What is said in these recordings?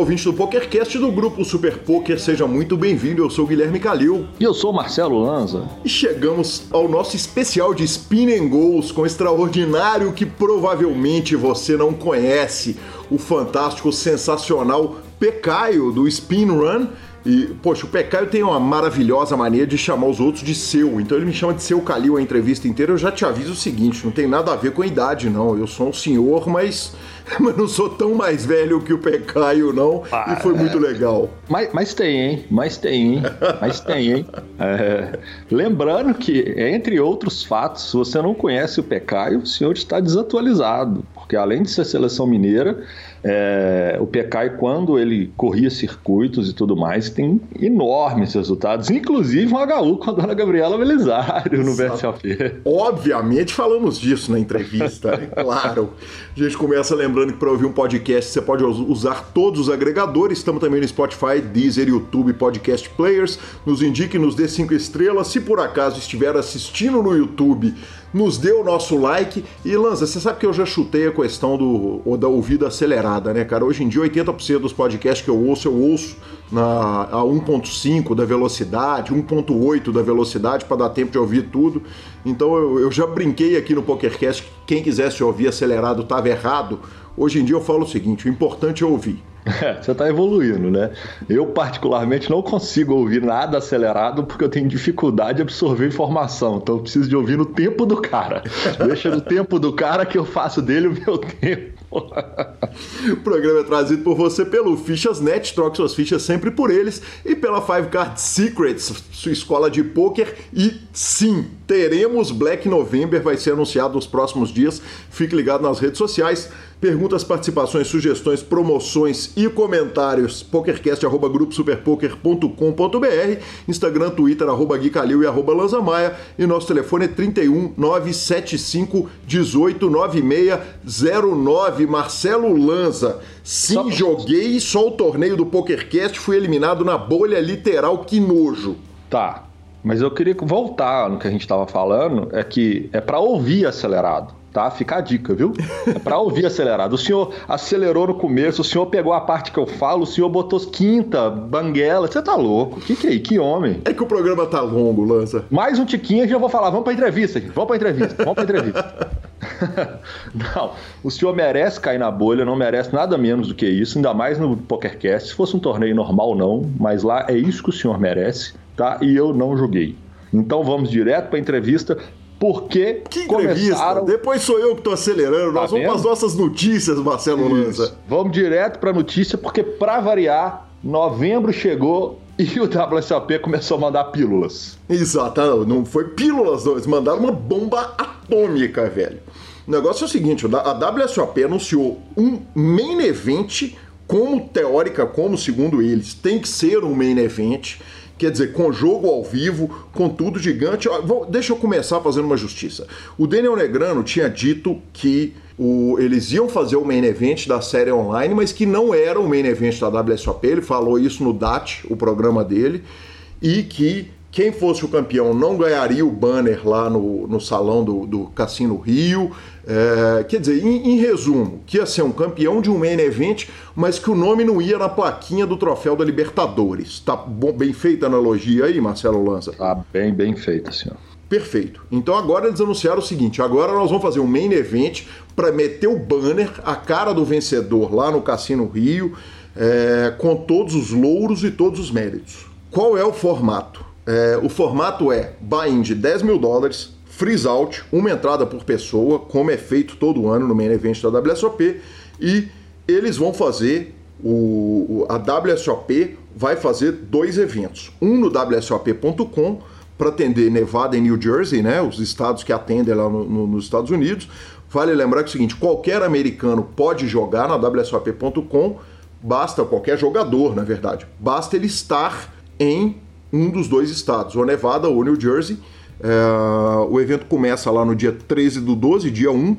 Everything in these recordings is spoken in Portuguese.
ouvinte do PokerCast do grupo Super Poker, seja muito bem-vindo. Eu sou o Guilherme Calil. E eu sou o Marcelo Lanza. E chegamos ao nosso especial de Spin and Goals com o extraordinário que provavelmente você não conhece, o fantástico, sensacional Pecaio do Spin Run e, poxa, o Pecaio tem uma maravilhosa maneira de chamar os outros de seu. Então ele me chama de seu Calil a entrevista inteira. Eu já te aviso o seguinte: não tem nada a ver com a idade, não. Eu sou um senhor, mas, mas não sou tão mais velho que o Pecaio, não. Ah, e foi muito é. legal. Mas, mas tem, hein? Mas tem, hein? Mas tem, hein? É, lembrando que, entre outros fatos, se você não conhece o Pecaio, o senhor está desatualizado. Porque além de ser seleção mineira é, o Pecai, quando ele corria circuitos e tudo mais, tem enormes resultados, inclusive um HU com a dona Gabriela Belisário no BSOP. Obviamente falamos disso na entrevista, é claro. A gente começa lembrando que para ouvir um podcast você pode usar todos os agregadores, estamos também no Spotify, Deezer, YouTube, Podcast Players. Nos indique, nos dê cinco estrelas. Se por acaso estiver assistindo no YouTube, nos dê o nosso like. E Lanza, você sabe que eu já chutei a questão do, da ouvida acelerada, né, cara? Hoje em dia, 80% dos podcasts que eu ouço, eu ouço na, a 1.5 da velocidade, 1.8 da velocidade, para dar tempo de ouvir tudo. Então eu, eu já brinquei aqui no PokerCast que quem quisesse ouvir acelerado estava errado. Hoje em dia eu falo o seguinte: o importante é ouvir. Você está evoluindo, né? Eu, particularmente, não consigo ouvir nada acelerado porque eu tenho dificuldade de absorver informação. Então, eu preciso de ouvir no tempo do cara. Deixa no tempo do cara que eu faço dele o meu tempo. o programa é trazido por você pelo Fichas.net, troque suas fichas sempre por eles, e pela Five Card Secrets, sua escola de poker. E sim, teremos Black November, vai ser anunciado nos próximos dias. Fique ligado nas redes sociais. Perguntas, participações, sugestões, promoções e comentários. pokercast.gruposuperpoker.com.br Instagram, Twitter, arroba Gui Calil e arroba Lanzamaia. E nosso telefone é 31 975 18 9609. Marcelo Lanza. Sim, só... joguei só o torneio do PokerCast. Fui eliminado na bolha literal. Que nojo. Tá, mas eu queria voltar no que a gente estava falando. É que é para ouvir acelerado tá? Fica a dica, viu? É para ouvir acelerado. O senhor acelerou no começo, o senhor pegou a parte que eu falo, o senhor botou quinta, banguela. Você tá louco? O que, que é aí? Que homem? É que o programa tá longo, Lança. Mais um tiquinho e já vou falar. Vamos pra entrevista, gente. Vamos pra entrevista. Vamos pra entrevista. não, o senhor merece cair na bolha, não merece nada menos do que isso, ainda mais no PokerCast. Se fosse um torneio normal, não, mas lá é isso que o senhor merece, tá? E eu não joguei. Então vamos direto para a entrevista porque que começaram... Depois sou eu que estou acelerando. Tá Nós vamos para as nossas notícias, Marcelo Lanza. Vamos direto para a notícia, porque para variar, novembro chegou e o WSOP começou a mandar pílulas. Exato, não foi pílulas, não. Eles mandaram uma bomba atômica, velho. O negócio é o seguinte, a WSOP anunciou um main event como teórica, como segundo eles, tem que ser um main event quer dizer, com jogo ao vivo, com tudo gigante. Deixa eu começar fazendo uma justiça. O Daniel Negrano tinha dito que o, eles iam fazer o main event da série online, mas que não era o main event da WSOP. Ele falou isso no DAT, o programa dele, e que quem fosse o campeão não ganharia o banner lá no, no salão do, do Cassino Rio. É, quer dizer, em, em, resumo, que ia ser um campeão de um main event, mas que o nome não ia na plaquinha do troféu da Libertadores. Tá bom, bem feita a analogia aí, Marcelo Lanza? Tá bem, bem feita, senhor. Perfeito. Então agora eles anunciaram o seguinte: agora nós vamos fazer um main event para meter o banner, a cara do vencedor lá no Cassino Rio, é, com todos os louros e todos os méritos. Qual é o formato? É, o formato é buy-in de 10 mil dólares, freeze out, uma entrada por pessoa, como é feito todo ano no main event da WSOP, e eles vão fazer o, a WSOP vai fazer dois eventos, um no WSOP.com para atender Nevada e New Jersey, né, os estados que atendem lá no, no, nos Estados Unidos. Vale lembrar que é o seguinte: qualquer americano pode jogar na WSOP.com, basta qualquer jogador, na verdade, basta ele estar em um dos dois estados, ou Nevada ou New Jersey. É, o evento começa lá no dia 13 do 12, dia 1,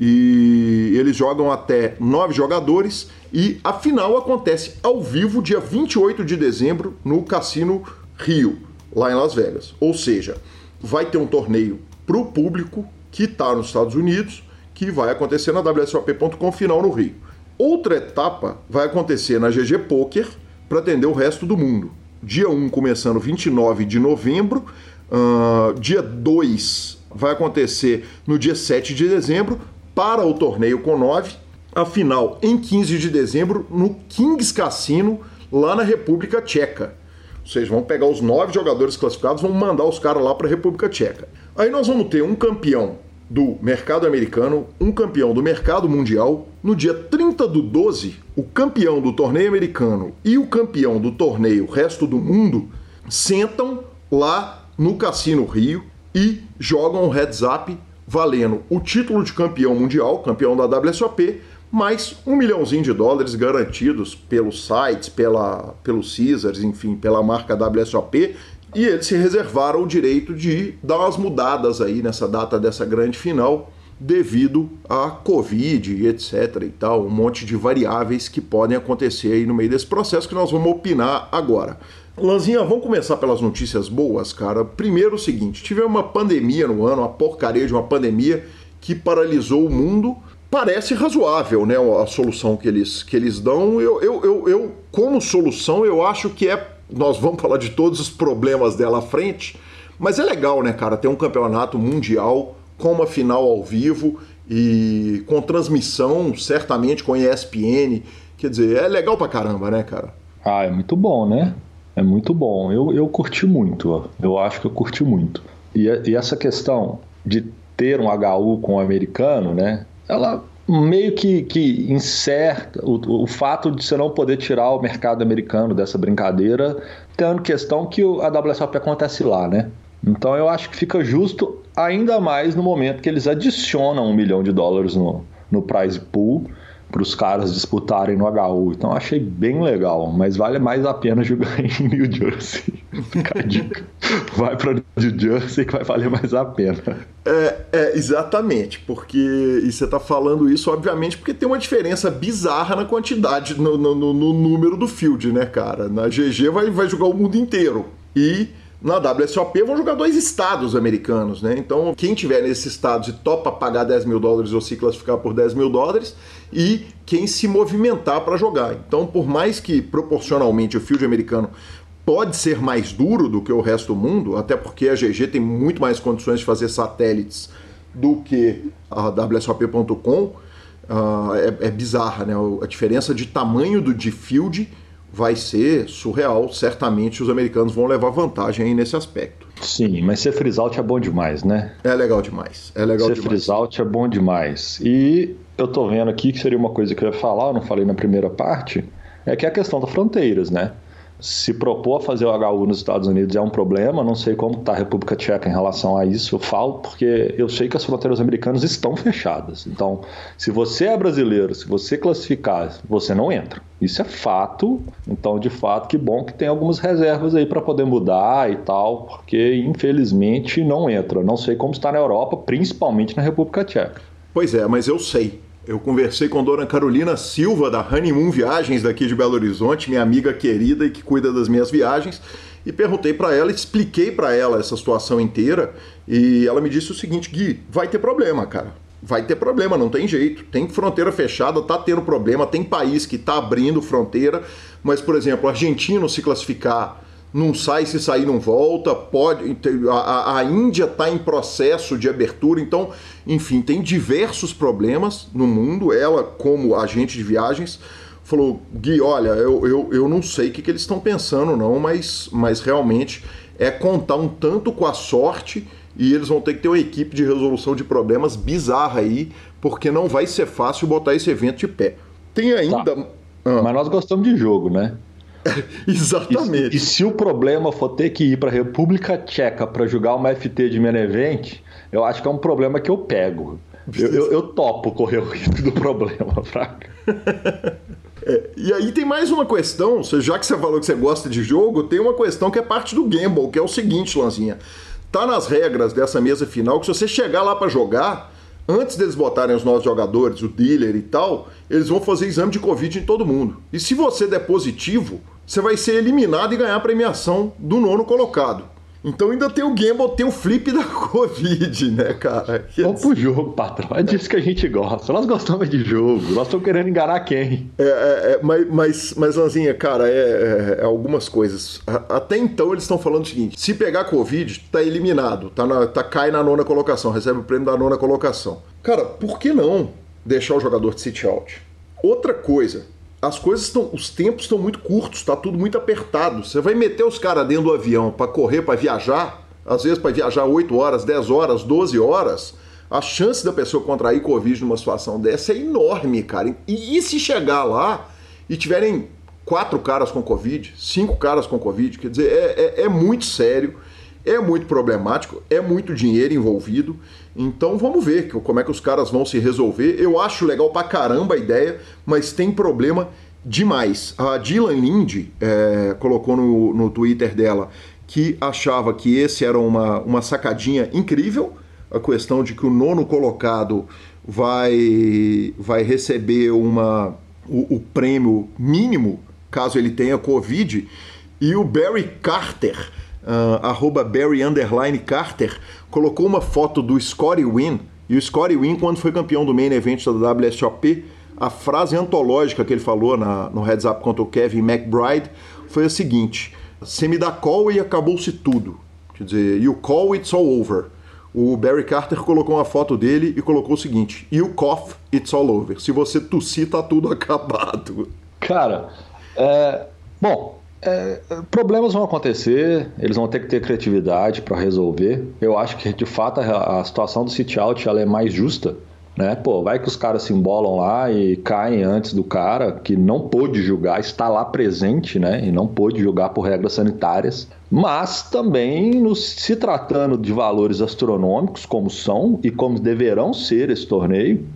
e eles jogam até nove jogadores. E a final acontece ao vivo, dia 28 de dezembro, no Cassino Rio, lá em Las Vegas. Ou seja, vai ter um torneio para o público que está nos Estados Unidos, que vai acontecer na WSOP.com final no Rio. outra etapa vai acontecer na GG Poker para atender o resto do mundo. Dia 1 começando 29 de novembro, uh, dia 2 vai acontecer no dia 7 de dezembro para o torneio com 9, a final em 15 de dezembro no Kings Cassino, lá na República Tcheca. Vocês vão pegar os nove jogadores classificados, vão mandar os caras lá para a República Tcheca. Aí nós vamos ter um campeão do mercado americano, um campeão do mercado mundial. No dia 30 do 12, o campeão do torneio americano e o campeão do torneio resto do mundo sentam lá no Cassino Rio e jogam um heads up valendo o título de campeão mundial, campeão da WSOP, mais um milhãozinho de dólares garantidos pelos sites, pela, pelos Caesars, enfim, pela marca WSOP. E eles se reservaram o direito de dar umas mudadas aí nessa data dessa grande final, devido à Covid e etc e tal, um monte de variáveis que podem acontecer aí no meio desse processo que nós vamos opinar agora. Lanzinha, vamos começar pelas notícias boas, cara. Primeiro o seguinte, tivemos uma pandemia no ano, uma porcaria de uma pandemia que paralisou o mundo parece razoável, né? A solução que eles, que eles dão. Eu, eu, eu, eu, como solução, eu acho que é. Nós vamos falar de todos os problemas dela à frente, mas é legal, né, cara, ter um campeonato mundial com uma final ao vivo e com transmissão, certamente com ESPN. Quer dizer, é legal pra caramba, né, cara? Ah, é muito bom, né? É muito bom. Eu, eu curti muito. Eu acho que eu curti muito. E, e essa questão de ter um HU com o americano, né? ela meio que, que o, o fato de você não poder tirar o mercado americano dessa brincadeira, tendo questão que a WSOP acontece lá, né? Então eu acho que fica justo ainda mais no momento que eles adicionam um milhão de dólares no, no prize pool para os caras disputarem no HU. Então achei bem legal, mas vale mais a pena jogar em New Jersey. Fica a dica. Vai para New Jersey que vai valer mais a pena. É, é exatamente, porque e você está falando isso, obviamente, porque tem uma diferença bizarra na quantidade, no, no, no número do field, né, cara? Na GG vai, vai jogar o mundo inteiro. E na WSOP vão jogar dois estados americanos, né? Então, quem tiver nesses estados e topa pagar 10 mil dólares ou se classificar por 10 mil dólares, e quem se movimentar para jogar. Então, por mais que proporcionalmente o field americano pode ser mais duro do que o resto do mundo, até porque a GG tem muito mais condições de fazer satélites do que a WSOP.com, uh, ah, é, é, bizarra, né? A diferença de tamanho do de field vai ser surreal. Certamente os americanos vão levar vantagem aí nesse aspecto. Sim, mas ser freeze out é bom demais, né? É legal demais. É legal ser demais. freeze out é bom demais. E eu tô vendo aqui que seria uma coisa que eu ia falar, eu não falei na primeira parte, é que é a questão das fronteiras, né? Se propor a fazer o HU nos Estados Unidos é um problema, não sei como está a República Tcheca em relação a isso, eu falo porque eu sei que as fronteiras americanas estão fechadas. Então, se você é brasileiro, se você classificar, você não entra. Isso é fato. Então, de fato, que bom que tem algumas reservas aí para poder mudar e tal, porque infelizmente não entra. Não sei como está na Europa, principalmente na República Tcheca. Pois é, mas eu sei. Eu conversei com Dona Carolina Silva, da Honeymoon Viagens daqui de Belo Horizonte, minha amiga querida e que cuida das minhas viagens, e perguntei para ela, expliquei para ela essa situação inteira, e ela me disse o seguinte: Gui, vai ter problema, cara. Vai ter problema, não tem jeito. Tem fronteira fechada, tá tendo problema, tem país que tá abrindo fronteira, mas, por exemplo, argentino se classificar não sai, se sair não volta, pode. A, a Índia está em processo de abertura, então, enfim, tem diversos problemas no mundo. Ela, como agente de viagens, falou: Gui, olha, eu, eu, eu não sei o que, que eles estão pensando, não, mas, mas realmente é contar um tanto com a sorte e eles vão ter que ter uma equipe de resolução de problemas bizarra aí, porque não vai ser fácil botar esse evento de pé. Tem ainda. Tá. Ah. Mas nós gostamos de jogo, né? Exatamente. E, e, se o problema for ter que ir para a República Tcheca para jogar uma FT de main event, eu acho que é um problema que eu pego. Eu, eu, eu topo correr o risco do problema, fraca. É, e aí tem mais uma questão, já que você falou que você gosta de jogo, tem uma questão que é parte do gamble, que é o seguinte, Lanzinha. Tá nas regras dessa mesa final que se você chegar lá para jogar, antes deles botarem os novos jogadores, o dealer e tal, eles vão fazer exame de Covid em todo mundo. E se você der positivo, você vai ser eliminado e ganhar a premiação do nono colocado. Então ainda tem o gamble, tem o flip da Covid, né, cara? Vamos pro jogo, patrão. É disso que a gente gosta. Nós gostamos de jogo. Nós estamos querendo enganar quem? É, é, é mas, mas, mas, Lanzinha, cara, é, é, é algumas coisas. Até então eles estão falando o seguinte: se pegar Covid, tá eliminado, tá, na, tá cai na nona colocação, recebe o prêmio da nona colocação. Cara, por que não deixar o jogador de sit out? Outra coisa, as coisas estão, os tempos estão muito curtos, está tudo muito apertado. Você vai meter os caras dentro do avião para correr, para viajar, às vezes para viajar 8 horas, 10 horas, 12 horas, a chance da pessoa contrair Covid numa situação dessa é enorme, cara. E, e se chegar lá e tiverem quatro caras com Covid, cinco caras com Covid, quer dizer, é, é, é muito sério, é muito problemático, é muito dinheiro envolvido. Então vamos ver como é que os caras vão se resolver. Eu acho legal pra caramba a ideia, mas tem problema demais. A Dylan Lindy é, colocou no, no Twitter dela que achava que esse era uma, uma sacadinha incrível, a questão de que o nono colocado vai, vai receber uma, o, o prêmio mínimo caso ele tenha Covid, e o Barry Carter uh, arroba Barry Underline Carter, colocou uma foto do Scotty Wynn, e o Scotty Wynn, quando foi campeão do main event da WSOP, a frase antológica que ele falou na, no heads up contra o Kevin McBride foi a seguinte: você me dá call e acabou-se tudo. Quer dizer, you call, it's all over. O Barry Carter colocou uma foto dele e colocou o seguinte: You cough, it's all over. Se você tossir, tá tudo acabado. Cara, é... bom, é, problemas vão acontecer, eles vão ter que ter criatividade para resolver. Eu acho que de fato a, a situação do sit out ela é mais justa, né? Pô, vai que os caras se embolam lá e caem antes do cara que não pôde julgar, está lá presente, né? E não pôde julgar por regras sanitárias. Mas também, se tratando de valores astronômicos, como são e como deverão ser esse torneio,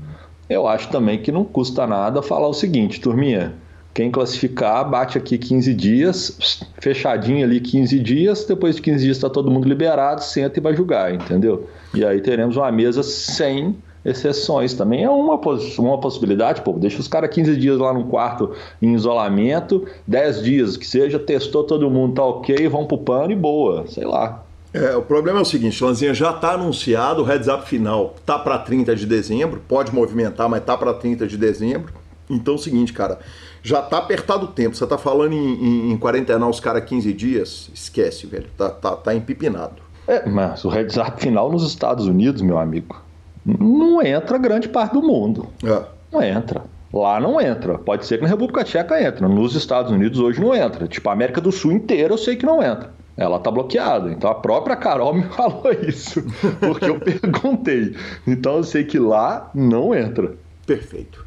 eu acho também que não custa nada falar o seguinte, turminha quem classificar, bate aqui 15 dias, fechadinho ali 15 dias, depois de 15 dias está todo mundo liberado, senta e vai julgar, entendeu? E aí teremos uma mesa sem exceções. Também é uma, uma possibilidade, pô, deixa os caras 15 dias lá no quarto em isolamento, 10 dias que seja, testou todo mundo, tá ok, vão pro pano e boa, sei lá. É, o problema é o seguinte, Lanzinha, já está anunciado o heads up final, tá para 30 de dezembro, pode movimentar, mas tá para 30 de dezembro. Então é o seguinte, cara, já tá apertado o tempo. Você tá falando em, em, em quarentenar os caras 15 dias, esquece, velho. Tá, tá, tá empipinado. É, mas o heads up final nos Estados Unidos, meu amigo, não entra grande parte do mundo. É. Não entra. Lá não entra. Pode ser que na República Tcheca entra. Nos Estados Unidos hoje não entra. Tipo, a América do Sul inteira eu sei que não entra. Ela tá bloqueada. Então a própria Carol me falou isso. Porque eu perguntei. Então eu sei que lá não entra. Perfeito.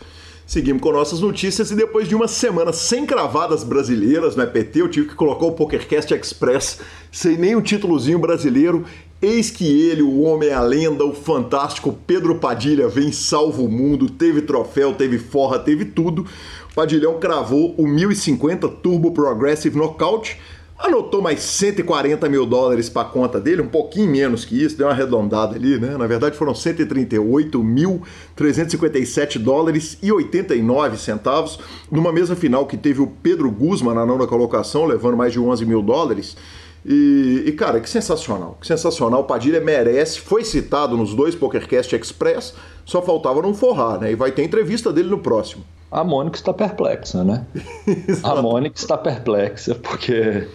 Seguimos com nossas notícias e depois de uma semana sem cravadas brasileiras no EPT, eu tive que colocar o PokerCast Express sem nem um títulozinho brasileiro. Eis que ele, o homem, a lenda, o fantástico Pedro Padilha vem salvo o mundo, teve troféu, teve forra, teve tudo. Padilhão cravou o 1050 Turbo Progressive Knockout anotou mais 140 mil dólares para a conta dele, um pouquinho menos que isso, deu uma arredondada ali, né? Na verdade foram 138.357 dólares e 89 centavos, numa mesa final que teve o Pedro Guzman na nona colocação, levando mais de 11 mil dólares. E, e, cara, que sensacional, que sensacional. O Padilha merece, foi citado nos dois PokerCast Express, só faltava não forrar, né? E vai ter entrevista dele no próximo. A Mônica está perplexa, né? a Mônica está perplexa porque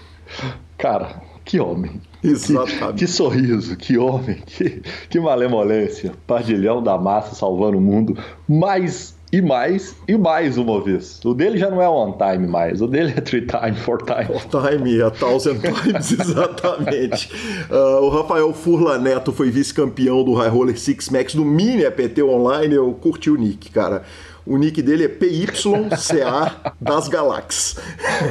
Cara, que homem. Exatamente. Que, que, sorriso, que homem, que, que malemolência. Pardilhão da massa salvando o mundo. Mais e mais e mais uma vez. O dele já não é one time mais, o dele é three time, four time. Four time, a thousand times, exatamente. Uh, o Rafael Furla Neto foi vice-campeão do High Roller Six Max do Mini APT Online. Eu curti o nick, cara. O nick dele é PYCA das Galáxias.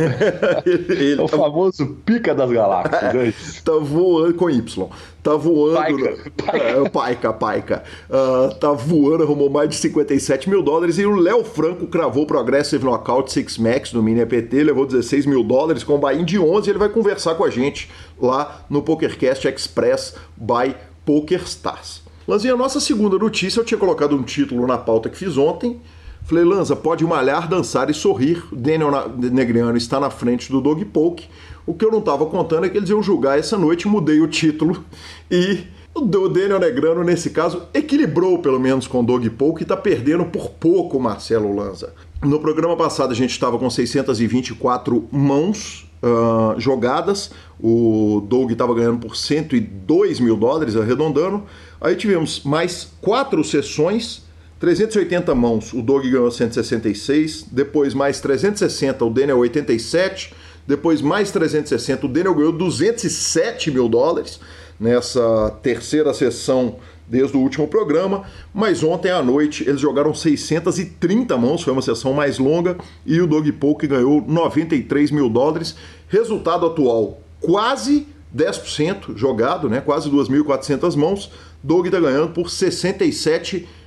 ele, é o tá... famoso pica das galáxias. É, tá voando com Y. Tá voando. Paica. Paica, é, paica. paica. Uh, tá voando, arrumou mais de 57 mil dólares. E o Léo Franco cravou o Progressive Knockout 6 Max no Mini EPT, levou 16 mil dólares com o buy de 11. Ele vai conversar com a gente lá no PokerCast Express by PokerStars. Lanzinha, a nossa segunda notícia, eu tinha colocado um título na pauta que fiz ontem Falei, Lanza, pode malhar, dançar e sorrir. Daniel Negriano está na frente do Dog Poke. O que eu não estava contando é que eles iam julgar essa noite, mudei o título e o Daniel Negrano, nesse caso, equilibrou pelo menos com o Dog Poke e está perdendo por pouco o Marcelo Lanza. No programa passado a gente estava com 624 mãos uh, jogadas, o Doug estava ganhando por 102 mil dólares, arredondando. Aí tivemos mais quatro sessões, 380 mãos, o Doug ganhou 166, depois mais 360, o Daniel 87, depois mais 360, o Daniel ganhou 207 mil dólares nessa terceira sessão desde o último programa, mas ontem à noite eles jogaram 630 mãos, foi uma sessão mais longa, e o Doug Polk ganhou 93 mil dólares. Resultado atual, quase 10% jogado, né? quase 2.400 mãos. Doug está ganhando por 67 mil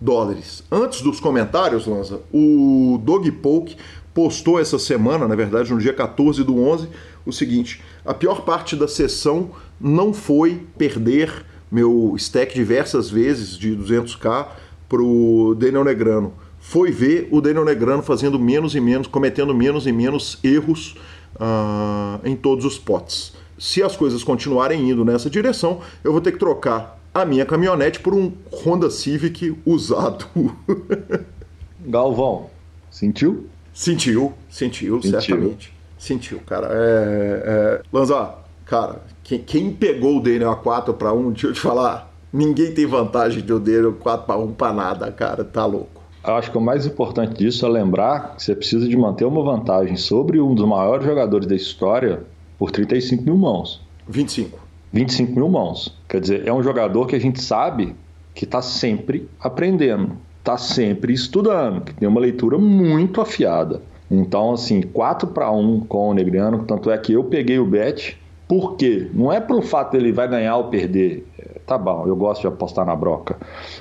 dólares. Antes dos comentários, Lanza, o Doug Polk postou essa semana, na verdade no dia 14 do 11, o seguinte: a pior parte da sessão não foi perder meu stack diversas vezes de 200k pro Daniel Negrano. Foi ver o Daniel Negrano fazendo menos e menos, cometendo menos e menos erros uh, em todos os potes. Se as coisas continuarem indo nessa direção, eu vou ter que trocar a minha caminhonete por um Honda Civic usado. Galvão, sentiu? Sentiu, sentiu, sentiu. certamente. Sentiu, cara. É, é... Lanza, cara, quem, quem pegou o Daniel a 4 para 1, deixa eu te falar, ninguém tem vantagem de o Daniel 4 para 1 para nada, cara, tá louco. Eu acho que o mais importante disso é lembrar que você precisa de manter uma vantagem sobre um dos maiores jogadores da história por 35 mil mãos. 25. 25 mil mãos. Quer dizer, é um jogador que a gente sabe que está sempre aprendendo, está sempre estudando, que tem uma leitura muito afiada. Então, assim, 4 para 1 com o Negriano, tanto é que eu peguei o bet por quê? Não é pelo fato dele vai ganhar ou perder. É, tá bom, eu gosto de apostar na broca.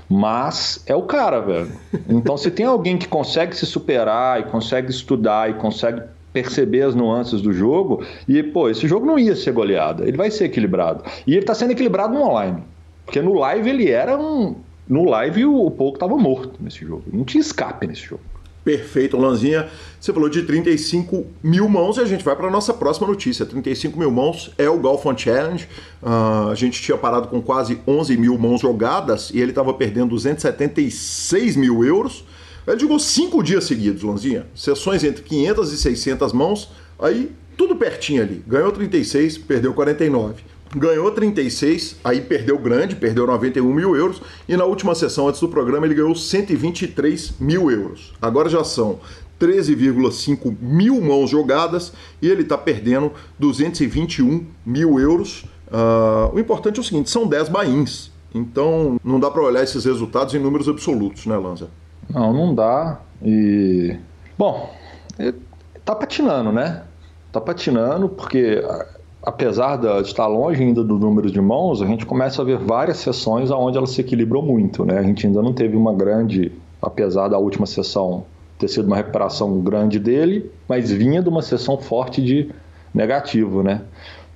Mas é o cara, velho. Então, se tem alguém que consegue se superar e consegue estudar e consegue perceber as nuances do jogo, e, pô, esse jogo não ia ser goleado, ele vai ser equilibrado. E ele tá sendo equilibrado no online. Porque no live ele era um. No live o, Pouco tava morto nesse jogo. Não tinha escape nesse jogo. Perfeito, Lanzinha. Você falou de 35 mil mãos e a gente vai para a nossa próxima notícia. 35 mil mãos é o Golf on Challenge. Uh, a gente tinha parado com quase 11 mil mãos jogadas e ele estava perdendo 276 mil euros. Ele jogou cinco dias seguidos, Lanzinha. Sessões entre 500 e 600 mãos. Aí tudo pertinho ali. Ganhou 36, perdeu 49 ganhou 36, aí perdeu grande, perdeu 91 mil euros, e na última sessão antes do programa ele ganhou 123 mil euros. Agora já são 13,5 mil mãos jogadas e ele está perdendo 221 mil euros. Uh, o importante é o seguinte: são 10 bains. Então não dá para olhar esses resultados em números absolutos, né, Lanza? Não, não dá. E. Bom, tá patinando, né? Tá patinando porque apesar de estar longe ainda do número de mãos, a gente começa a ver várias sessões onde ela se equilibrou muito. Né? A gente ainda não teve uma grande, apesar da última sessão ter sido uma recuperação grande dele, mas vinha de uma sessão forte de negativo. Né?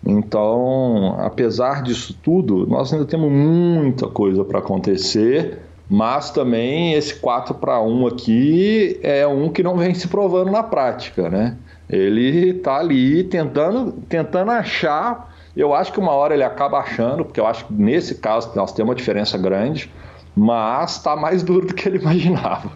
Então, apesar disso tudo, nós ainda temos muita coisa para acontecer. Mas também esse 4 para 1 aqui é um que não vem se provando na prática, né? Ele está ali tentando, tentando achar. Eu acho que uma hora ele acaba achando, porque eu acho que nesse caso nós temos uma diferença grande, mas está mais duro do que ele imaginava.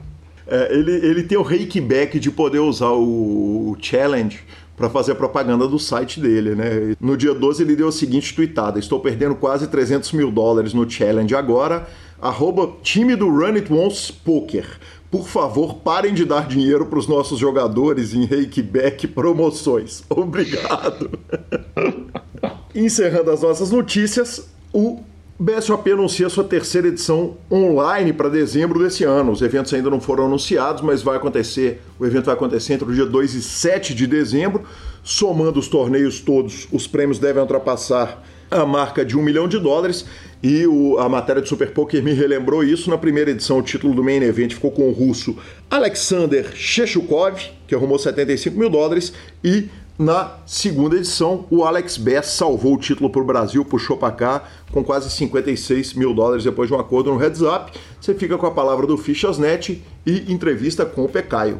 É, ele, ele tem o back de poder usar o, o challenge para fazer a propaganda do site dele, né? No dia 12 ele deu a seguinte tweetada: Estou perdendo quase 300 mil dólares no challenge agora. Arroba time do Run It Once Poker por favor, parem de dar dinheiro para os nossos jogadores em Reikback promoções. Obrigado. Encerrando as nossas notícias, o BSOP anuncia sua terceira edição online para dezembro desse ano. Os eventos ainda não foram anunciados, mas vai acontecer. O evento vai acontecer entre o dia 2 e 7 de dezembro. Somando os torneios todos, os prêmios devem ultrapassar a marca de um milhão de dólares. E o, a matéria de Super Poker me relembrou isso. Na primeira edição, o título do Main Event ficou com o russo Alexander Shechukov, que arrumou 75 mil dólares, e Na segunda edição, o Alex Bass salvou o título para o Brasil, puxou para cá com quase 56 mil dólares depois de um acordo no Heads Up. Você fica com a palavra do Fichasnet e entrevista com o Pecaio.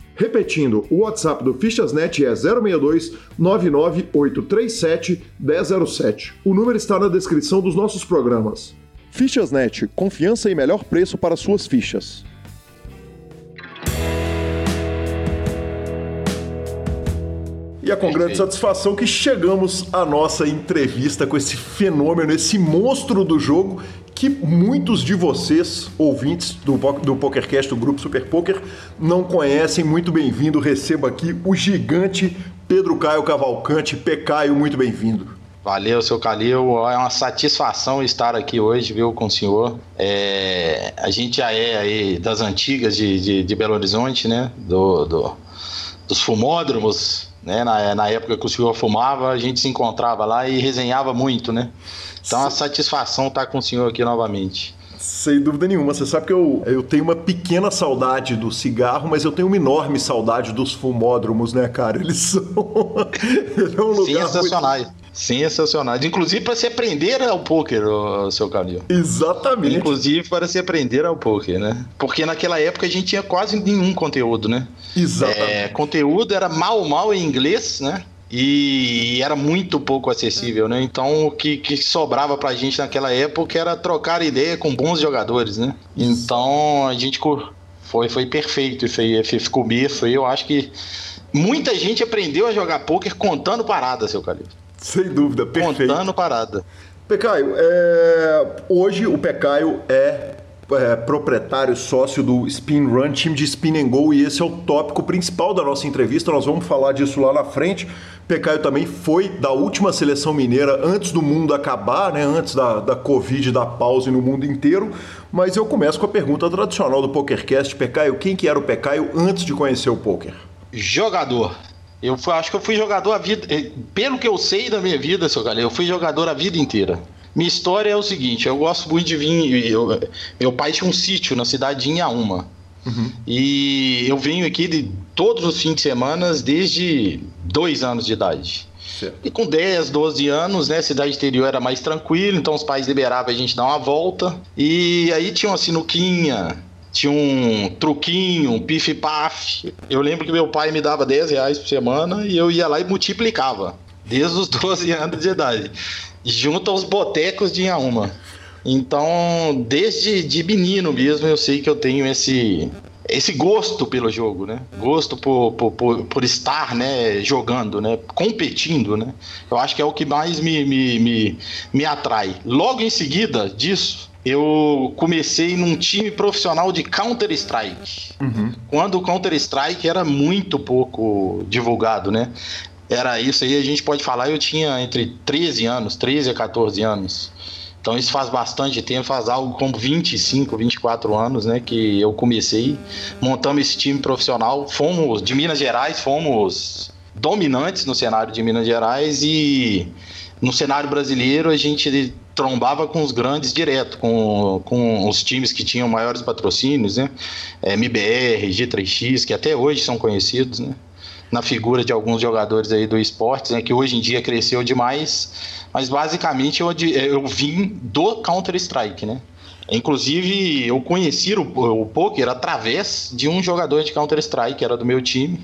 Repetindo, o WhatsApp do Fichasnet é 062 99837 1007. O número está na descrição dos nossos programas. Fichasnet, confiança e melhor preço para suas fichas. E é com grande satisfação que chegamos à nossa entrevista com esse fenômeno, esse monstro do jogo que muitos de vocês, ouvintes do, do PokerCast, do Grupo Super Poker, não conhecem. Muito bem-vindo. Receba aqui o gigante Pedro Caio Cavalcante. Pecaio, muito bem-vindo. Valeu, seu Calil. É uma satisfação estar aqui hoje, viu, com o senhor. É, a gente já é aí das antigas de, de, de Belo Horizonte, né? Do, do, dos fumódromos, né? Na, na época que o senhor fumava, a gente se encontrava lá e resenhava muito, né? Então, a satisfação estar tá com o senhor aqui novamente. Sem dúvida nenhuma. Você sabe que eu, eu tenho uma pequena saudade do cigarro, mas eu tenho uma enorme saudade dos fumódromos, né, cara? Eles são. Ele é um lugar Sensacionais. Muito... Sensacionais. Inclusive para se aprender ao poker, seu Calil. Exatamente. Inclusive para se aprender ao poker, né? Porque naquela época a gente tinha quase nenhum conteúdo, né? Exatamente. É, conteúdo era mal, mal em inglês, né? E era muito pouco acessível, né? Então o que, que sobrava pra gente naquela época era trocar ideia com bons jogadores, né? Então a gente foi, foi perfeito isso aí, ficou começo eu acho que muita gente aprendeu a jogar poker contando parada, seu Calil. Sem dúvida, perfeito. Contando parada. Pecaio, é... hoje o Pecaio é é, proprietário, sócio do Spin Run, time de Spin and Go, e esse é o tópico principal da nossa entrevista. Nós vamos falar disso lá na frente. Pecaio também foi da última seleção mineira antes do mundo acabar, né? antes da, da Covid, da pausa no mundo inteiro. Mas eu começo com a pergunta tradicional do PokerCast. Pecaio, quem que era o Pecaio antes de conhecer o poker? Jogador. Eu acho que eu fui jogador a vida. Eh, pelo que eu sei da minha vida, seu galera, eu fui jogador a vida inteira. Minha história é o seguinte: eu gosto muito de vir. Eu, meu pai tinha um sítio na cidade de Inhaúma. Uhum. E eu venho aqui de todos os fins de semana desde dois anos de idade. Certo. E com 10, 12 anos, né, cidade interior era mais tranquilo, então os pais liberavam a gente dar uma volta. E aí tinha uma sinuquinha, tinha um truquinho, um pif-paf. Eu lembro que meu pai me dava 10 reais por semana e eu ia lá e multiplicava, desde os 12 anos de idade junto aos botecos de Inhaúma. Então, desde de menino mesmo, eu sei que eu tenho esse esse gosto pelo jogo, né? Gosto por, por, por, por, estar, né, jogando, né? Competindo, né? Eu acho que é o que mais me, me, me, me atrai. Logo em seguida disso, eu comecei num time profissional de Counter-Strike. Uhum. Quando o Counter-Strike era muito pouco divulgado, né? Era isso aí, a gente pode falar, eu tinha entre 13 anos, 13 a 14 anos. Então isso faz bastante tempo, faz algo como 25, 24 anos, né, que eu comecei, montamos esse time profissional, fomos de Minas Gerais, fomos dominantes no cenário de Minas Gerais e no cenário brasileiro a gente trombava com os grandes direto, com, com os times que tinham maiores patrocínios, né, MBR, G3X, que até hoje são conhecidos, né na figura de alguns jogadores aí do esporte, né, que hoje em dia cresceu demais, mas basicamente eu, eu vim do Counter-Strike, né? Inclusive, eu conheci o, o poker através de um jogador de Counter-Strike, que era do meu time,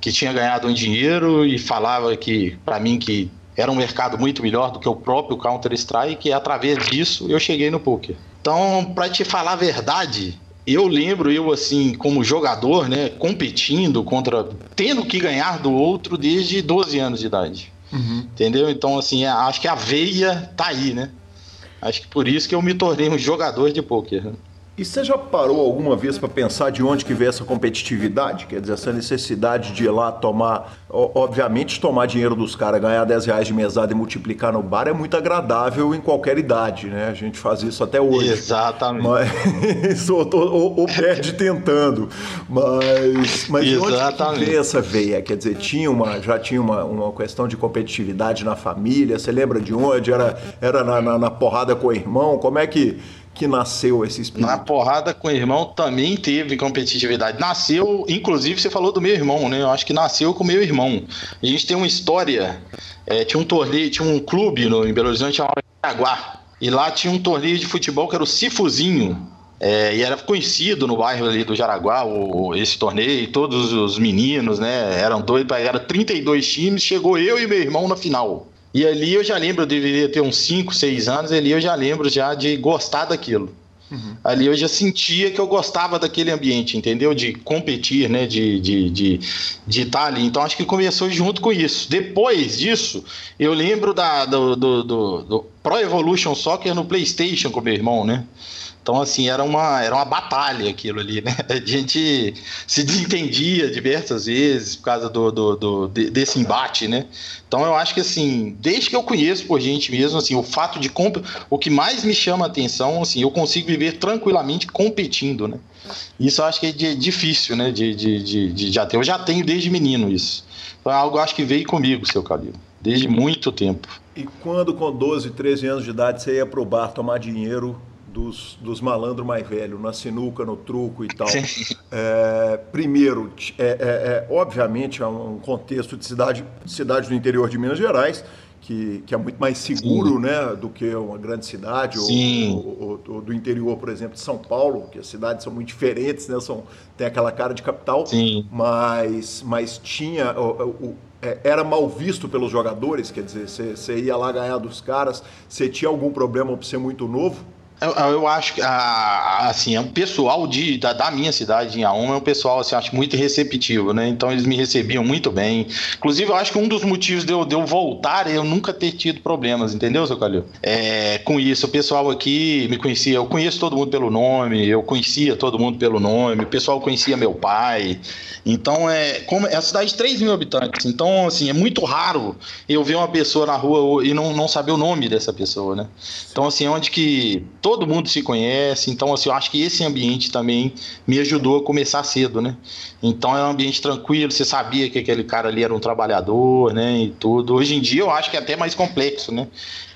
que tinha ganhado um dinheiro e falava que, para mim, que era um mercado muito melhor do que o próprio Counter-Strike, e através disso eu cheguei no poker. Então, para te falar a verdade, eu lembro, eu assim, como jogador, né, competindo contra. tendo que ganhar do outro desde 12 anos de idade. Uhum. Entendeu? Então, assim, é, acho que a veia tá aí, né? Acho que por isso que eu me tornei um jogador de pôquer. E você já parou alguma vez para pensar de onde que vem essa competitividade? Quer dizer, essa necessidade de ir lá tomar, obviamente tomar dinheiro dos caras, ganhar 10 reais de mesada e multiplicar no bar é muito agradável em qualquer idade, né? A gente faz isso até hoje. Exatamente. Mas, ou, ou, ou, perde tentando. Mas, mas de onde que vem essa veia? Quer dizer, tinha uma, já tinha uma, uma questão de competitividade na família? Você lembra de onde? Era, era na, na, na porrada com o irmão? Como é que que nasceu esse espírito? Na porrada com o irmão também teve competitividade. Nasceu, inclusive você falou do meu irmão, né? Eu acho que nasceu com o meu irmão. A gente tem uma história, é, tinha um torneio, tinha um clube no, em Belo Horizonte chamado Jaguar. E lá tinha um torneio de futebol que era o Cifuzinho. É, e era conhecido no bairro ali do Jaraguá, o, esse torneio, todos os meninos, né? Eram dois, eram 32 times, chegou eu e meu irmão na final. E ali eu já lembro, eu deveria ter uns 5, 6 anos, ali eu já lembro já de gostar daquilo. Uhum. Ali eu já sentia que eu gostava daquele ambiente, entendeu? De competir, né? De de, de, de estar ali. Então acho que começou junto com isso. Depois disso, eu lembro da, do, do, do, do Pro Evolution Soccer no PlayStation com meu irmão, né? Então, assim, era uma, era uma batalha aquilo ali, né? A gente se desentendia diversas vezes por causa do, do, do, desse embate, né? Então, eu acho que, assim, desde que eu conheço por gente mesmo, assim, o fato de... Comp... O que mais me chama a atenção, assim, eu consigo viver tranquilamente competindo, né? Isso eu acho que é difícil, né? De, de, de, de já ter. Eu já tenho desde menino isso. Então, é algo acho que veio comigo, seu Calil. Desde muito tempo. E quando, com 12, 13 anos de idade, você ia pro bar tomar dinheiro dos, dos malandros mais velhos, na sinuca, no truco e tal. É, primeiro, é, é, é, obviamente, é um contexto de cidade, cidade do interior de Minas Gerais, que, que é muito mais seguro né, do que uma grande cidade, ou, ou, ou, do interior, por exemplo, de São Paulo, que as cidades são muito diferentes, né, são, tem aquela cara de capital, Sim. Mas, mas tinha. O, o, é, era mal visto pelos jogadores, quer dizer, você ia lá ganhar dos caras, você tinha algum problema por ser muito novo? Eu, eu, acho que, assim, é um pessoal de, da, da, minha cidade, em Auma, é um pessoal, assim, acho muito receptivo, né? Então eles me recebiam muito bem. Inclusive, eu acho que um dos motivos de eu, de eu voltar é eu nunca ter tido problemas, entendeu, seu Calil? É, com isso, o pessoal aqui me conhecia, eu conheço todo mundo pelo nome, eu conhecia todo mundo pelo nome, o pessoal conhecia meu pai. Então, é, como, é a cidade de 3 mil habitantes, então, assim, é muito raro eu ver uma pessoa na rua e não, não saber o nome dessa pessoa, né? Então, assim, é onde que todo mundo se conhece, então assim, eu acho que esse ambiente também me ajudou a começar cedo, né? Então é um ambiente tranquilo, você sabia que aquele cara ali era um trabalhador, né? E tudo. Hoje em dia eu acho que é até mais complexo, né?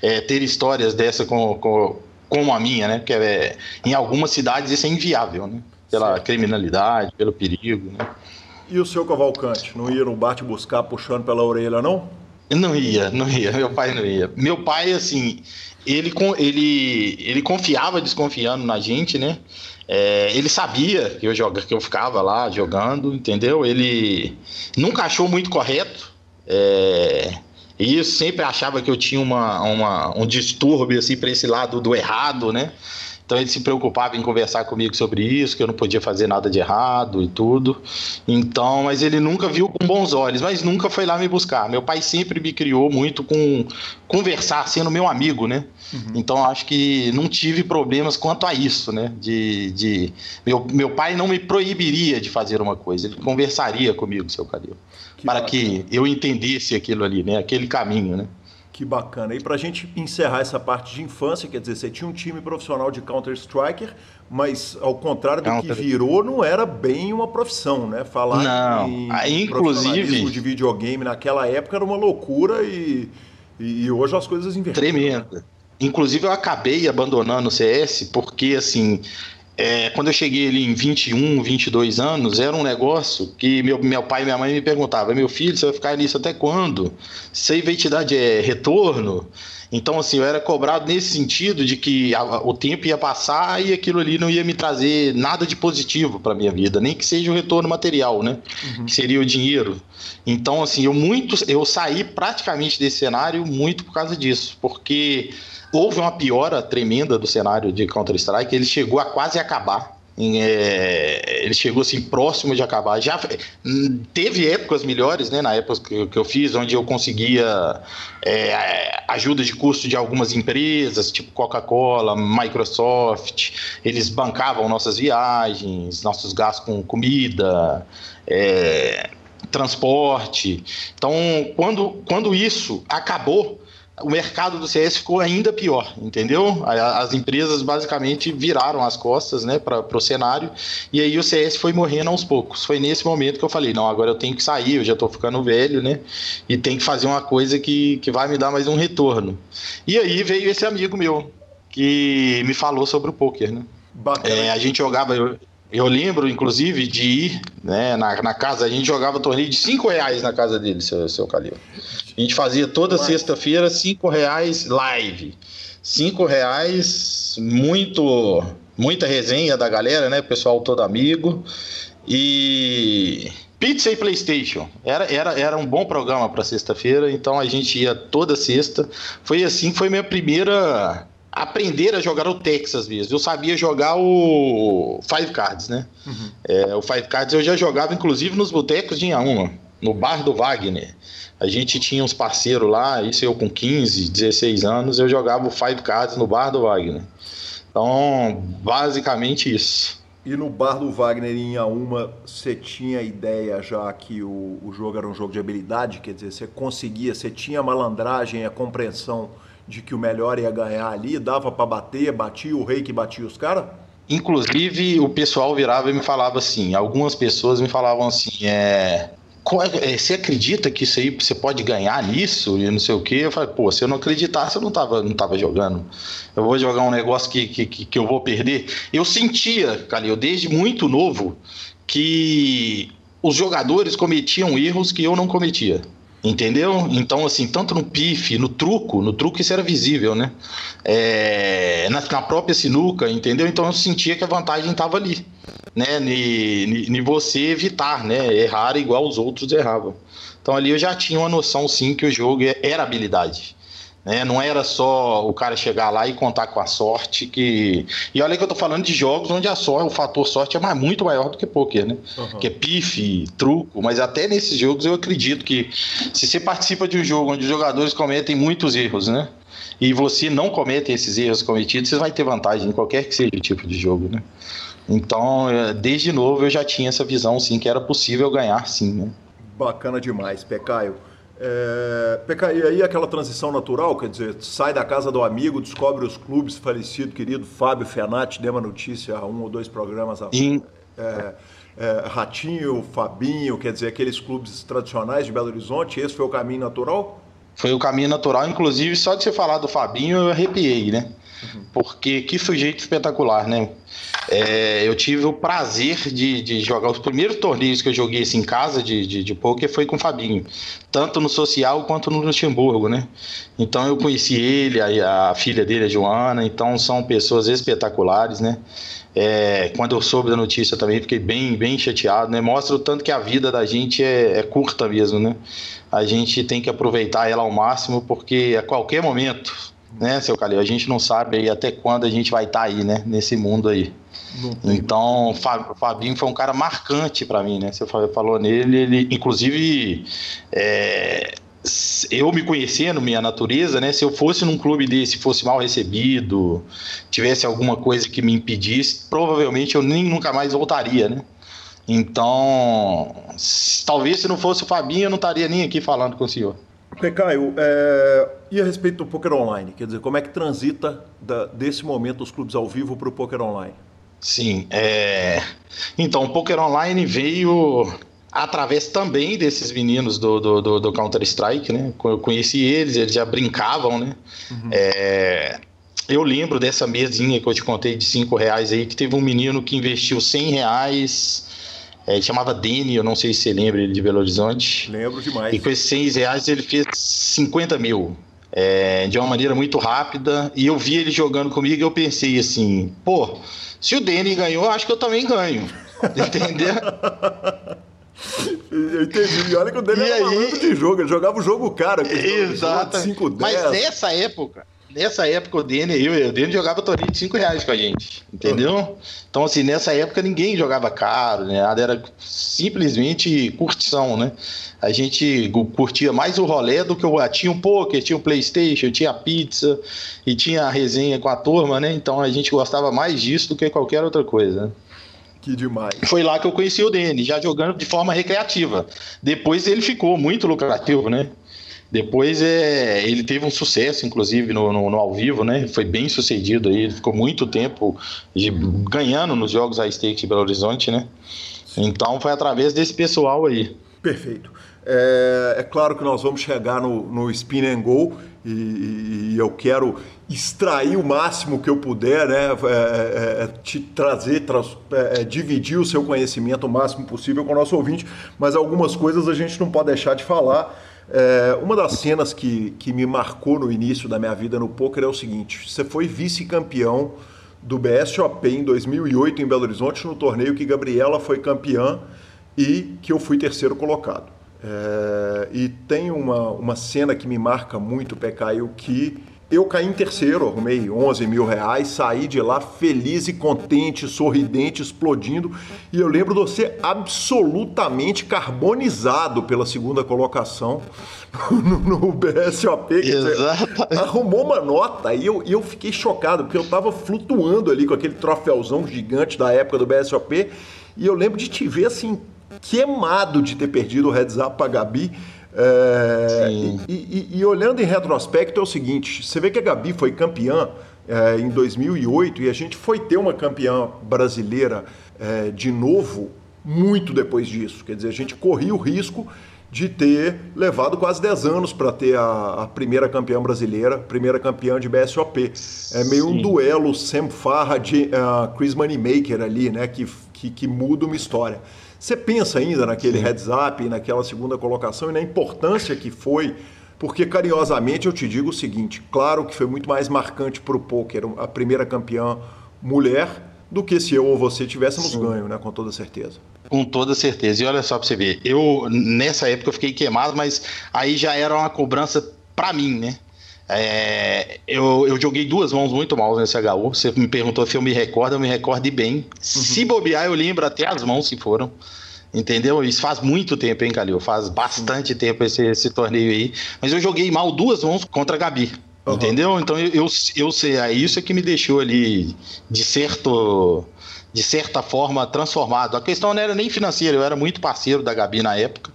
É, ter histórias dessa com, com, como a minha, né? Porque é, em algumas cidades isso é inviável, né? Pela criminalidade, pelo perigo, né? E o seu Cavalcante, não ia no bate buscar puxando pela orelha, não? Não ia, não ia. Meu pai não ia. Meu pai, assim, ele, ele, ele confiava desconfiando na gente, né? É, ele sabia que eu, joga, que eu ficava lá jogando, entendeu? Ele nunca achou muito correto. É, e sempre achava que eu tinha uma, uma, um distúrbio assim para esse lado do errado, né? Então ele se preocupava em conversar comigo sobre isso, que eu não podia fazer nada de errado e tudo. Então, mas ele nunca viu com bons olhos, mas nunca foi lá me buscar. Meu pai sempre me criou muito com conversar, sendo meu amigo, né? Uhum. Então acho que não tive problemas quanto a isso, né? De, de meu, meu pai não me proibiria de fazer uma coisa, ele conversaria comigo, seu Calil, para bacana. que eu entendesse aquilo ali, né? Aquele caminho, né? Que bacana. E para a gente encerrar essa parte de infância, quer dizer, você tinha um time profissional de Counter-Striker, mas ao contrário do Counter. que virou, não era bem uma profissão, né? Falar não. em ah, inclusive de videogame naquela época era uma loucura e, e hoje as coisas inverteram. Tremenda. Inclusive eu acabei abandonando o CS porque assim é, quando eu cheguei ali em 21, 22 anos, era um negócio que meu, meu pai e minha mãe me perguntavam: meu filho, você vai ficar nisso até quando? Se te dar é, retorno? Então, assim, eu era cobrado nesse sentido de que a, o tempo ia passar e aquilo ali não ia me trazer nada de positivo para minha vida, nem que seja o retorno material, né? Uhum. Que seria o dinheiro. Então, assim, eu muito, eu saí praticamente desse cenário muito por causa disso, porque houve uma piora tremenda do cenário de Counter-Strike, ele chegou a quase acabar. É, ele chegou assim próximo de acabar. Já teve épocas melhores, né? Na época que, que eu fiz, onde eu conseguia é, ajuda de custo de algumas empresas, tipo Coca-Cola, Microsoft. Eles bancavam nossas viagens, nossos gastos com comida. É, transporte. Então, quando, quando isso acabou, o mercado do CS ficou ainda pior, entendeu? As empresas basicamente viraram as costas né, para o cenário e aí o CS foi morrendo aos poucos. Foi nesse momento que eu falei: não, agora eu tenho que sair, eu já estou ficando velho, né? E tem que fazer uma coisa que, que vai me dar mais um retorno. E aí veio esse amigo meu que me falou sobre o poker, né? É, a gente jogava. Eu, eu lembro, inclusive, de ir né, na, na casa, a gente jogava torneio de 5 reais na casa dele, seu, seu Calil. A gente fazia toda sexta-feira 5 reais live. 5 reais, muito, muita resenha da galera, né? Pessoal todo amigo. E Pizza e PlayStation. Era, era, era um bom programa para sexta-feira, então a gente ia toda sexta. Foi assim, foi minha primeira aprender a jogar o Texas mesmo. Eu sabia jogar o Five Cards, né? Uhum. É, o Five Cards eu já jogava, inclusive, nos botecos de Inhaúma, no bar do Wagner. A gente tinha uns parceiros lá, isso eu com 15, 16 anos, eu jogava o Five Cards no bar do Wagner. Então, basicamente isso. E no bar do Wagner em Inhaúma, você tinha ideia já que o, o jogo era um jogo de habilidade? Quer dizer, você conseguia, você tinha a malandragem, a compreensão de que o melhor ia ganhar ali, dava para bater, batia o rei que batia os caras? Inclusive, o pessoal virava e me falava assim, algumas pessoas me falavam assim, é, é... Você acredita que isso aí você pode ganhar nisso e não sei o que? Eu falei, pô, se eu não acreditasse, eu não tava, não tava jogando. Eu vou jogar um negócio que, que, que eu vou perder. Eu sentia, Calil, desde muito novo, que os jogadores cometiam erros que eu não cometia. Entendeu? Então, assim, tanto no pife, no truco, no truco isso era visível, né? É, na, na, própria sinuca, entendeu? Então eu sentia que a vantagem estava ali, né? Em você evitar, né? Errar igual os outros erravam. Então ali eu já tinha uma noção, sim, que o jogo era habilidade. Né? Não era só o cara chegar lá e contar com a sorte que. E olha que eu tô falando de jogos onde a sorte, o fator sorte é muito maior do que poker, né? Uhum. Que é pife, truco, mas até nesses jogos eu acredito que se você participa de um jogo onde os jogadores cometem muitos erros, né? E você não comete esses erros cometidos, você vai ter vantagem em qualquer que seja o tipo de jogo, né? Então, é, desde novo eu já tinha essa visão, sim, que era possível ganhar, sim, né? Bacana demais, Pecaio. É, e aí aquela transição natural, quer dizer, sai da casa do amigo, descobre os clubes, falecido querido Fábio Fenati, deu uma notícia há um ou dois programas atrás. É, é, Ratinho, Fabinho, quer dizer, aqueles clubes tradicionais de Belo Horizonte, esse foi o caminho natural? Foi o caminho natural, inclusive só de você falar do Fabinho eu arrepiei, né? Porque que sujeito espetacular, né? É, eu tive o prazer de, de, jogar os primeiros torneios que eu joguei assim, em casa de, de, de poker foi com o Fabinho, tanto no social quanto no Luxemburgo, né? Então eu conheci ele, a, a filha dele, a Joana, então são pessoas espetaculares, né? É, quando eu soube da notícia também fiquei bem, bem chateado, né? Mostra o tanto que a vida da gente é, é curta mesmo, né? A gente tem que aproveitar ela ao máximo porque a qualquer momento né, seu Calil? A gente não sabe aí até quando a gente vai estar tá aí, né, nesse mundo aí. Então, o Fabinho foi um cara marcante para mim, né? Você falou nele, ele, inclusive, é, eu me conhecendo, minha natureza, né? Se eu fosse num clube desse, fosse mal recebido, tivesse alguma coisa que me impedisse, provavelmente eu nem nunca mais voltaria, né? Então, talvez se não fosse o Fabinho, eu não estaria nem aqui falando com o senhor. Caio, é, e a respeito do poker online? Quer dizer, como é que transita da, desse momento os clubes ao vivo para o poker online? Sim, é... então o poker online veio através também desses meninos do, do, do, do Counter-Strike, né? Eu conheci eles, eles já brincavam, né? Uhum. É... Eu lembro dessa mesinha que eu te contei de 5 reais aí, que teve um menino que investiu 100 reais é, ele chamava Dini, eu não sei se você lembra ele de Belo Horizonte. Lembro demais. E com esses 100 reais ele fez 50 mil. É, de uma maneira muito rápida. E eu vi ele jogando comigo e eu pensei assim, pô, se o Deni ganhou, acho que eu também ganho. Entendeu? Eu entendi. E olha que o Deni era aí... de jogo, ele jogava o jogo cara. Exato. Mas nessa época, nessa época o Dene, eu, o Dene jogava torneio de 5 reais com a gente, entendeu? Então, assim, nessa época ninguém jogava caro, né? Era simplesmente curtição, né? A gente curtia mais o rolê do que o. Tinha um poker, tinha um Playstation, tinha pizza e tinha a resenha com a turma, né? Então a gente gostava mais disso do que qualquer outra coisa. Que demais. Foi lá que eu conheci o Dene, já jogando de forma recreativa. Depois ele ficou muito lucrativo, né? Depois é, ele teve um sucesso, inclusive, no, no, no, ao vivo, né? Foi bem sucedido aí, ficou muito tempo de, ganhando nos jogos a stake de Belo Horizonte, né? Então foi através desse pessoal aí. Perfeito. É, é claro que nós vamos chegar no, no Spin and Go e, e, eu quero extrair o máximo que eu puder, né? É, é, é te trazer, tra é, é, dividir o seu conhecimento o máximo possível com o nosso ouvinte, mas algumas coisas a gente não pode deixar de falar. É, uma das cenas que, que me marcou no início da minha vida no poker é o seguinte: você foi vice-campeão do BSOP em 2008 em Belo Horizonte, no torneio que Gabriela foi campeã e que eu fui terceiro colocado. É, e tem uma, uma cena que me marca muito, Pecaio, que eu caí em terceiro, arrumei 11 mil reais, saí de lá feliz e contente, sorridente, explodindo. E eu lembro de você absolutamente carbonizado pela segunda colocação no, no BSOP. Exato. Arrumou uma nota e eu, eu fiquei chocado, porque eu estava flutuando ali com aquele troféuzão gigante da época do BSOP. E eu lembro de te ver assim, queimado de ter perdido o heads up para Gabi. É, e, e, e, olhando em retrospecto é o seguinte, você vê que a Gabi foi campeã é, em 2008 e a gente foi ter uma campeã brasileira é, de novo muito depois disso. Quer dizer, a gente corria o risco de ter levado quase 10 anos para ter a, a, primeira campeã brasileira, primeira campeã de BSOP. É meio Sim. um duelo Sam Farra de uh, Chris Moneymaker ali, né, que, que, que muda uma história. Você pensa ainda naquele heads up, naquela segunda colocação e na importância que foi, porque carinhosamente eu te digo o seguinte: claro que foi muito mais marcante para o poker a primeira campeã mulher do que se eu ou você tivéssemos Sim. ganho, né? Com toda certeza. Com toda certeza. E olha só para você ver, eu nessa época eu fiquei queimado, mas aí já era uma cobrança para mim, né? É, eu, eu, joguei duas mãos muito mal nesse HU. Você me perguntou se eu me recordo, eu me recordo bem. Uhum. Se bobear, eu lembro até as mãos se foram. Entendeu? Isso faz muito tempo, hein, Calil? Faz bastante Sim. tempo esse, esse torneio aí. Mas eu joguei mal duas mãos contra a Gabi. Uhum. Entendeu? Então eu, eu, eu sei, é isso que me deixou ali de certo de certa forma transformado. A questão não era nem financeira, eu era muito parceiro da Gabi na época.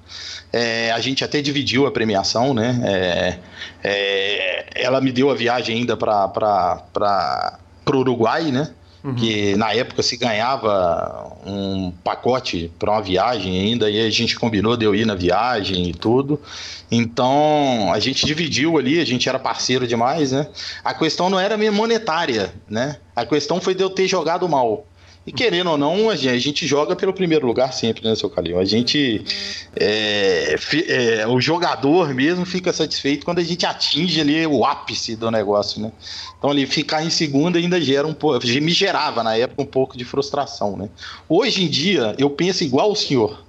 É, a gente até dividiu a premiação, né? É, é, ela me deu a viagem ainda para o Uruguai, né? Uhum. Que na época se ganhava um pacote para uma viagem ainda, e a gente combinou de eu ir na viagem e tudo. Então a gente dividiu ali, a gente era parceiro demais, né? A questão não era minha monetária, né? A questão foi de eu ter jogado mal. E querendo ou não, a gente, a gente joga pelo primeiro lugar sempre, né, seu Calil? A gente. É, é, o jogador mesmo fica satisfeito quando a gente atinge ali o ápice do negócio, né? Então ali ficar em segunda ainda gera um pouco. Me gerava na época um pouco de frustração, né? Hoje em dia, eu penso igual o senhor.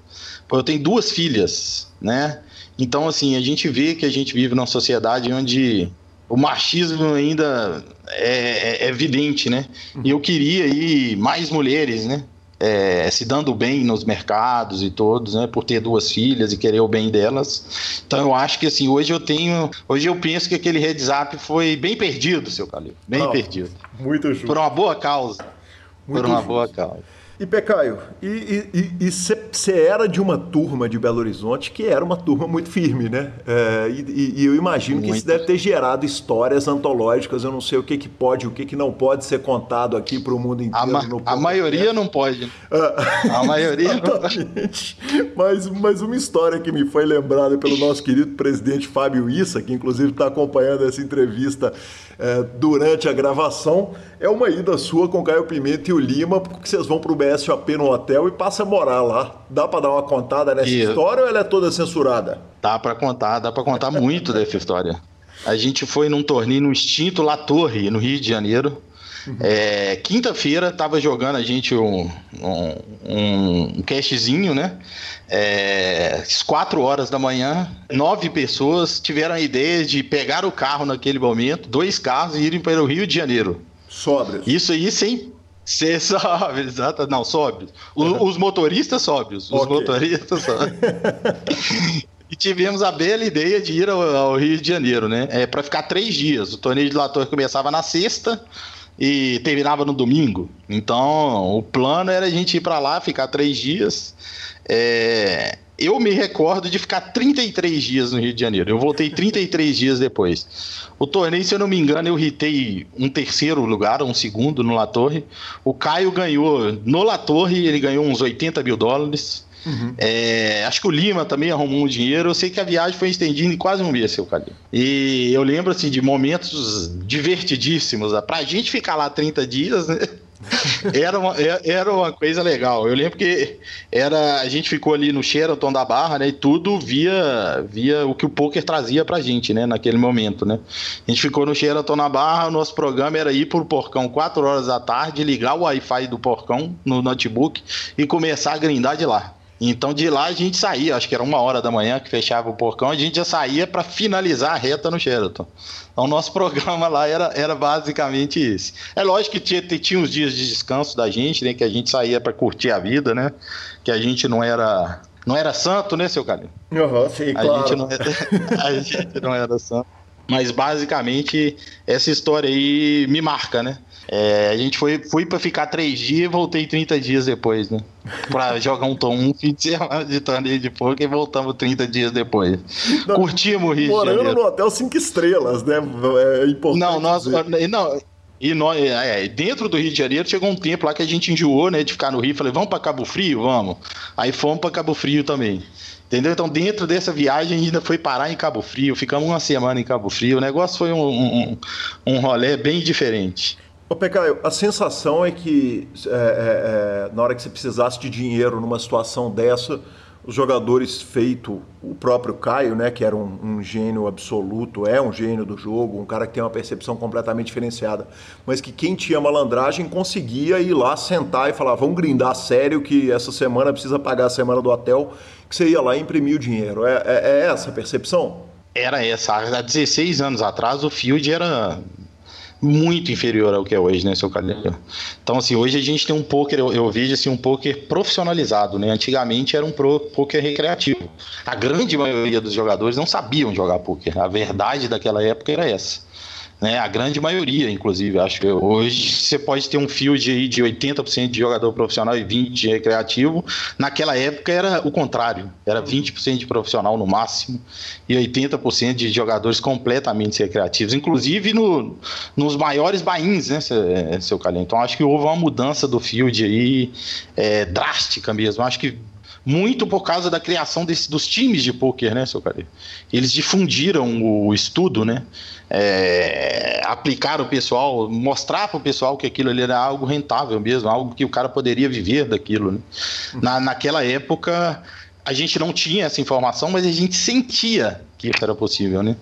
Eu tenho duas filhas, né? Então, assim, a gente vê que a gente vive numa sociedade onde o machismo ainda é, é, evidente, né? E eu queria aí mais mulheres, né? É, se dando bem nos mercados e todos, né? Por ter duas filhas e querer o bem delas. Então eu acho que assim, hoje eu tenho. Hoje eu penso que aquele heads up foi bem perdido, seu Calil. Bem perdido. Muito justo. Por uma boa causa. Muito por uma justo. boa causa. E Pecaio, e você era de uma turma de Belo Horizonte que era uma turma muito firme, né? É, e, e, eu imagino muito. que isso deve ter gerado histórias antológicas. Eu não sei o que, que pode, o que, que não pode ser contado aqui para o mundo inteiro. A, ma a maioria não pode. Ah, a maioria não pode. Mas, mas uma história que me foi lembrada pelo nosso querido presidente Fábio Issa, que inclusive está acompanhando essa entrevista é, durante a gravação, é uma ida sua com o Caio Pimenta e o Lima, porque vocês vão para o BSOP no hotel e passam a morar lá. Dá para dar uma contada nessa e... história ou ela é toda censurada? Dá para contar, dá para contar muito dessa história. A gente foi num torneio no extinto La Torre, no Rio de Janeiro. Uhum. É, Quinta-feira tava jogando a gente um, um, um cashzinho, né? É, às quatro horas da manhã, nove pessoas tiveram a ideia de pegar o carro naquele momento, dois carros, e irem para o Rio de Janeiro. Sóbrios. Isso aí sem. Ser sóbrios, exato. Não, sóbrios. Uhum. Os motoristas sóbrios. Os okay. motoristas sóbrios. e tivemos a bela ideia de ir ao, ao Rio de Janeiro, né? É, para ficar três dias. O torneio de Lator começava na sexta e terminava no domingo. Então, o plano era a gente ir para lá, ficar três dias. É, eu me recordo de ficar 33 dias no Rio de Janeiro. Eu voltei 33 dias depois. O torneio, se eu não me engano, eu ritei um terceiro lugar, um segundo no La Torre. O Caio ganhou no La Torre, ele ganhou uns 80 mil dólares. Uhum. É, acho que o Lima também arrumou um dinheiro. Eu sei que a viagem foi estendida em quase um mês, seu Calil. E eu lembro assim, de momentos divertidíssimos. Pra gente ficar lá 30 dias, né? era, uma, é, era uma coisa legal. Eu lembro que era, a gente ficou ali no Sheraton da Barra, né? E tudo via, via o que o poker trazia pra gente, né? Naquele momento, né? A gente ficou no Sheraton na Barra, o nosso programa era ir pro Porcão 4 horas da tarde, ligar o Wi-Fi do Porcão no notebook e começar a grindar de lá. Então de lá a gente saía, acho que era uma hora da manhã que fechava o porcão, a gente já saía para finalizar a reta no Sheraton. Então o nosso programa lá era, era basicamente isso. É lógico que tinha, tinha uns dias de descanso da gente, né? Que a gente saía para curtir a vida, né? Que a gente não era. Não era santo, né, seu Calil? Uhum, sim, a claro. Gente não era, a gente não era santo. Mas basicamente essa história aí me marca, né? É, a gente foi, fui para ficar três dias e voltei 30 dias depois, né? Pra jogar um, tom, um fim de semana de torneio de poker e voltamos 30 dias depois. Não, Curtimos o Rio Morando no hotel 5 estrelas, né? É importante. Não, nós. Não, e nós, é, dentro do Rio de Janeiro chegou um tempo lá que a gente enjoou, né, de ficar no Rio. Falei, vamos para Cabo Frio? Vamos. Aí fomos para Cabo Frio também. Entendeu? Então, dentro dessa viagem, ainda foi parar em Cabo Frio. Ficamos uma semana em Cabo Frio. O negócio foi um, um, um rolê bem diferente. Ô, Pecaio, a sensação é que é, é, é, na hora que você precisasse de dinheiro numa situação dessa, os jogadores feito o próprio Caio, né, que era um, um, gênio absoluto, é um gênio do jogo, um cara que tem uma percepção completamente diferenciada, mas que quem tinha malandragem conseguia ir lá sentar e falar, vamos grindar sério que essa semana precisa pagar a semana do hotel, que você ia lá e imprimia o dinheiro. É, é, é essa a percepção? Era essa. Há 16 anos atrás o Field era muito inferior ao que é hoje, né, seu Calheiro? Então, assim, hoje a gente tem um poker, eu, eu vejo assim, um poker profissionalizado, né? Antigamente era um pro, poker recreativo. A grande maioria dos jogadores não sabiam jogar poker. A verdade daquela época era essa né? A grande maioria, inclusive, acho que hoje você pode ter um field aí de 80% de jogador profissional e 20% de recreativo. Naquela época era o contrário, era 20% de profissional no máximo e 80% de jogadores completamente recreativos, inclusive no, nos maiores bains, né, seu Calhão? Então acho que houve uma mudança do field aí é, drástica mesmo. Acho que muito por causa da criação desse, dos times de pôquer, né, seu Cari? Eles difundiram o estudo, né? É, aplicar o pessoal, mostrar para o pessoal que aquilo ali era algo rentável mesmo, algo que o cara poderia viver daquilo. Né? Na, naquela época, a gente não tinha essa informação, mas a gente sentia que isso era possível, né?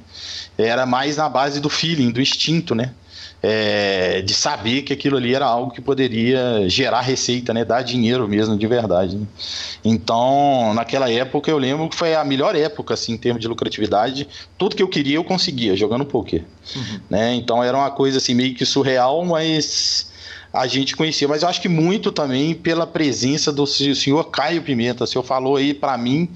Era mais na base do feeling, do instinto, né? É, de saber que aquilo ali era algo que poderia gerar receita, né? Dar dinheiro mesmo de verdade. Né? Então, naquela época, eu lembro que foi a melhor época, assim, em termos de lucratividade. Tudo que eu queria, eu conseguia, jogando poker. Uhum. Né? Então, era uma coisa, assim, meio que surreal, mas a gente conhecia. Mas eu acho que muito também pela presença do senhor Caio Pimenta. O senhor falou aí para mim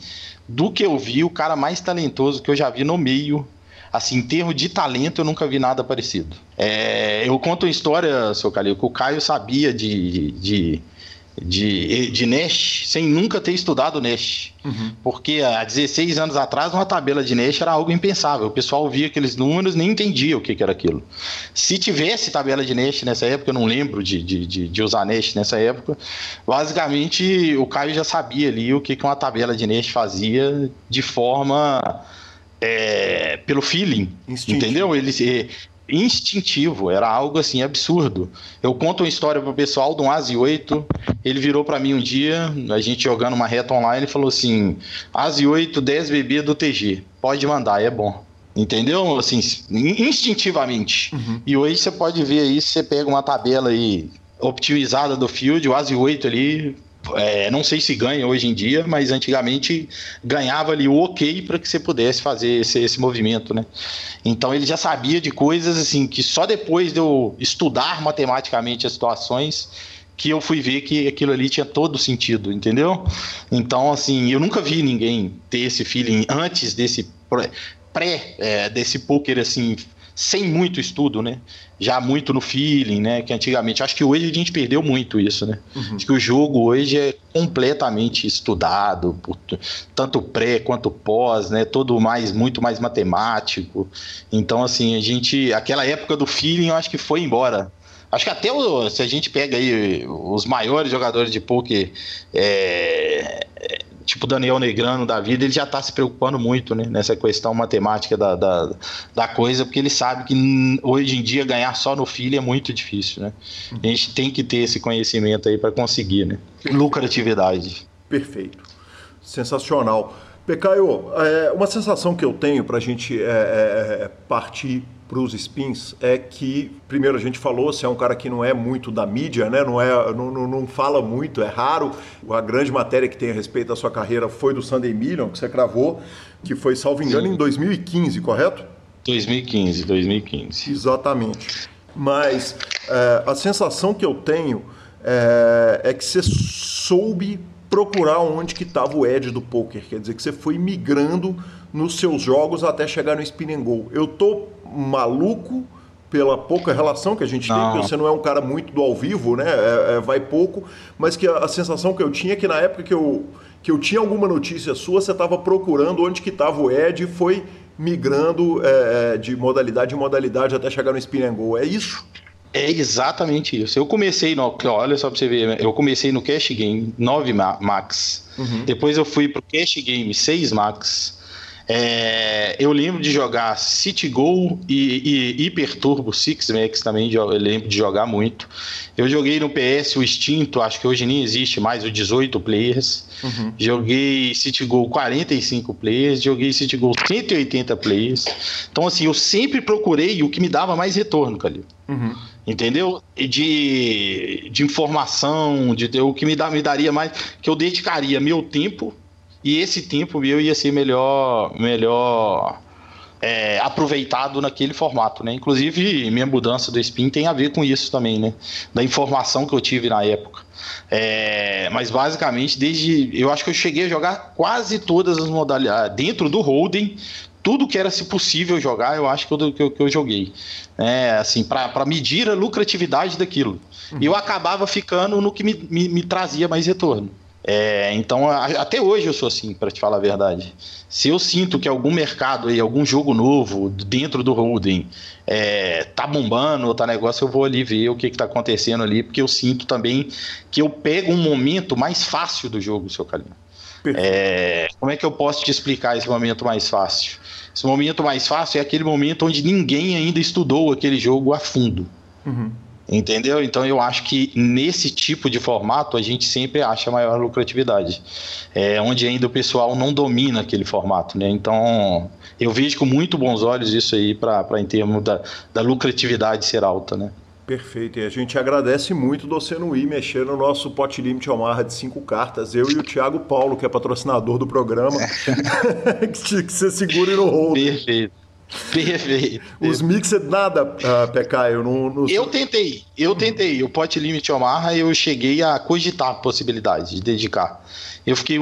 do que eu vi, o cara mais talentoso que eu já vi no meio assim, em termos de talento, eu nunca vi nada parecido. É, eu conto uma história, seu Calil, que o Caio sabia de, de, de, de Nash sem nunca ter estudado Nash. Uhum. Porque há 16 anos atrás, uma tabela de Nash era algo impensável. O pessoal via aqueles números nem entendia o que, que era aquilo. Se tivesse tabela de Nash nessa época, eu não lembro de, de, de, de usar Nash nessa época, basicamente o Caio já sabia ali o que, que uma tabela de Nash fazia de forma é, pelo feeling, Instintivo. entendeu? Ele é, instintivo, era algo assim absurdo. Eu conto uma história pro pessoal de um Asi 8, ele virou para mim um dia, a gente jogando uma reta online, ele falou assim: Asi 8 10 BB do TG, pode mandar, é bom. Entendeu? Assim, instintivamente. Uhum. E hoje você pode ver aí, você pega uma tabela aí optimizada do field, o ASI 8 ali, é, não sei se ganha hoje em dia, mas antigamente ganhava ali o ok para que você pudesse fazer esse, esse, movimento, né? Então ele já sabia de coisas assim que só depois de eu estudar matematicamente as situações que eu fui ver que aquilo ali tinha todo sentido, entendeu? Então assim, eu nunca vi ninguém ter esse feeling antes desse pré é, desse poker assim sem muito estudo, né? Já muito no feeling, né? Que antigamente. Acho que hoje a gente perdeu muito isso, né? Uhum. Acho que o jogo hoje é completamente estudado, por, tanto pré quanto pós, né? Todo mais, muito mais matemático. Então, assim, a gente. Aquela época do feeling, eu acho que foi embora. Acho que até o, se a gente pega aí os maiores jogadores de poker é, tipo Daniel Negrano da vida, ele já está se preocupando muito né, nessa questão matemática da, da, da, coisa, porque ele sabe que hoje em dia ganhar só no filho é muito difícil. Né? A gente tem que ter esse conhecimento aí para conseguir, né? Lucratividade. Perfeito. Sensacional. Pecaio, é, uma sensação que eu tenho para a gente é, é, é partir para os spins é que, primeiro, a gente falou, você é um cara que não é muito da mídia, né? não, é, não, não, não fala muito, é raro. A grande matéria que tem a respeito da sua carreira foi do Sunday Million, que você cravou, que foi, salvo engano, Sim. em 2015, correto? 2015, 2015. Exatamente. Mas é, a sensação que eu tenho é, é que você soube procurar onde que estava o edge do poker, quer dizer que você foi migrando nos seus jogos até chegar no spin and go. Eu tô maluco pela pouca relação que a gente não. tem, porque você não é um cara muito do ao vivo, né? É, é, vai pouco, mas que a, a, sensação que eu tinha é que na época que eu, que eu tinha alguma notícia sua, você estava procurando onde que estava o Ed e foi migrando é, é, de modalidade em modalidade até chegar no spin and go. É isso? É exatamente isso. Eu comecei no. Olha só pra você ver, eu comecei no Cash Game 9 Max. Uhum. Depois eu fui pro Cash Game 6 Max. É, eu lembro de jogar City Go e, e Hyper Turbo Six Max também, eu lembro de jogar muito. Eu joguei no PS o extinto, acho que hoje nem existe mais, o 18 players. Uhum. Joguei City Go 45 players, joguei City Go 180 players. Então, assim, eu sempre procurei o que me dava mais retorno, Calil. Uhum. Entendeu? De, de informação, de, de o que me, dá, me daria mais, que eu dedicaria meu tempo e esse tempo meu ia ser melhor, melhor é, aproveitado naquele formato, né? Inclusive, minha mudança do spin tem a ver com isso também, né? Da informação que eu tive na época. É, mas basicamente, desde. Eu acho que eu cheguei a jogar quase todas as modalidades. Dentro do holding, tudo que era se possível jogar, eu acho que eu, que eu, que eu joguei. É, assim, para medir a lucratividade daquilo. Uhum. E eu acabava ficando no que me, me, me trazia mais retorno. É, então, a, até hoje eu sou assim, para te falar a verdade. Se eu sinto que algum mercado aí, algum jogo novo dentro do holding é, tá bombando ou tá negócio, eu vou ali ver o que, que tá acontecendo ali, porque eu sinto também que eu pego um momento mais fácil do jogo, seu Calino. É, como é que eu posso te explicar esse momento mais fácil? Esse momento mais fácil é aquele momento onde ninguém ainda estudou aquele jogo a fundo. Uhum. Entendeu? Então eu acho que nesse tipo de formato a gente sempre acha maior lucratividade. É onde ainda o pessoal não domina aquele formato, né? Então eu vejo com muito bons olhos isso aí para em termos da, da lucratividade ser alta, né? Perfeito, e a gente agradece muito você não ir mexer no nosso pot limit Omarra de cinco cartas. Eu e o Thiago Paulo, que é patrocinador do programa, que você segure no hold. Perfeito. Perfeito. Os mixed nada, uh, Pecaio. No, no... Eu tentei, eu tentei. O Pot Limit Omaha eu cheguei a cogitar a possibilidade de dedicar. Eu fiquei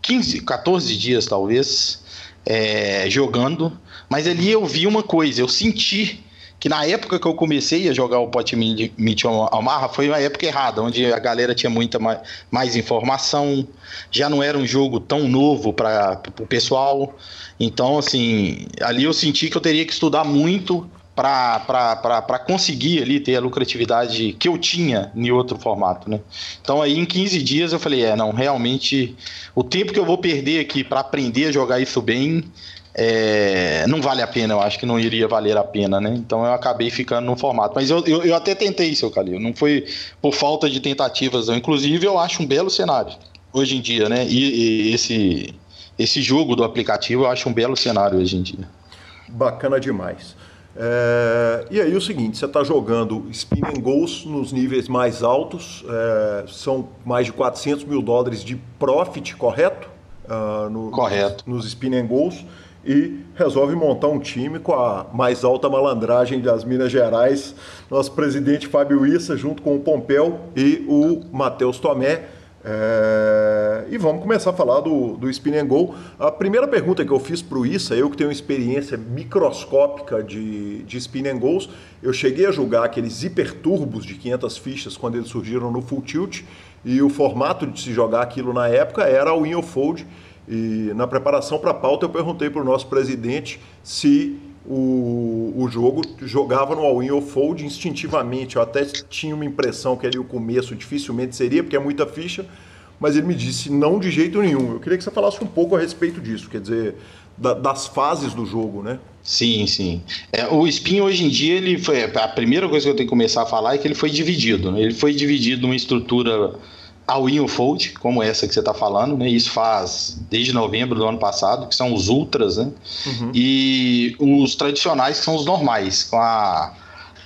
15, 14 dias talvez é, jogando, mas ali eu vi uma coisa, eu senti que na época que eu comecei a jogar o Pot Meet Almarra foi uma época errada, onde a galera tinha muita mais, mais informação, já não era um jogo tão novo para o pessoal. Então, assim, ali eu senti que eu teria que estudar muito para conseguir ali ter a lucratividade que eu tinha em outro formato, né? Então aí em 15 dias eu falei, é, não, realmente o tempo que eu vou perder aqui para aprender a jogar isso bem, é, não vale a pena, eu acho que não iria valer a pena, né? Então eu acabei ficando no formato. Mas eu, eu, eu até tentei, seu Calil, não foi por falta de tentativas, não. Inclusive eu acho um belo cenário hoje em dia, né? E, e esse, esse jogo do aplicativo eu acho um belo cenário hoje em dia. Bacana demais. É, e aí o seguinte, você está jogando spinning goals nos níveis mais altos, é, são mais de 400 mil dólares de profit, correto? Uh, no, correto. Nos, nos spinning goals e resolve montar um time com a mais alta malandragem das Minas Gerais, nosso presidente Fábio Issa, junto com o Pompeu e o Matheus Tomé. É... E vamos começar a falar do, do Spin and Go. A primeira pergunta que eu fiz para o Issa, eu que tenho experiência microscópica de, de Spin and Goals, eu cheguei a julgar aqueles hiperturbos de 500 fichas quando eles surgiram no Full Tilt, e o formato de se jogar aquilo na época era o Win or Fold, e na preparação para a pauta eu perguntei para o nosso presidente se o, o jogo jogava no all-in ou fold instintivamente. Eu até tinha uma impressão que ali o começo dificilmente seria, porque é muita ficha, mas ele me disse não de jeito nenhum. Eu queria que você falasse um pouco a respeito disso, quer dizer, da, das fases do jogo, né? Sim, sim. É, o Spin hoje em dia, ele foi. A primeira coisa que eu tenho que começar a falar é que ele foi dividido. Né? Ele foi dividido numa estrutura ao Fold, como essa que você está falando, né? Isso faz desde novembro do ano passado, que são os ultras, né? Uhum. E os tradicionais que são os normais, com a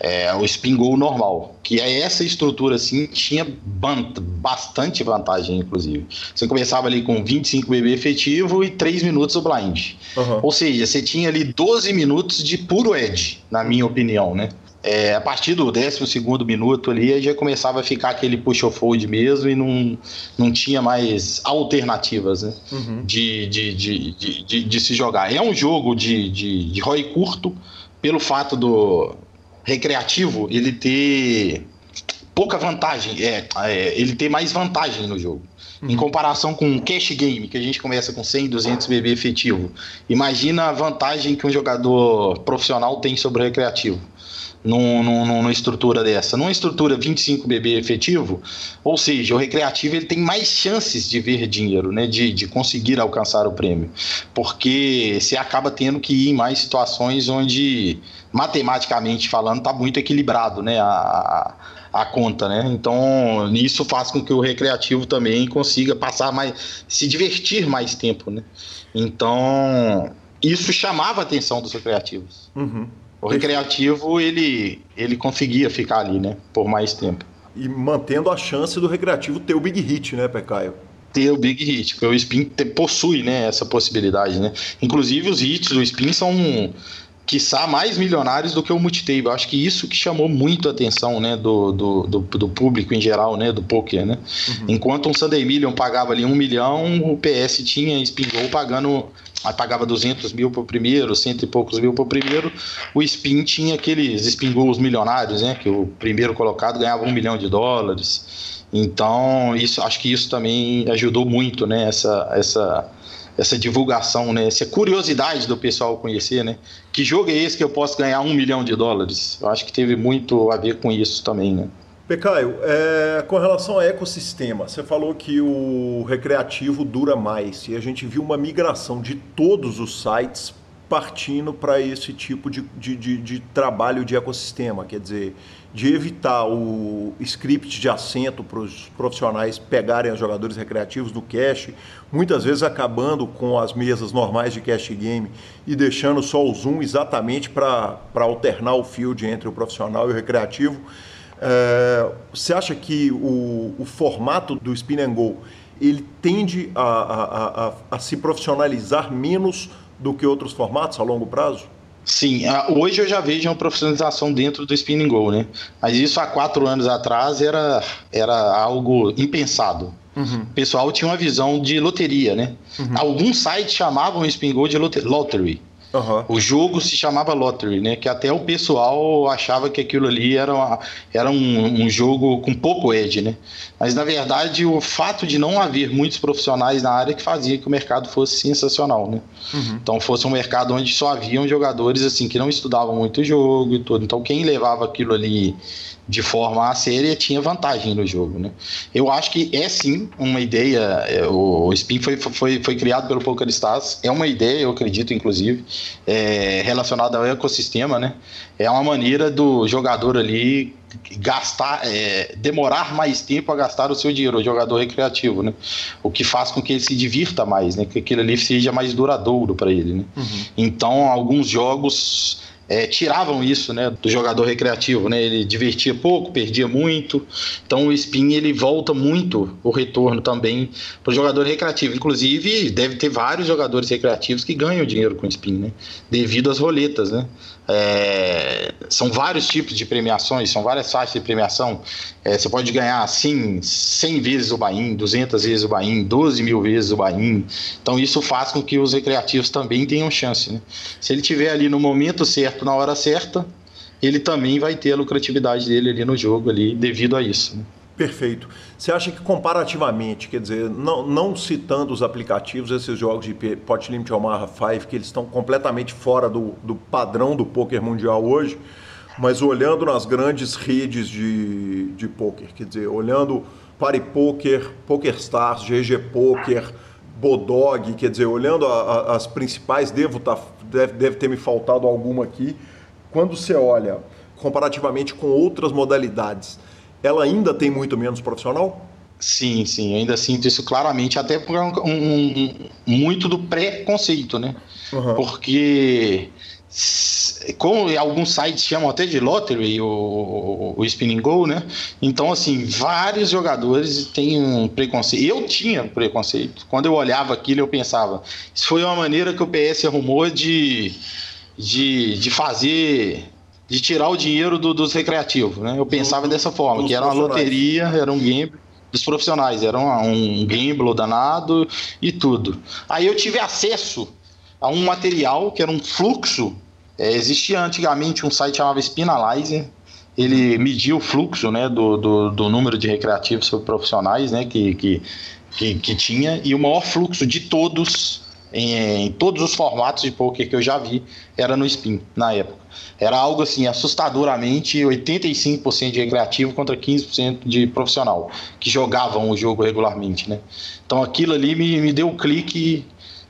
é, o spin goal normal, que é essa estrutura assim, tinha bastante vantagem, inclusive. Você começava ali com 25 BB efetivo e 3 minutos o blind. Uhum. Ou seja, você tinha ali 12 minutos de puro edge, na minha opinião, né? É, a partir do 12 minuto ali, já começava a ficar aquele push or fold mesmo e não, não tinha mais alternativas né? uhum. de, de, de, de, de, se jogar. É um jogo de, de, de ROI curto, pelo fato do recreativo ele ter pouca vantagem, é, é ele ter mais vantagem no jogo. Uhum. Em comparação com um cash game, que a gente começa com 100, 200 BB efetivo. Imagina a vantagem que um jogador profissional tem sobre o recreativo num, num, numa estrutura dessa. Numa estrutura 25 BB efetivo, ou seja, o recreativo ele tem mais chances de ver dinheiro, né, de, de conseguir alcançar o prêmio, porque você acaba tendo que ir em mais situações onde, matematicamente falando, está muito equilibrado né, a, a conta, né? Então, isso faz com que o recreativo também consiga passar mais, se divertir mais tempo, né? Então, isso chamava a atenção dos recreativos. Uhum. O recreativo, ele, ele conseguia ficar ali, né? Por mais tempo. E mantendo a chance do recreativo ter o big hit, né, Pecaio? Ter o big hit, porque o Spin possui, né, essa possibilidade, né? Inclusive, os hits do Spin são quiçá mais milionários do que o multitable. Acho que isso que chamou muito a atenção né, do, do, do, do público em geral, né, do poker. Né? Uhum. Enquanto um Sunday Million pagava ali um milhão, o PS tinha Spin Goal pagando Aí pagava 200 mil por primeiro, cento e poucos mil por primeiro. O Spin tinha aqueles Spin Goals milionários, né? Que o primeiro colocado ganhava um milhão de dólares. Então, isso, acho que isso também ajudou muito, né? Essa, essa, essa divulgação, né? Essa curiosidade do pessoal conhecer, né? Que jogo é esse que eu posso ganhar um milhão de dólares? Eu acho que teve muito a ver com isso também, né? Pecaio, é, com relação ao ecossistema, você falou que o recreativo dura mais e a gente viu uma migração de todos os sites partindo para esse tipo de, de, de, de, trabalho de ecossistema, quer dizer, de evitar o script de assento para os profissionais pegarem os jogadores recreativos no cache, muitas vezes acabando com as mesas normais de cache game e deixando só o zoom exatamente para alternar o field entre o profissional e o recreativo. É, você acha que o, o, formato do Spin and Go ele tende a, a, a, a, se profissionalizar menos do que outros formatos a longo prazo? Sim, hoje eu já vejo uma profissionalização dentro do Spin and Go, né? Mas isso há quatro anos atrás era, era algo impensado. Uhum. O pessoal tinha uma visão de loteria, né? Uhum. Alguns sites chamavam o Spin Go de lottery. Uhum. O jogo se chamava Lottery, né? Que até o pessoal achava que aquilo ali era, uma, era um, um, jogo com pouco edge, né? Mas na verdade o fato de não haver muitos profissionais na área que fazia que o mercado fosse sensacional, né? Uhum. Então fosse um mercado onde só haviam jogadores assim que não estudavam muito o jogo e tudo. Então quem levava aquilo ali de forma a séria tinha vantagem no jogo, né? Eu acho que é sim uma ideia. É, o Spin foi, foi, foi criado pelo PokerStars, é uma ideia, eu acredito, inclusive, é, relacionada ao ecossistema, né? É uma maneira do jogador ali gastar, é, demorar mais tempo a gastar o seu dinheiro, o jogador recreativo, né? O que faz com que ele se divirta mais, né? Que aquilo ali seja mais duradouro para ele, né? Uhum. Então, alguns jogos é, tiravam isso né, do jogador recreativo, né? Ele divertia pouco, perdia muito. Então o spin ele volta muito o retorno também para o jogador recreativo. Inclusive deve ter vários jogadores recreativos que ganham dinheiro com spin, né? Devido às roletas, né? É, são vários tipos de premiações, são várias faixas de premiação. É, você pode ganhar assim 100 vezes o Bahia, 200 vezes o Bahia, 12 mil vezes o Bahia. Então isso faz com que os recreativos também tenham chance. Né? Se ele tiver ali no momento certo, na hora certa, ele também vai ter a lucratividade dele ali no jogo ali devido a isso. Né? Perfeito. Você acha que comparativamente, quer dizer, não, não citando os aplicativos, esses jogos de Pot Limit Omaha 5, que eles estão completamente fora do, do padrão do poker mundial hoje, mas olhando nas grandes redes de, de poker, quer dizer, olhando Party Poker, PokerStars, GG Poker, Bodog, quer dizer, olhando a, a, as principais, devo tá, deve, deve ter me faltado alguma aqui. Quando você olha comparativamente com outras modalidades, ela ainda tem muito menos profissional? Sim, sim, ainda sinto isso claramente, até por um, um, muito do preconceito, né? Uhum. Porque como alguns sites chamam até de lottery o, o spinning goal, né? Então assim, vários jogadores têm um preconceito. Eu tinha preconceito. Quando eu olhava aquilo, eu pensava, isso foi uma maneira que o PS arrumou de de, de fazer de tirar o dinheiro do, dos recreativos, né? Eu pensava dessa forma, que era uma loteria, era um game dos profissionais, era um, um gamble danado e tudo. Aí eu tive acesso a um material que era um fluxo. É, existia antigamente um site chamado Spinalizer, ele media o fluxo né, do, do, do número de recreativos profissionais né, que, que, que, que tinha, e o maior fluxo de todos em, em, todos os formatos de poker que eu já vi, era no spin, na época. Era algo assim, assustadoramente 85% de recreativo contra 15% de profissional, que jogavam o jogo regularmente, né? Então aquilo ali me, me deu um clique.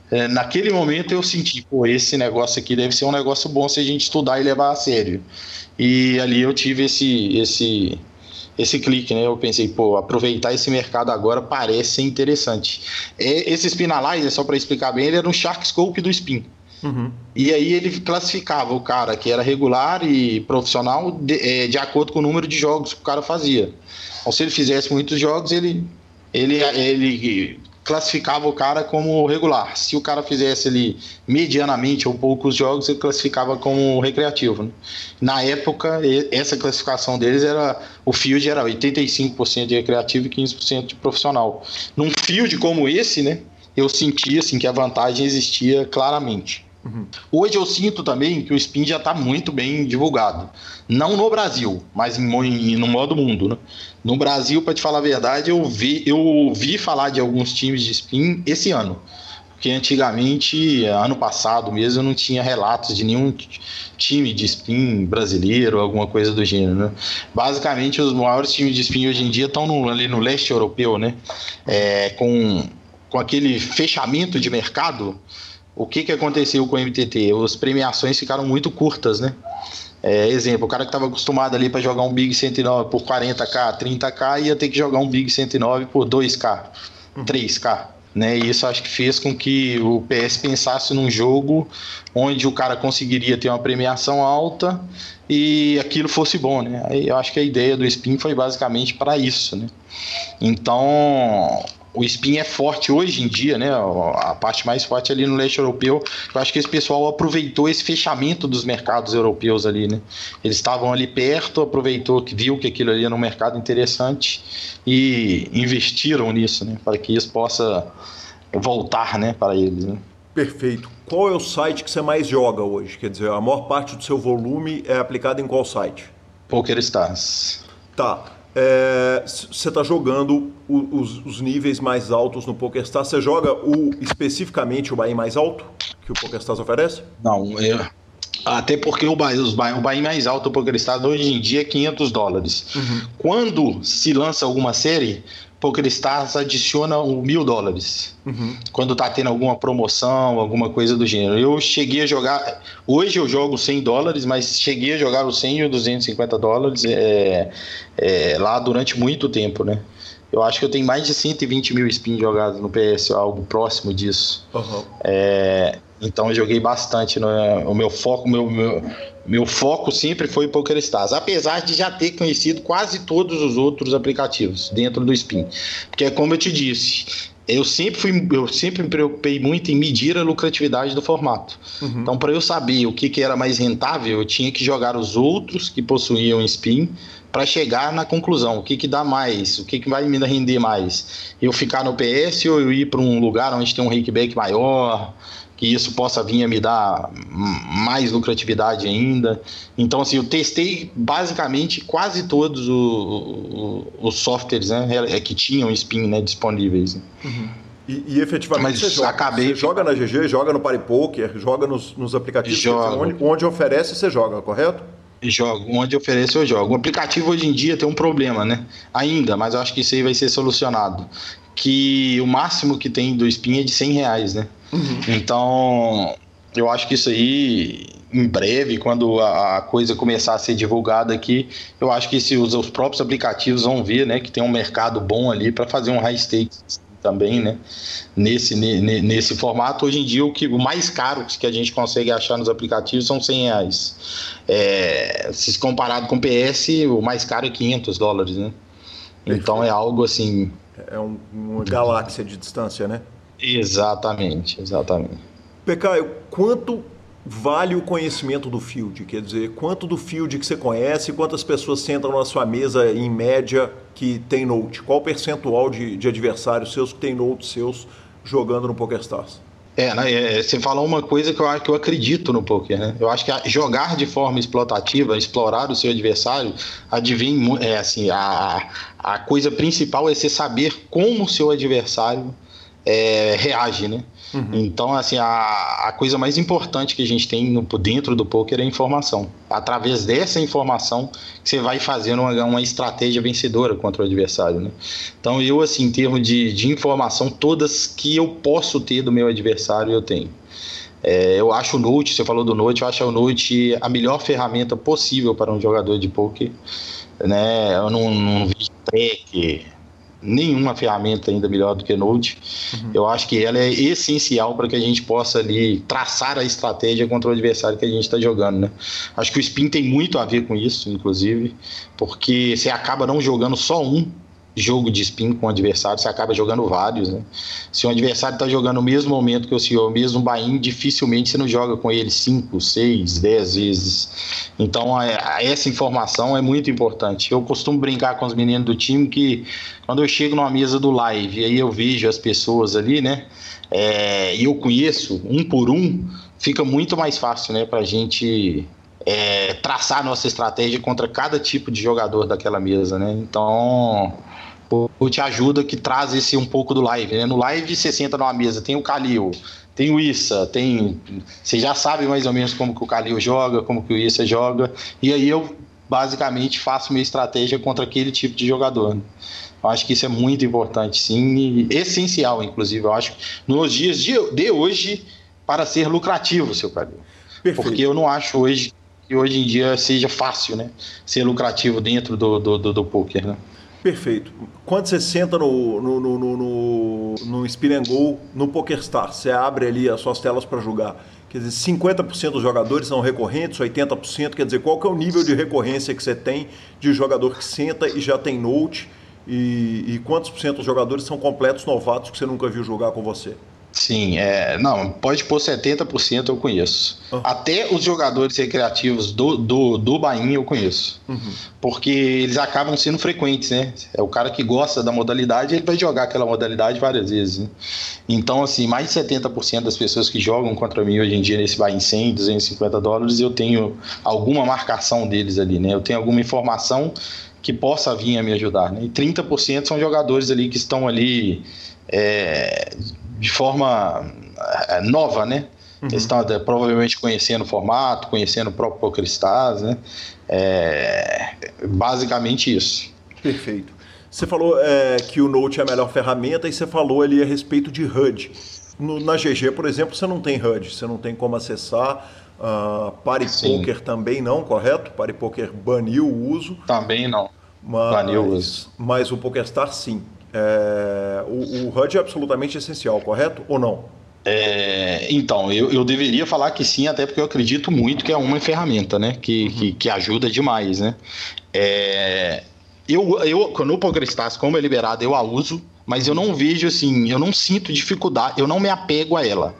É, naquele momento eu senti, pô, esse negócio aqui deve ser um negócio bom se a gente estudar e levar a sério. E ali eu tive esse, esse, esse clique, né? Eu pensei, pô, aproveitar esse mercado agora parece ser interessante. É, esse Spinalizer, só para explicar bem, ele era um Shark Scope do Spin. Uhum. E aí ele classificava o cara que era regular e profissional de, é, de acordo com o número de jogos que o cara fazia. Então, se ele fizesse muitos jogos, ele, ele, ele classificava o cara como regular. Se o cara fizesse ali medianamente ou poucos jogos, ele classificava como recreativo. Né? Na época, essa classificação deles era o field era 85% de recreativo e 15% de profissional. Num field como esse, né, eu sentia assim que a vantagem existia claramente. Uhum. Hoje eu sinto também que o spin já está muito bem divulgado. Não no Brasil, mas em, em, no modo mundo. Né? No Brasil, para te falar a verdade, eu vi, eu ouvi falar de alguns times de spin esse ano. Porque antigamente, ano passado mesmo, eu não tinha relatos de nenhum time de spin brasileiro, alguma coisa do gênero. Né? Basicamente, os maiores times de spin hoje em dia estão no, ali no leste europeu, né? É, com, com aquele fechamento de mercado o que, que aconteceu com o MTT? As premiações ficaram muito curtas, né? É, exemplo, o cara que estava acostumado ali para jogar um Big 109 por 40k, 30k, ia ter que jogar um Big 109 por 2k, 3k. Né? E isso acho que fez com que o PS pensasse num jogo onde o cara conseguiria ter uma premiação alta e aquilo fosse bom, né? Eu acho que a ideia do Spin foi basicamente para isso, né? Então, o spin é forte hoje em dia, né? A parte mais forte ali no leste europeu. Eu acho que esse pessoal aproveitou esse fechamento dos mercados europeus ali, né? Eles estavam ali perto, aproveitou que viu que aquilo ali era um mercado interessante e investiram nisso, né? Para que isso possa voltar, né? Para eles, né? Perfeito. Qual é o site que você mais joga hoje? Quer dizer, a maior parte do seu volume é aplicado em qual site? PokerStars. Tá é, você está jogando o, os, os, níveis mais altos no PokerStars. Você joga o, especificamente o buy mais alto que o PokerStars oferece? Não, eu, até porque o buy, os buy, o buy mais alto do PokerStars hoje em dia é 500 dólares. Uhum. Quando se lança alguma série, PokerStars adiciona um mil dólares. Uhum. Quando tá tendo alguma promoção, alguma coisa do gênero. Eu cheguei a jogar. Hoje eu jogo 100 dólares, mas cheguei a jogar os 100 e os 250 dólares é, é, lá durante muito tempo, né? Eu acho que eu tenho mais de 120 mil spins jogados no PS, algo próximo disso. Uhum. É, então eu joguei bastante. Né? O meu foco, meu, meu, meu foco sempre foi PokerStars, apesar de já ter conhecido quase todos os outros aplicativos dentro do Spin. Porque é como eu te disse, eu sempre fui, eu sempre me preocupei muito em medir a lucratividade do formato. Uhum. Então, para eu saber o que, que era mais rentável, eu tinha que jogar os outros que possuíam spin para chegar na conclusão, o que, que dá mais, o que, que vai me render mais. Eu ficar no PS ou eu ir para um lugar onde tem um rakeback maior, que isso possa vir a me dar mais lucratividade ainda. Então, assim, eu testei basicamente quase todos os softwares né, é, que tinham Spin né, disponíveis. Uhum. E, e, efetivamente Mas você joga, acabei... você joga na GG, joga no PariPoker, joga nos, nos aplicativos onde, onde oferece você joga, correto? Jogo, onde oferece eu jogo. O aplicativo hoje em dia tem um problema, né? Ainda, mas eu acho que isso aí vai ser solucionado. Que o máximo que tem do Spin é de 100 reais, né? Uhum. Então, eu acho que isso aí, em breve, quando a, a, coisa começar a ser divulgada aqui, eu acho que se os, os próprios aplicativos vão ver, né, que tem um mercado bom ali para fazer um high stakes também, né? Nesse, nesse formato, hoje em dia, o, que, o mais caro que a gente consegue achar nos aplicativos são 100 reais. É, se comparado com o PS, o mais caro é 500 dólares, né? Então é algo assim. É um, uma galáxia de distância, né? Exatamente, exatamente. Pecaio, quanto vale o conhecimento do field? Quer dizer, quanto do field que você conhece, quantas pessoas sentam na sua mesa em média que tem note? Qual o percentual de, de adversários seus que tem note seus jogando no PokerStars? É, né, é, você falou uma coisa que eu, que eu acredito no poker, né? Eu acho que jogar de forma explotativa, explorar o seu adversário, adivinha, é assim, a, a coisa principal é você saber como o seu adversário é, reage, né? Uhum. Então, assim, a, a coisa mais importante que a gente tem no, dentro do poker é informação. Através dessa informação, você vai fazendo uma, uma estratégia vencedora contra o adversário, né? Então, eu, assim, em termos de, de informação, todas que eu posso ter do meu adversário, eu tenho. É, eu acho o Note, você falou do Note, eu acho o Note a melhor ferramenta possível para um jogador de poker. Né? Eu não, não vi track, nenhuma ferramenta ainda melhor do que Node. Uhum. Eu acho que ela é essencial para que a gente possa ali traçar a estratégia contra o adversário que a gente está jogando, né? Acho que o Spin tem muito a ver com isso, inclusive, porque você acaba não jogando só um jogo de spin com o adversário, você acaba jogando vários, né? Se o adversário está jogando no mesmo momento que o senhor, mesmo buy dificilmente você não joga com ele 5, 6, 10 vezes. Então, essa informação é muito importante. Eu costumo brincar com os meninos do time que quando eu chego numa mesa do live aí eu vejo as pessoas ali, né? É, e eu conheço um por um, fica muito mais fácil, né, pra gente é, traçar nossa estratégia contra cada tipo de jogador daquela mesa, né? Então, o Te Ajuda que traz esse um pouco do live. Né? No live você senta numa mesa, tem o Kalil, tem o Issa, tem. Você já sabe mais ou menos como que o Kalil joga, como que o Issa joga. E aí eu basicamente faço minha estratégia contra aquele tipo de jogador. Né? Eu acho que isso é muito importante, sim, e essencial, inclusive. Eu acho nos dias de, de hoje para ser lucrativo, seu Kalil. Porque eu não acho hoje que hoje em dia seja fácil, né? Ser lucrativo dentro do, do, do, do poker, né? Perfeito. Quando você senta no, no, no, no, no and Go, no PokerStars, você abre ali as suas telas para jogar. Quer dizer, 50% dos jogadores são recorrentes, 80%. Quer dizer, qual que é o nível de recorrência que você tem de jogador que senta e já tem note? E, e quantos por cento dos jogadores são completos novatos que você nunca viu jogar com você? Sim, é, não, pode pôr 70% eu conheço. Uhum. Até os jogadores recreativos do, do, do Bahia eu conheço. Uhum. Porque eles acabam sendo frequentes, né? É o cara que gosta da modalidade, ele vai jogar aquela modalidade várias vezes. Né? Então, assim, mais de 70% das pessoas que jogam contra mim hoje em dia nesse Bahia 100, 250 dólares, eu tenho alguma marcação deles ali, né? Eu tenho alguma informação que possa vir a me ajudar, né? E 30% são jogadores ali que estão ali. É, de forma eh, nova, né? Uhum. Eles estão provavelmente conhecendo o formato, conhecendo o próprio PokerStars, né? É, basicamente isso. Perfeito. Você falou é, que o Note é a melhor ferramenta e você falou ali a respeito de HUD. No, na GG, por exemplo, você não tem HUD, você não tem como acessar. Uh, Party Sim. Poker também não, correto? Party Poker baniu o uso. Também não. Mas, baniu o uso. Mas o PokerStar sim. É, o, o HUD é absolutamente essencial, correto? Ou não? É, então, eu, eu deveria falar que sim, até porque eu acredito muito que é uma ferramenta, né? Que, uhum. que, que, ajuda demais, né? É, eu, eu, no PokerStars, como é liberado, eu a uso, mas eu não vejo assim, eu não sinto dificuldade, eu não me apego a ela.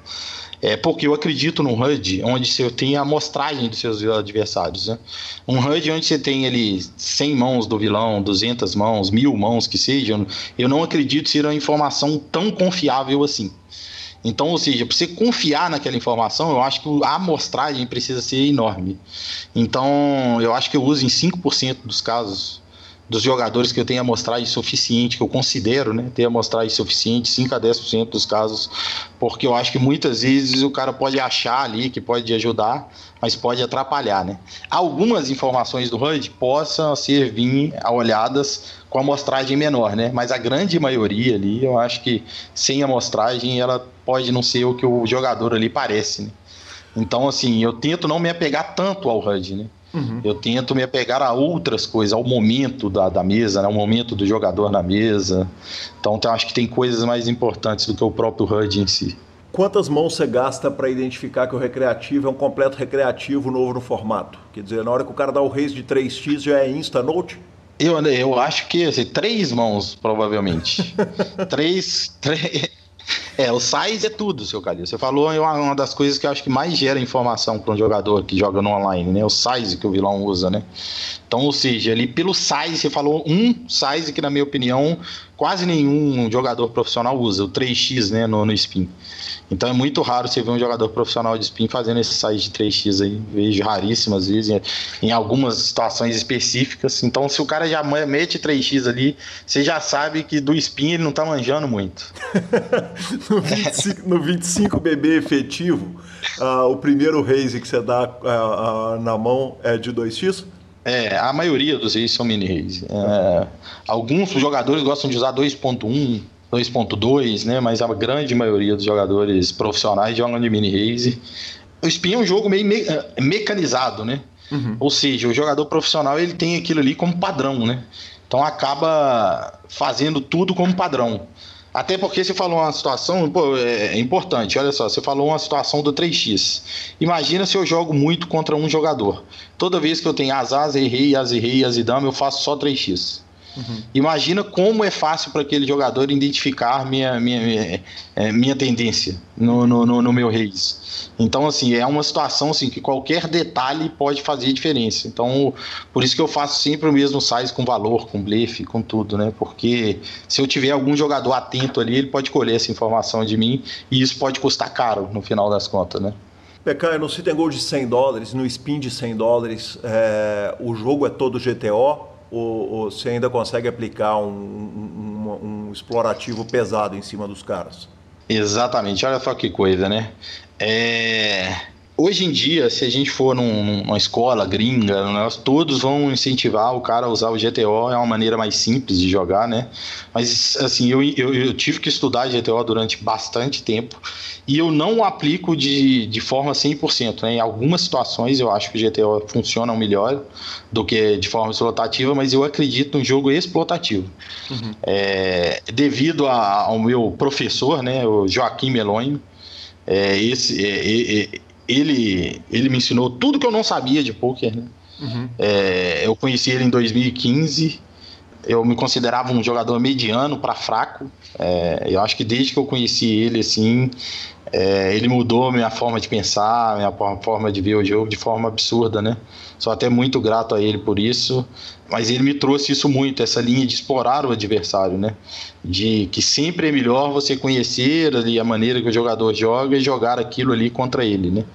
É porque eu acredito num HUD onde você tem a amostragem dos seus adversários. Né? Um HUD onde você tem ali 100 mãos do vilão, 200 mãos, mil mãos que sejam, eu não acredito ser uma informação tão confiável assim. Então, ou seja, para você confiar naquela informação, eu acho que a amostragem precisa ser enorme. Então, eu acho que eu uso em 5% dos casos dos jogadores que eu tenho amostragem suficiente, que eu considero né, ter amostragem suficiente, 5 a 10% dos casos, porque eu acho que muitas vezes o cara pode achar ali que pode ajudar, mas pode atrapalhar. Né? Algumas informações do HUD possam servir a olhadas com amostragem menor, né? mas a grande maioria ali, eu acho que sem amostragem ela pode não ser o que o jogador ali parece. Né? Então, assim, eu tento não me apegar tanto ao HUD, né? Uhum. Eu tento me apegar a outras coisas, ao momento da, da mesa, né? ao momento do jogador na mesa. Então, eu acho que tem coisas mais importantes do que o próprio HUD em si. Quantas mãos você gasta para identificar que o recreativo é um completo recreativo novo no formato? Quer dizer, na hora que o cara dá o raise de 3x já é insta note? Eu, eu acho que assim, três mãos, provavelmente. três, três, é, o size é tudo, seu Calil. Você falou é uma das coisas que eu acho que mais gera informação para um jogador que joga no online, né? O size que o vilão usa, né? Então, ou seja, ali pelo size, você falou um size que, na minha opinião, quase nenhum jogador profissional usa, o 3x, né, no, no spin. Então é muito raro você ver um jogador profissional de spin fazendo esse size de 3x aí. Vejo raríssimas vezes, em algumas situações específicas. Então, se o cara já mete 3x ali, você já sabe que do spin ele não tá manjando muito. no, 25, no 25 BB efetivo, uh, o primeiro raise que você dá uh, uh, na mão é de 2x? É, a maioria dos reis são mini reis. É, alguns jogadores gostam de usar 2.1, 2.2, né? Mas a grande maioria dos jogadores profissionais jogam de mini race. O Spin é um jogo meio me mecanizado, né? Uhum. Ou seja, o jogador profissional ele tem aquilo ali como padrão, né? Então acaba fazendo tudo como padrão. Até porque você falou uma situação pô, é, é importante, olha só, você falou uma situação do 3x. Imagina se eu jogo muito contra um jogador. Toda vez que eu tenho as as e rei, as e rei, as dama, eu faço só 3x. Uhum. Imagina como é fácil para aquele jogador identificar minha, minha, minha, é, minha tendência no, no, no, no, meu raise. Então, assim, é uma situação assim, que qualquer detalhe pode fazer diferença. Então, por isso que eu faço sempre o mesmo size com valor, com blefe, com tudo, né? Porque se eu tiver algum jogador atento ali, ele pode colher essa informação de mim e isso pode custar caro no final das contas, né? PK, no sit and go de 100 dólares, no spin de 100 dólares, é, o jogo é todo GTO ou, ou você ainda consegue aplicar um, um, um, explorativo pesado em cima dos caras? Exatamente, olha só que coisa, né? É... Hoje em dia, se a gente for num, numa escola gringa, nós, todos vão incentivar o cara a usar o GTO, é uma maneira mais simples de jogar, né? Mas, assim, eu, eu, eu tive que estudar GTO durante bastante tempo e eu não aplico de, de forma 100%. Né? Em algumas situações eu acho que o GTO funciona melhor do que de forma explotativa, mas eu acredito no jogo explotativo. Uhum. É, devido a, ao meu professor, né, o Joaquim Melonho, é, esse, é, é ele, ele me ensinou tudo que eu não sabia de poker. Né? Uhum. É, eu conheci ele em 2015. Eu me considerava um jogador mediano para fraco. É, eu acho que desde que eu conheci ele, assim, é, ele mudou minha forma de pensar, minha forma de ver o jogo de forma absurda, né? Sou até muito grato a ele por isso, mas ele me trouxe isso muito, essa linha de explorar o adversário, né? De que sempre é melhor você conhecer ali a maneira que o jogador joga e jogar aquilo ali contra ele, né?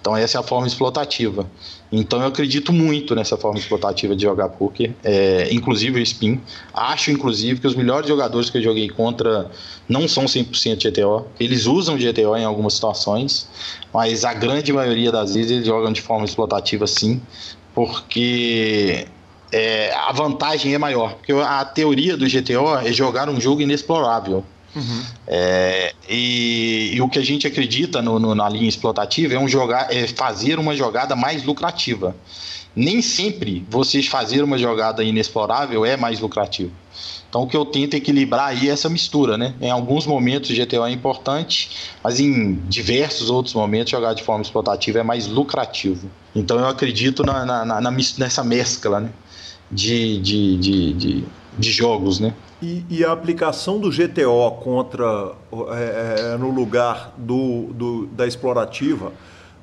Então essa é a forma explotativa. Então eu acredito muito nessa forma explotativa de jogar poker, é, inclusive o spin. Acho inclusive que os melhores jogadores que eu joguei contra não são 100% GTO. Eles usam GTO em algumas situações, mas a grande maioria das vezes eles jogam de forma explotativa sim, porque é, a vantagem é maior. Porque a teoria do GTO é jogar um jogo inexplorável. Uhum. É, e, e, o que a gente acredita no, no, na linha explotativa é, um jogar, é fazer uma jogada mais lucrativa. Nem sempre vocês fazer uma jogada inexplorável é mais lucrativo. Então o que eu tento equilibrar aí é essa mistura, né? Em alguns momentos o GTO é importante, mas em diversos outros momentos jogar de forma explotativa é mais lucrativo. Então eu acredito na, na, na, nessa mescla, né? De, de, de, de, de jogos, né? E, e, a aplicação do GTO contra é, é, no lugar do, do da explorativa,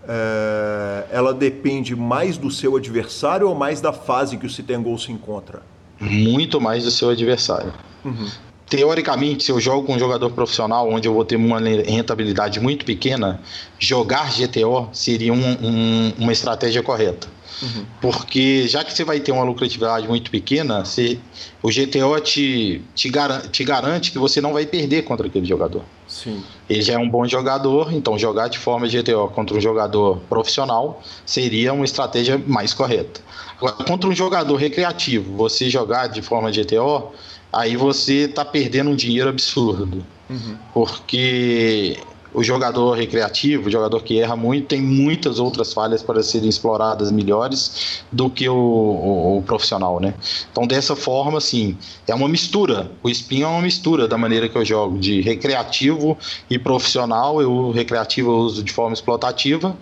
é, ela depende mais do seu adversário ou mais da fase que o Citengol se encontra? muito mais do seu adversário. Uhum. Teoricamente, se eu jogo com um jogador profissional onde eu vou ter uma rentabilidade muito pequena, jogar GTO seria um, um, uma estratégia correta. Uhum. Porque já que você vai ter uma lucratividade muito pequena, você, o GTO te, te, garante, te garante que você não vai perder contra aquele jogador. Sim. Ele já é um bom jogador, então jogar de forma GTO contra um jogador profissional seria uma estratégia mais correta. Agora, contra um jogador recreativo, você jogar de forma GTO, aí você está perdendo um dinheiro absurdo. Uhum. Porque o jogador recreativo, o jogador que erra muito, tem muitas outras falhas para serem exploradas melhores do que o, o, o, profissional, né? Então, dessa forma, assim, é uma mistura. O spin é uma mistura da maneira que eu jogo, de recreativo e profissional. Eu, recreativo, eu uso de forma explotativa.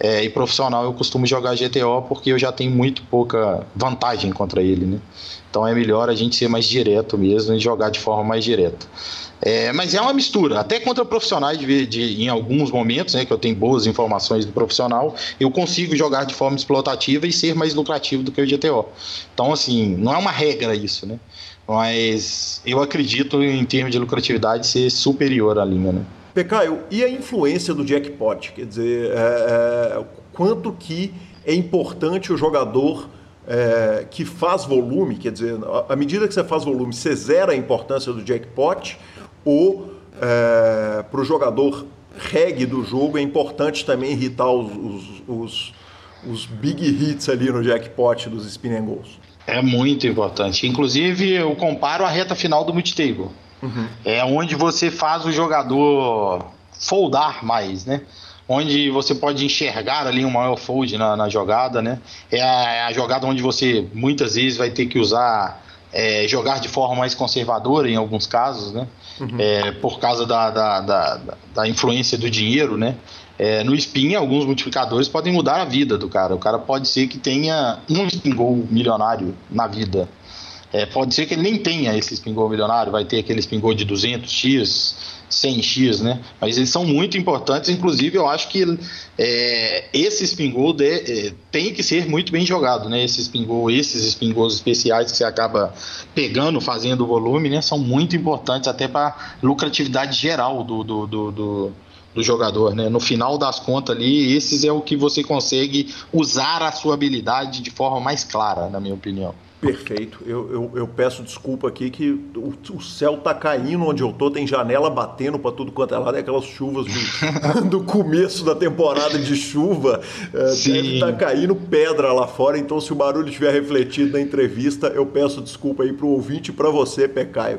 É, e profissional eu costumo jogar GTO porque eu já tenho muito pouca vantagem contra ele, né? Então é melhor a gente ser mais direto mesmo e jogar de forma mais direta. É, mas é uma mistura, até contra profissionais de, de, em alguns momentos, né, que eu tenho boas informações do profissional, eu consigo jogar de forma explotativa e ser mais lucrativo do que o GTO. Então, assim, não é uma regra isso, né? Mas eu acredito em termos de lucratividade ser superior à linha, né? Pecaio, e a influência do jackpot? Quer dizer, é, é, quanto que é importante o jogador é, que faz volume, quer dizer, à medida que você faz volume, você zera a importância do jackpot ou é, para o jogador reggae do jogo é importante também irritar os, os, os, os, big hits ali no jackpot dos spin and goals? É muito importante. Inclusive, eu comparo a reta final do multitable. Uhum. É onde você faz o jogador foldar mais, né? Onde você pode enxergar ali um maior fold na, na jogada, né? É a, é a jogada onde você muitas vezes vai ter que usar é, jogar de forma mais conservadora em alguns casos, né? Uhum. É, por causa da, da, da, da, influência do dinheiro, né? É, no spin, alguns multiplicadores podem mudar a vida do cara. O cara pode ser que tenha um spin goal milionário na vida. É, pode ser que ele nem tenha esse spin goal milionário, vai ter aquele spin goal de 200x, 100x, né? Mas eles são muito importantes, inclusive eu acho que é, esse spin goal de, é, tem que ser muito bem jogado, né? Esse spin goal, esses spin goals especiais que você acaba pegando, fazendo o volume, né? São muito importantes até para lucratividade geral do, do, do, do do jogador, né? No final das contas ali, esses é o que você consegue usar a sua habilidade de forma mais clara, na minha opinião. Perfeito. Eu, eu, eu, peço desculpa aqui que o, o, céu tá caindo onde eu tô, tem janela batendo para tudo quanto é lado, é aquelas chuvas do, do começo da temporada de chuva. Sim. Deve estar tá caindo pedra lá fora, então se o barulho estiver refletido na entrevista, eu peço desculpa aí pro ouvinte e para você, Pecaio.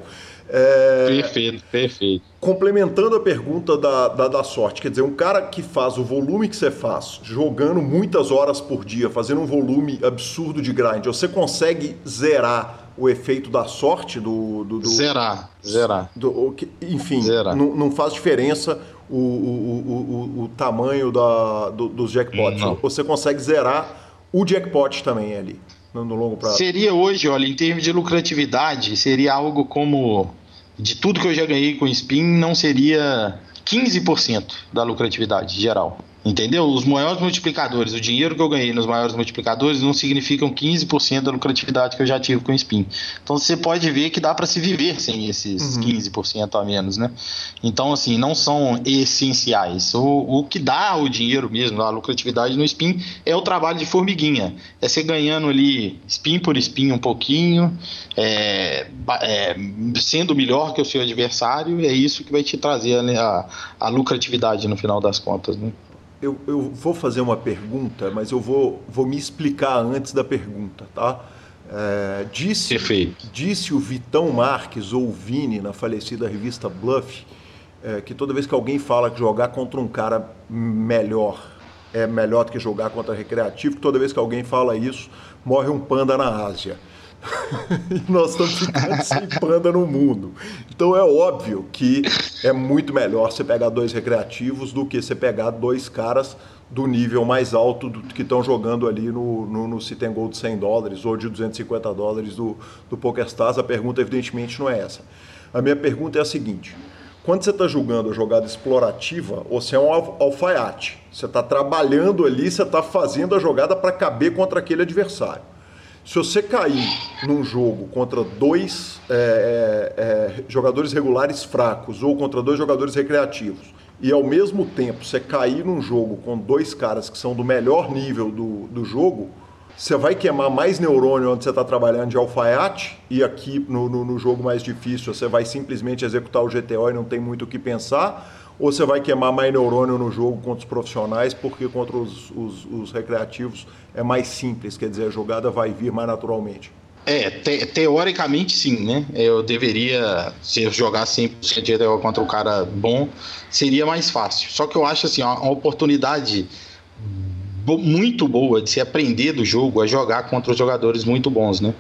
É... Perfeito, perfeito. Complementando a pergunta da, da, da, sorte, quer dizer, um cara que faz o volume que você faz, jogando muitas horas por dia, fazendo um volume absurdo de grind, você consegue zerar o efeito da sorte do. do, do zerar, zerar. Do, enfim, zerar. Não, não faz diferença o, o, o, o tamanho da, do, dos jackpots. Não. Você consegue zerar o jackpot também ali no, no longo prazo. Seria hoje, olha, em termos de lucratividade, seria algo como de tudo que eu já ganhei com spin, não seria 15% da lucratividade geral. Entendeu? Os maiores multiplicadores, o dinheiro que eu ganhei nos maiores multiplicadores não significam 15% da lucratividade que eu já tive com o Spin. Então você pode ver que dá para se viver sem esses uhum. 15% a menos, né? Então, assim, não são essenciais. O, o que dá o dinheiro mesmo, a lucratividade no Spin, é o trabalho de formiguinha. É você ganhando ali Spin por Spin um pouquinho, é, é, sendo melhor que o seu adversário, é isso que vai te trazer a, a lucratividade no final das contas, né? Eu, eu vou fazer uma pergunta, mas eu vou, vou me explicar antes da pergunta, tá? É, disse, Perfeito. disse o Vitão Marques ou o Vini na falecida revista Bluff é, que toda vez que alguém fala que jogar contra um cara melhor é melhor do que jogar contra recreativo, que toda vez que alguém fala isso, morre um panda na Ásia. E nós estamos ficando sem panda no mundo. Então é óbvio que é muito melhor você pegar dois recreativos do que você pegar dois caras do nível mais alto do, que estão jogando ali no, no, no sit and goal de 100 dólares ou de 250 dólares do, do PokerStars. A pergunta, evidentemente, não é essa. A minha pergunta é a seguinte: quando você está jogando a jogada explorativa, você é um alfaiate. Você está trabalhando ali, você está fazendo a jogada para caber contra aquele adversário. Se você cair num jogo contra dois é, é, é, jogadores regulares fracos ou contra dois jogadores recreativos, e ao mesmo tempo você cair num jogo com dois caras que são do melhor nível do, do jogo, você vai queimar mais neurônio onde você está trabalhando de alfaiate, e aqui no, no, no, jogo mais difícil você vai simplesmente executar o GTO e não tem muito o que pensar, ou você vai queimar mais neurônio no jogo contra os profissionais, porque contra os, os, os recreativos é mais simples, quer dizer, a jogada vai vir mais naturalmente. É, te, teoricamente sim, né? Eu deveria, se eu jogar 100% de ETO contra um cara bom, seria mais fácil. Só que eu acho assim, uma oportunidade muito boa de se aprender do jogo a jogar contra os jogadores muito bons, né?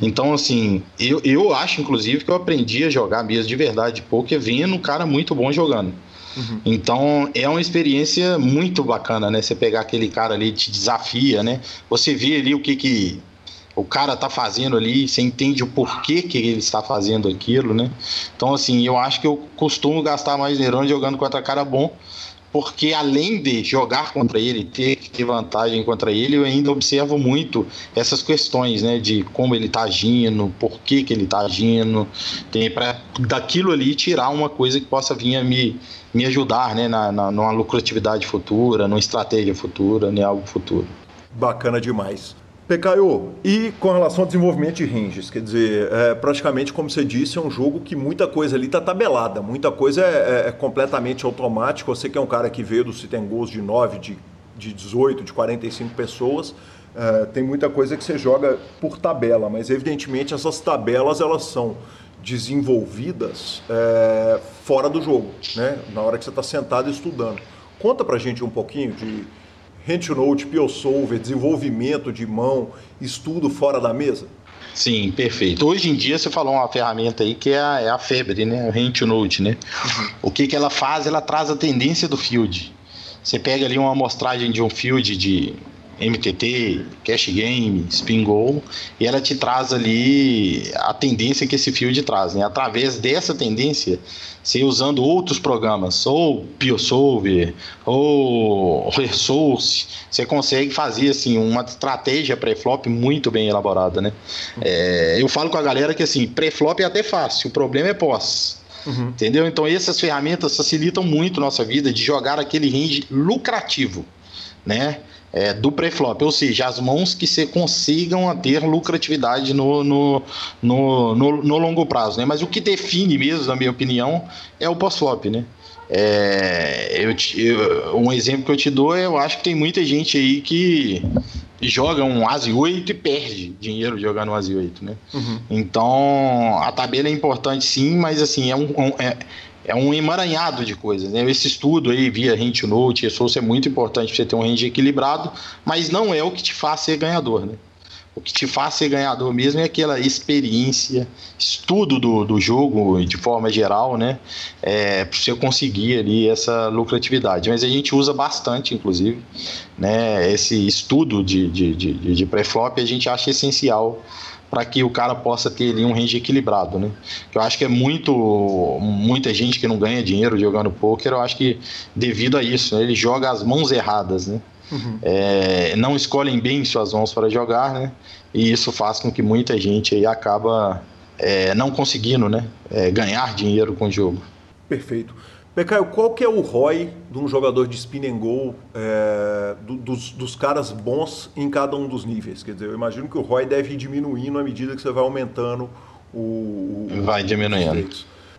Então, assim, eu, eu acho, inclusive, que eu aprendi a jogar mesmo de verdade porque vendo um cara muito bom jogando. Uhum. Então é uma experiência muito bacana, né? Você pegar aquele cara ali te desafia, né? Você vê ali o que que o cara tá fazendo ali, você entende o porquê que ele está fazendo aquilo, né? Então assim, eu acho que eu costumo gastar mais neurônio jogando contra cara bom, porque além de jogar contra ele, ter, ter vantagem contra ele, eu ainda observo muito essas questões, né, de como ele está agindo, por que, que ele está agindo, tem para daquilo ali tirar uma coisa que possa vir a me, me ajudar, né, na, na, numa lucratividade futura, numa estratégia futura, em algo futuro. Bacana demais. Pecaio, e com relação ao desenvolvimento de ranges, quer dizer, é, praticamente como você disse, é um jogo que muita coisa ali está tabelada, muita coisa é, é, é, completamente automática. Você que é um cara que veio do Sit Goals de 9, de, de 18, de 45 pessoas, é, tem muita coisa que você joga por tabela, mas evidentemente essas tabelas elas são desenvolvidas é, fora do jogo, né? na hora que você está sentado estudando. Conta pra gente um pouquinho de HandNote, PioSolver, desenvolvimento de mão, estudo fora da mesa? Sim, perfeito. Hoje em dia você falou uma ferramenta aí que é a, é a febre, né? O HandNote, né? O que, que ela faz? Ela traz a tendência do field. Você pega ali uma amostragem de um field de MTT, Cash Game, Spin Goal, e ela te traz ali a tendência que esse field traz. Né? Através dessa tendência, você usando outros programas, ou PioSolver, ou Resource, você consegue fazer assim uma estratégia pré-flop muito bem elaborada. Né? É, eu falo com a galera que assim, pré-flop é até fácil, o problema é pós. Uhum. Entendeu? Então essas ferramentas facilitam muito nossa vida de jogar aquele range lucrativo, né? É, do pré-flop, ou seja, as mãos que se consigam ter lucratividade no, no, no, no, no longo prazo. Né? Mas o que define mesmo, na minha opinião, é o pós-flop. Né? É, eu, eu, um exemplo que eu te dou, eu acho que tem muita gente aí que joga um Asi 8 e perde dinheiro jogando um Asi 8, né? Uhum. Então, a tabela é importante sim, mas assim, é um, é, é um emaranhado de coisas. Né? Esse estudo aí via Rent Note, isso é muito importante para você ter um range equilibrado, mas não é o que te faz ser ganhador. Né? O que te faz ser ganhador mesmo é aquela experiência, estudo do, do jogo de forma geral, né? É, para você conseguir ali essa lucratividade. Mas a gente usa bastante, inclusive, né? Esse estudo de, de, de, de pré-flop a gente acha essencial para que o cara possa ter ali um range equilibrado, né? Eu acho que é muito muita gente que não ganha dinheiro jogando poker, eu acho que devido a isso, né? ele joga as mãos erradas, né? Uhum. É, não escolhem bem suas mãos para jogar, né? E isso faz com que muita gente aí acaba é, não conseguindo, né? É, ganhar dinheiro com o jogo. Perfeito. Becaio, qual que é o ROI de um jogador de spin and go, é, do, dos, dos, caras bons em cada um dos níveis? Quer dizer, eu imagino que o ROI deve ir diminuindo à medida que você vai aumentando o... o vai diminuindo.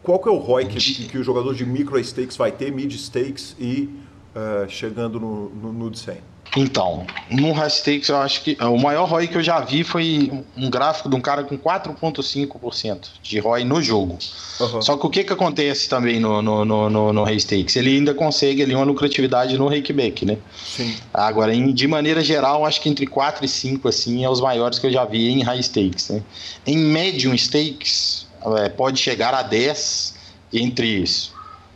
Qual que é o ROI que, que, que, o jogador de micro stakes vai ter, mid stakes e uh, chegando no, no, no de 100? Então, no High Stakes eu acho que o maior ROI que eu já vi foi um gráfico de um cara com 4,5% de ROI no jogo. Uhum. Só que o que, que acontece também no, no, no, no, no High Stakes? Ele ainda consegue ali uma lucratividade no rakeback, né? Sim. Agora, em, de maneira geral, acho que entre 4 e 5 assim, é os maiores que eu já vi em High Stakes. Né? Em Medium Stakes, é, pode chegar a 10 entre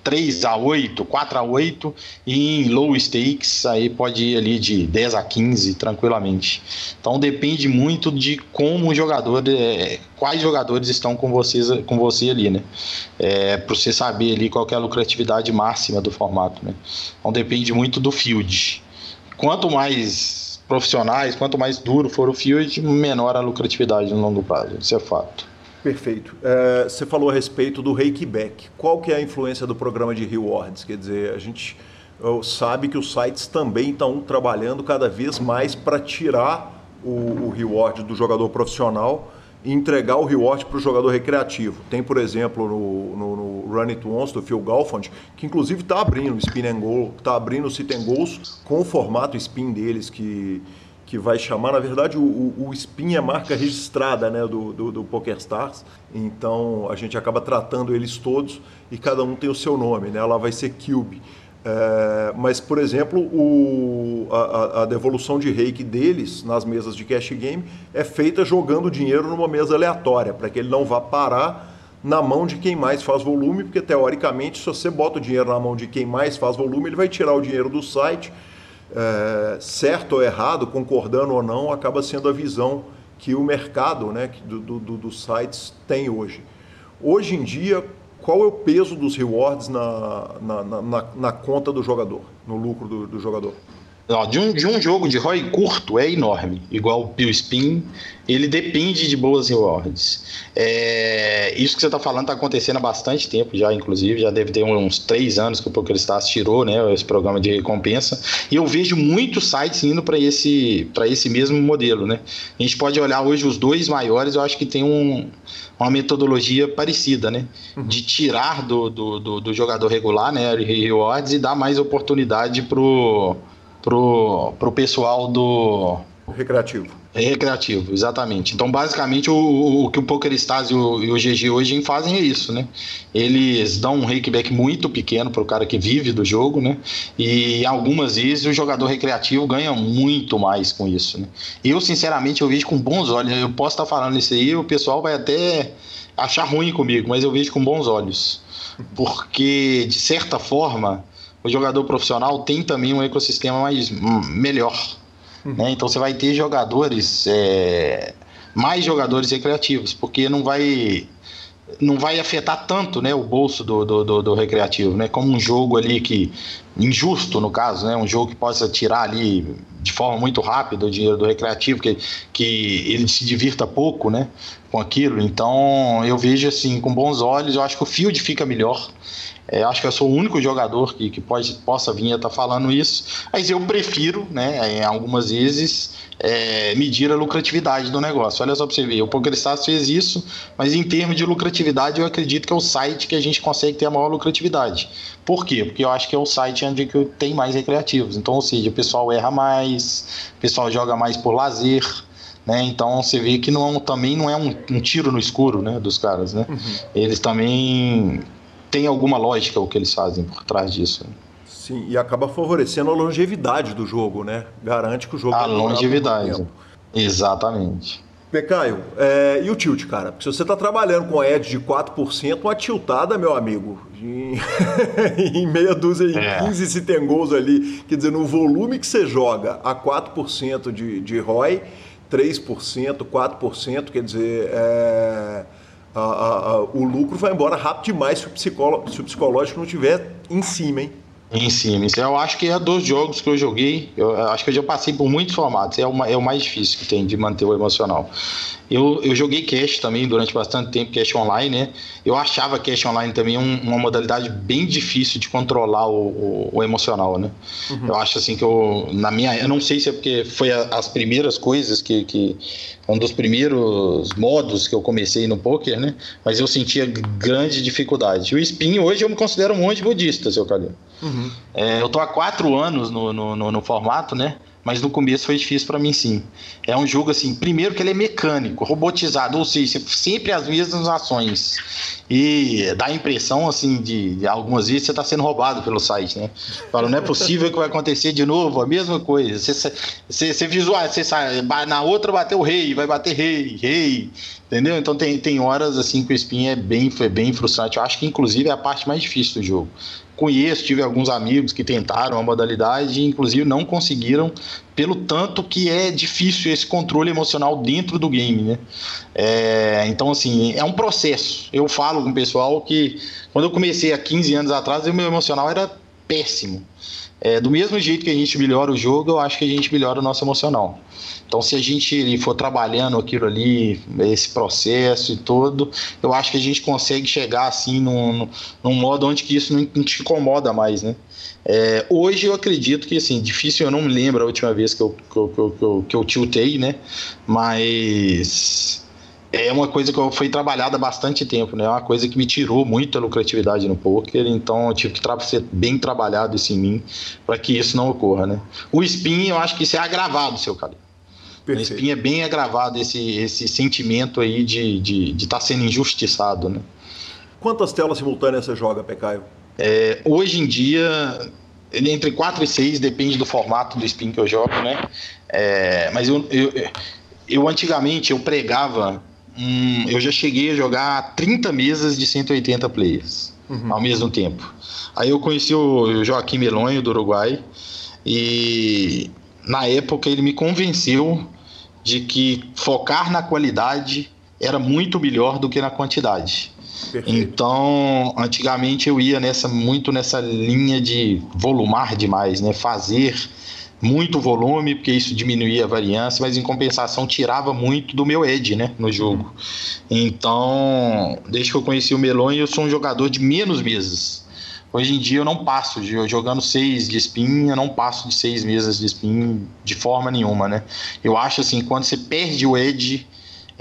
3 a 8, 4 a 8 e em low stakes aí pode ir ali de 10 a 15 tranquilamente. Então depende muito de como o jogador, é, quais jogadores estão com vocês, com você ali, né? É, para você saber ali qual é a lucratividade máxima do formato, né? Então depende muito do field. Quanto mais profissionais, quanto mais duro for o field, menor a lucratividade no longo prazo. Isso é fato. Perfeito. É, você falou a respeito do Rakeback. Qual que é a influência do programa de rewards? Quer dizer, a gente sabe que os sites também estão trabalhando cada vez mais para tirar o, o, reward do jogador profissional e entregar o reward para o jogador recreativo. Tem, por exemplo, no, no, no Run It Once do Phil Galfond, que inclusive está abrindo o Spin and Goal, está abrindo o Sit and Goals com o formato spin deles que que vai chamar, na verdade, o, o, Spin é marca registrada né, do, do, do PokerStars, então a gente acaba tratando eles todos e cada um tem o seu nome, né? ela vai ser Cube. É, mas, por exemplo, o, a, a, devolução de reiki deles nas mesas de cash game é feita jogando dinheiro numa mesa aleatória, para que ele não vá parar na mão de quem mais faz volume, porque teoricamente, se você bota o dinheiro na mão de quem mais faz volume, ele vai tirar o dinheiro do site é, certo ou errado, concordando ou não, acaba sendo a visão que o mercado né, do, do, dos sites tem hoje. Hoje em dia, qual é o peso dos rewards na, na, na, na conta do jogador, no lucro do, do jogador? De, um, de um jogo de ROI curto é enorme, igual o Bill Spin, ele depende de boas rewards. É, isso que você está falando está acontecendo há bastante tempo já, inclusive, já deve ter uns três anos que o PokerStars tirou né, esse programa de recompensa, e eu vejo muitos sites indo para esse, esse mesmo modelo. Né? A gente pode olhar hoje os dois maiores, eu acho que tem um, uma metodologia parecida, né? Uhum. De tirar do, do, do, do jogador regular né, rewards e dar mais oportunidade pro pro, pro pessoal do. Recreativo. Recreativo, exatamente. Então, basicamente, o, o que o PokerStars e o, e o GG hoje fazem é isso, né? Eles dão um rakeback muito pequeno para o cara que vive do jogo, né? E algumas vezes o jogador recreativo ganha muito mais com isso, né? Eu, sinceramente, eu vejo com bons olhos. Eu posso estar falando isso aí, o pessoal vai até achar ruim comigo, mas eu vejo com bons olhos. Porque, de certa forma, o jogador profissional tem também um ecossistema mais hum, melhor. Uhum. Né? Então você vai ter jogadores, é, mais jogadores recreativos, porque não vai não vai afetar tanto né, o bolso do, do, do, do, recreativo, né? Como um jogo ali que. injusto, no caso, né? Um jogo que possa tirar ali de forma muito rápida o dinheiro do recreativo, que, que ele se divirta pouco, né? Com aquilo. Então eu vejo assim, com bons olhos, eu acho que o field fica melhor. É, acho que eu sou o único jogador que, que pode, possa vir a estar tá falando isso, mas eu prefiro, né, em algumas vezes, é, medir a lucratividade do negócio. Olha só para você ver, o PokerStars fez isso, mas em termos de lucratividade, eu acredito que é o site que a gente consegue ter a maior lucratividade. Por quê? Porque eu acho que é o site onde tem mais recreativos. Então, ou seja, o pessoal erra mais, o pessoal joga mais por lazer. Né? Então você vê que não, também não é um, um tiro no escuro né, dos caras. Né? Uhum. Eles também tem alguma lógica o que eles fazem por trás disso. Sim, e acaba favorecendo a longevidade do jogo, né? Garante que o jogo... A longevidade, exatamente. Pecaio, é, e o tilt, cara? Porque se você está trabalhando com a edge de 4%, uma tiltada, meu amigo, em, em meia dúzia, em é. 15 se tem gols ali, quer dizer, no volume que você joga a 4% de, de ROI, 3%, 4%, quer dizer, é a, a, o lucro vai embora rápido demais se o, psicolo, se o psicológico não estiver em cima, hein? Em cima. Eu acho que é dos jogos que eu joguei. Eu acho que eu já passei por muitos formatos. É, uma, é o mais difícil que tem de manter o emocional. Eu, eu joguei cash também durante bastante tempo, cash online, né? Eu achava cash online também um, uma modalidade bem difícil de controlar o, o, o emocional, né? Uhum. Eu acho assim que eu, na minha. Eu não sei se é porque foi a, as primeiras coisas que, que. Um dos primeiros modos que eu comecei no poker, né? Mas eu sentia grande dificuldade. O spin hoje eu me considero um monte budista, seu Calil. Uhum. É, eu tô há quatro anos no, no, no, no formato, né? mas no começo foi difícil para mim sim. É um jogo assim, primeiro que ele é mecânico, robotizado, ou seja, sempre as mesmas ações. E dá a impressão assim de, de algumas vezes você está sendo roubado pelo site, né? Fala, não é possível que vai acontecer de novo a mesma coisa. Você, você, você visual, você sai, na outra bateu o rei, vai bater rei, rei, entendeu? Então tem, tem horas assim que o spin é bem, foi bem frustrante. Eu acho que inclusive é a parte mais difícil do jogo conheço, tive alguns amigos que tentaram a modalidade e inclusive não conseguiram, pelo tanto que é difícil esse controle emocional dentro do game, né? É, então, assim, é um processo. Eu falo com o pessoal que quando eu comecei há 15 anos atrás, o meu emocional era péssimo. É, do mesmo jeito que a gente melhora o jogo, eu acho que a gente melhora o nosso emocional. Então, se a gente for trabalhando aquilo ali, esse processo e tudo, eu acho que a gente consegue chegar assim num, num modo onde que isso não, te incomoda mais, né? É, hoje eu acredito que, assim, difícil, eu não me lembro a última vez que eu, que eu, que eu, que eu tiltei, né? Mas é uma coisa que foi trabalhada há bastante tempo, né? É uma coisa que me tirou muita lucratividade no poker, então eu tive que ser bem trabalhado isso em mim para que isso não ocorra, né? O spin, eu acho que isso é agravado, seu cara. O spin é bem agravado esse, esse sentimento aí de estar de, de tá sendo injustiçado, né? Quantas telas simultâneas você joga, Pecaio? É, hoje em dia, entre 4 e 6, depende do formato do spin que eu jogo, né? É, mas eu, eu, eu antigamente eu pregava Hum, eu já cheguei a jogar 30 mesas de 180 players uhum. ao mesmo tempo. Aí eu conheci o Joaquim Melonho do Uruguai e na época ele me convenceu de que focar na qualidade era muito melhor do que na quantidade. Perfeito. Então, antigamente eu ia nessa muito nessa linha de volumar demais, né? Fazer muito volume, porque isso diminuía a variância, mas em compensação tirava muito do meu edge, né, no jogo. Então, desde que eu conheci o Melon, eu sou um jogador de menos mesas. Hoje em dia eu não passo, de, jogando seis de spin, eu não passo de seis mesas de spin de forma nenhuma, né? Eu acho assim, quando você perde o edge,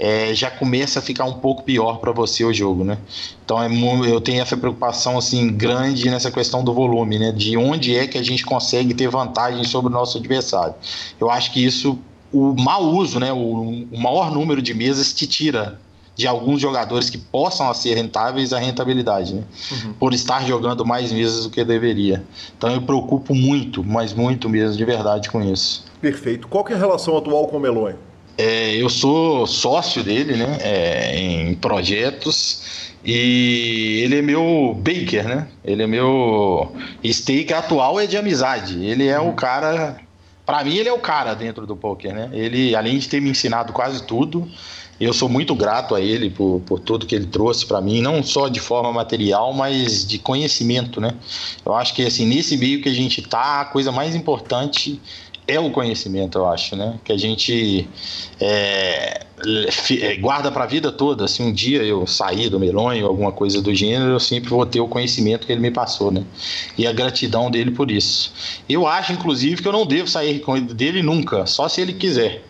é, já começa a ficar um pouco pior para você o jogo, né? Então é, eu tenho essa preocupação assim grande nessa questão do volume, né? De onde é que a gente consegue ter vantagem sobre o nosso adversário. Eu acho que isso, o mau uso, né? O, o maior número de mesas te tira de alguns jogadores que possam ser rentáveis a rentabilidade, né? Uhum. Por estar jogando mais mesas do que deveria. Então eu preocupo muito, mas muito mesmo, de verdade, com isso. Perfeito. Qual que é a relação atual com o Melonho? É, eu sou sócio dele, né? É, em projetos. E ele é meu baker, né? Ele é meu stake atual é de amizade. Ele é o cara, para mim ele é o cara dentro do poker, né? Ele além de ter me ensinado quase tudo, eu sou muito grato a ele por, por tudo que ele trouxe para mim, não só de forma material, mas de conhecimento, né? Eu acho que assim nesse meio que a gente tá, a coisa mais importante é o conhecimento, eu acho, né? Que a gente é, é guarda para a vida toda. Se um dia eu sair do Melonho, alguma coisa do gênero, eu sempre vou ter o conhecimento que ele me passou, né? E a gratidão dele por isso. Eu acho, inclusive, que eu não devo sair dele nunca, só se ele quiser.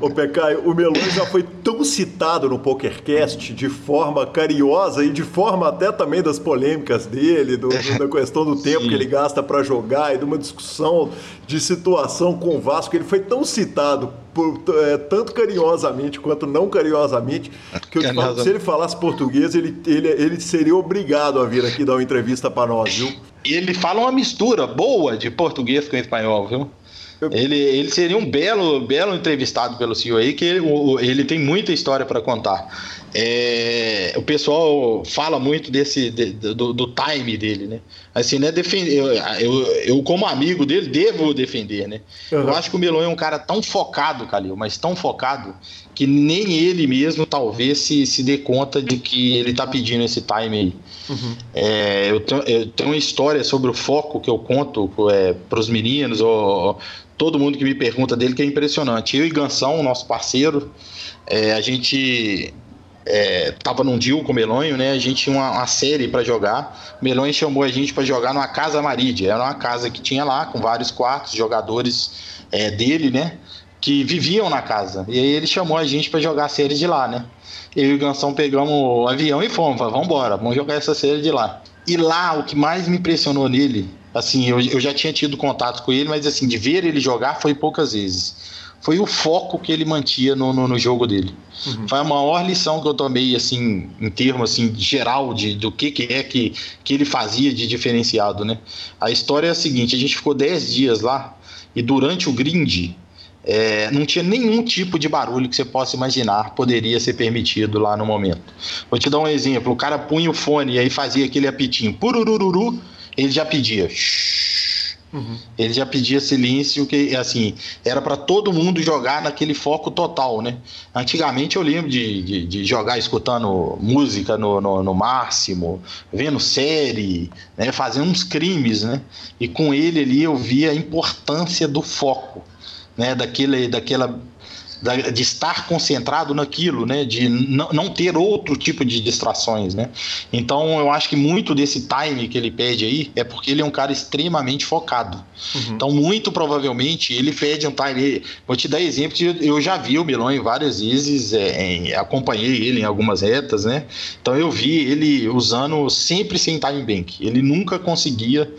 Ô Pecaio, o Melon já foi tão citado no PokerCast de forma carinhosa e de forma até também das polêmicas dele, do, do, da questão do tempo Sim. que ele gasta para jogar e de uma discussão de situação com o Vasco. Ele foi tão citado por, é, tanto carinhosamente quanto não carinhosamente que eu te falo, se ele falasse português, ele, ele, ele seria obrigado a vir aqui dar uma entrevista para nós, viu? Ele fala uma mistura boa de português com espanhol, viu? Ele, ele seria um belo, belo entrevistado pelo senhor aí, que ele, ele tem muita história para contar. É, o pessoal fala muito desse de, do, do, time dele, né? Assim, né? Defender, eu, eu, eu, como amigo dele, devo defender, né? Uhum. Eu acho que o Melon é um cara tão focado, Calil, mas tão focado que nem ele mesmo talvez se, se dê conta de que ele tá pedindo esse time aí. Uhum. É, eu, tenho, eu, tenho, uma história sobre o foco que eu conto é, para os meninos, ou, todo mundo que me pergunta dele, que é impressionante. Eu e Gansão, nosso parceiro, é, a gente é, tava num deal com o Melonho, né? A gente tinha uma, uma série para jogar. O Melonho chamou a gente para jogar numa casa Marídia. Era uma casa que tinha lá, com vários quartos, jogadores é, dele, né? Que viviam na casa. E aí ele chamou a gente para jogar a série de lá, né? Eu e o Gansão pegamos o avião e fomos, vamos embora, vamos jogar essa série de lá. E lá, o que mais me impressionou nele, assim, eu, eu já tinha tido contato com ele, mas assim, de ver ele jogar foi poucas vezes. Foi o foco que ele mantinha no, no, no jogo dele. Uhum. Foi a maior lição que eu tomei, assim, em termos assim, geral de, do que, que é que, que ele fazia de diferenciado, né? A história é a seguinte, a gente ficou 10 dias lá e durante o grind é, não tinha nenhum tipo de barulho que você possa imaginar poderia ser permitido lá no momento. Vou te dar um exemplo: o cara punha o fone e aí fazia aquele apitinho, purururu, ele já pedia. Uhum. Ele já pedia silêncio, que assim, era para todo mundo jogar naquele foco total, né? Antigamente eu lembro de, de, de jogar escutando música no, no, no, máximo, vendo série, né? fazendo uns crimes, né? E com ele ali eu via a importância do foco né, daquele, daquela de estar concentrado naquilo, né? De não ter outro tipo de distrações, né? Então eu acho que muito desse time que ele pede aí é porque ele é um cara extremamente focado. Uhum. Então, muito provavelmente, ele pede um time. Vou te dar exemplo que eu já vi o Milon várias vezes, é, em, acompanhei ele em algumas retas, né? Então eu vi ele usando sempre sem time bank. Ele nunca conseguia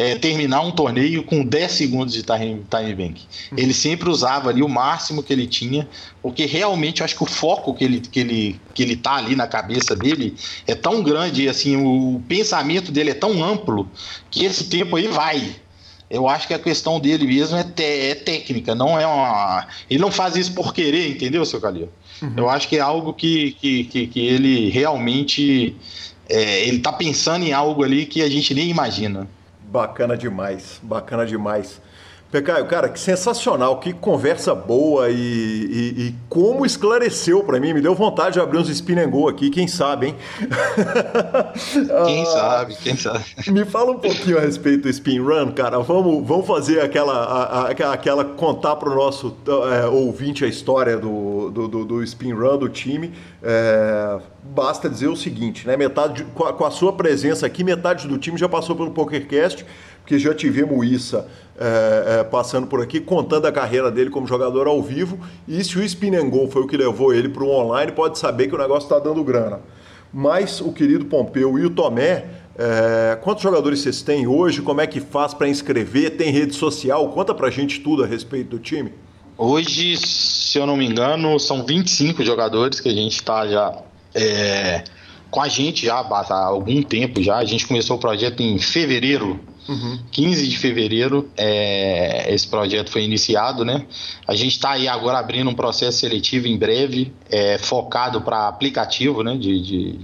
é, terminar um torneio com 10 segundos de time, time bank. Uhum. Ele sempre usava ali o máximo que ele tinha, porque realmente eu acho que o foco que ele, que ele, que ele tá ali na cabeça dele é tão grande, assim, o pensamento dele é tão amplo que esse tempo aí vai. Eu acho que a questão dele mesmo é, é técnica, não é uma. Ele não faz isso por querer, entendeu, seu Calil? Uhum. Eu acho que é algo que, que, que, que ele realmente. É, ele tá pensando em algo ali que a gente nem imagina. Bacana demais, bacana demais. Pecaio, cara, que sensacional, que conversa boa e, e, e como esclareceu para mim, me deu vontade de abrir uns spin and go aqui, quem sabe, hein? Quem ah, sabe, quem sabe. Me fala um pouquinho a respeito do spin run, cara, vamos, vamos fazer aquela, a, a, aquela contar para o nosso é, ouvinte a história do, do, do, do spin run do time. É, basta dizer o seguinte, né, metade, com a, com a sua presença aqui, metade do time já passou pelo PokerCast, porque já tivemos Issa é, é, passando por aqui, contando a carreira dele como jogador ao vivo. E se o Spin and Go foi o que levou ele para o online, pode saber que o negócio está dando grana. Mas o querido Pompeu e o Tomé, é, quantos jogadores vocês têm hoje? Como é que faz para inscrever? Tem rede social? Conta para gente tudo a respeito do time. Hoje, se eu não me engano, são 25 jogadores que a gente está já é, com a gente já há algum tempo já. A gente começou o projeto em fevereiro Uhum. 15 de fevereiro é, esse projeto foi iniciado, né? A gente está aí agora abrindo um processo seletivo em breve, é, focado para aplicativo, né? De, de,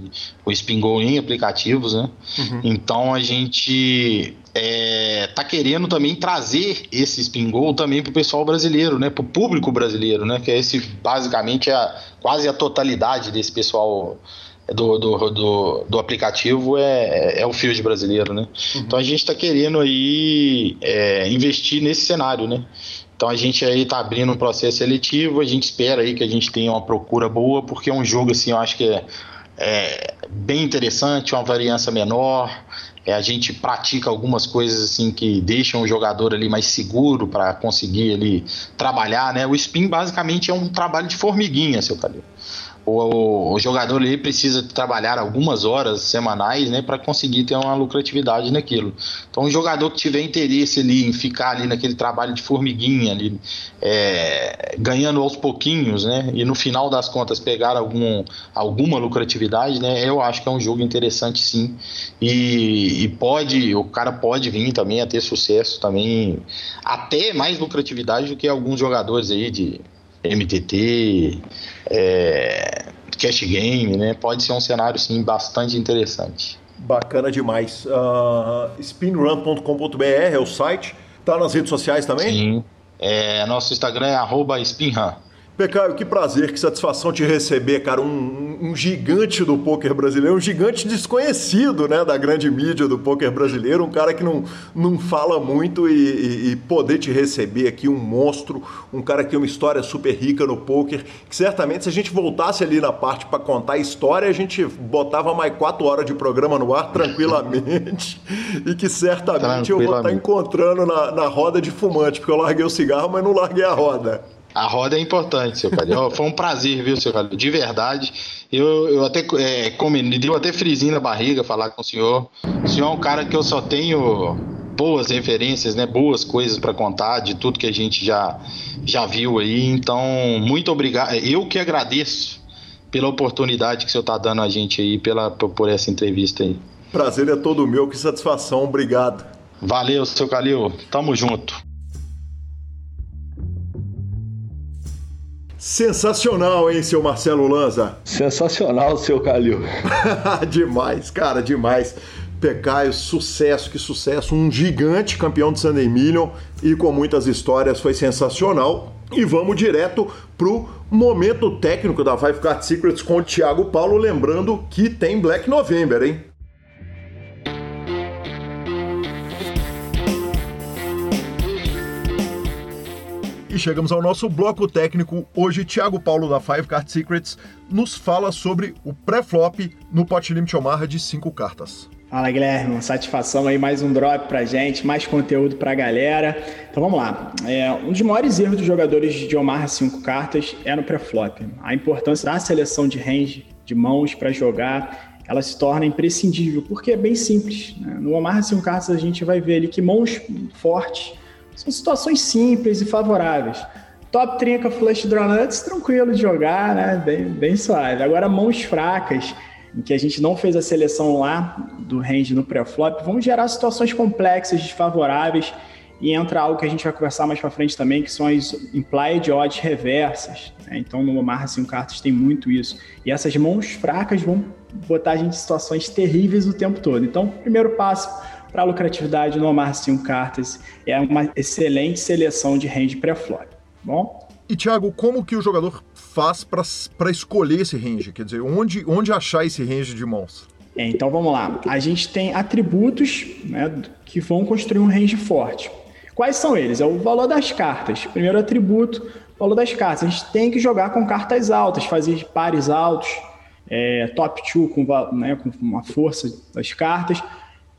o Spingol em aplicativos, né? Uhum. Então a gente é, tá querendo também trazer esse Spingol também para o pessoal brasileiro, né? Para o público brasileiro, né? Que é esse basicamente a, quase a totalidade desse pessoal do, do, do, do, aplicativo é, é o field brasileiro, né? Uhum. Então a gente está querendo aí é, investir nesse cenário, né? Então a gente aí está abrindo um processo seletivo, a gente espera aí que a gente tenha uma procura boa, porque é um jogo assim, eu acho que é, é bem interessante, uma variância menor, é, a gente pratica algumas coisas assim que deixam o jogador ali mais seguro para conseguir ali trabalhar, né? O spin basicamente é um trabalho de formiguinha, seu Calil o, o jogador ele precisa trabalhar algumas horas semanais né, para conseguir ter uma lucratividade naquilo. Então, o jogador que tiver interesse ali em ficar ali naquele trabalho de formiguinha, ali, é, ganhando aos pouquinhos, né, e no final das contas pegar algum, alguma lucratividade, né, eu acho que é um jogo interessante sim. E, e pode, o cara pode vir também a ter sucesso também, até mais lucratividade do que alguns jogadores aí de MTT, é, cash game, né? Pode ser um cenário sim bastante interessante. Bacana demais. Uh, spinrun.com.br é o site. Tá nas redes sociais também? Sim. É, nosso Instagram é spinrun. Pecaio, que prazer, que satisfação te receber, cara. Um, um, gigante do poker brasileiro, um gigante desconhecido, né, da grande mídia do poker brasileiro, um cara que não, não fala muito e, e, e poder te receber aqui, um monstro, um cara que tem uma história super rica no poker, que certamente se a gente voltasse ali na parte para contar a história, a gente botava mais quatro horas de programa no ar tranquilamente e que certamente eu vou estar encontrando na, na roda de fumante, porque eu larguei o cigarro, mas não larguei a roda. A roda é importante, seu Calil. Foi um prazer, viu, seu Calil? De verdade. Eu, eu até é, me deu até frisinho na barriga falar com o senhor. O senhor é um cara que eu só tenho boas referências, né? Boas coisas para contar de tudo que a gente já, já viu aí. Então, muito obrigado. Eu que agradeço pela oportunidade que o senhor está dando a gente aí, pela, por essa entrevista aí. Prazer é todo meu, que satisfação. Obrigado. Valeu, seu Calil. Tamo junto. Sensacional, hein, seu Marcelo Lanza? Sensacional, seu Calil. demais, cara, demais. Pecaio, sucesso, que sucesso. Um gigante campeão de Sunday Million e com muitas histórias, foi sensacional. E vamos direto pro momento técnico da Five Card Secrets com o Thiago Paulo, lembrando que tem Black November, hein? Chegamos ao nosso bloco técnico. Hoje, Thiago Paulo da Five Card Secrets nos fala sobre o pré-flop no Pot Limit Omaha de 5 cartas. Fala Guilherme, satisfação aí, mais um drop pra gente, mais conteúdo pra galera. Então vamos lá. É, um dos maiores erros dos jogadores de Omaha 5 cartas é no pré-flop. A importância da seleção de range, de mãos para jogar, ela se torna imprescindível, porque é bem simples. Né? No Omaha 5 cartas a gente vai ver ali que mãos fortes são situações simples e favoráveis. Top trinca flush draw nuts, tranquilo de jogar, né? Bem, bem suave. Agora, mãos fracas, em que a gente não fez a seleção lá do range no pré-flop, vão gerar situações complexas, desfavoráveis, e entra algo que a gente vai conversar mais para frente também, que são as implied odds reversas. Né? Então, no Omaha 5 cartas tem muito isso. E essas mãos fracas vão botar a gente em situações terríveis o tempo todo. Então, primeiro passo, para lucratividade no Omar 5 cartas é uma excelente seleção de range pré-flop. Bom? E Thiago, como que o jogador faz para escolher esse range? Quer dizer, onde, onde achar esse range de mãos? É, então vamos lá. A gente tem atributos né, que vão construir um range forte. Quais são eles? É o valor das cartas. Primeiro atributo, valor das cartas. A gente tem que jogar com cartas altas, fazer pares altos, é, top 2 com, né, com uma força das cartas.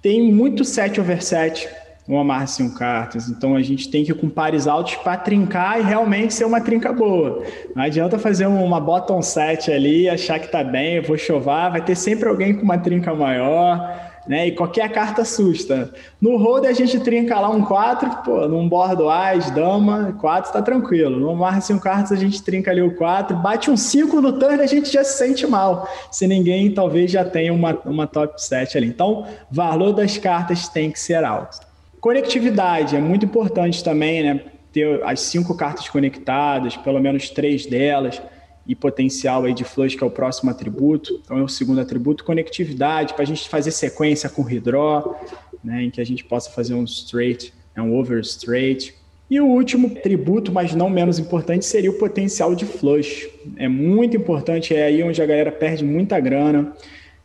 Tem muito 7 over 7 no amarra 5 cartas, então a gente tem que ir com pares altos para trincar e realmente ser uma trinca boa. Não adianta fazer uma bottom set ali, achar que tá bem, eu vou chovar, vai ter sempre alguém com uma trinca maior né? E qualquer carta assusta. No road a gente trinca lá um 4, pô, num bordo as, dama, 4 tá tranquilo. No mar 5 cartas a gente trinca ali o 4, bate um 5 no turn a gente já se sente mal. Se ninguém talvez já tenha uma, uma top 7 ali. Então, valor das cartas tem que ser alto. Conectividade é muito importante também, né? Ter as cinco cartas conectadas, pelo menos três delas e potencial aí de flush, que é o próximo atributo. Então é o segundo atributo, conectividade, para a gente fazer sequência com redraw, né, em que a gente possa fazer um straight, né, um over straight. E o último atributo, mas não menos importante, seria o potencial de flush. É muito importante, é aí onde a galera perde muita grana,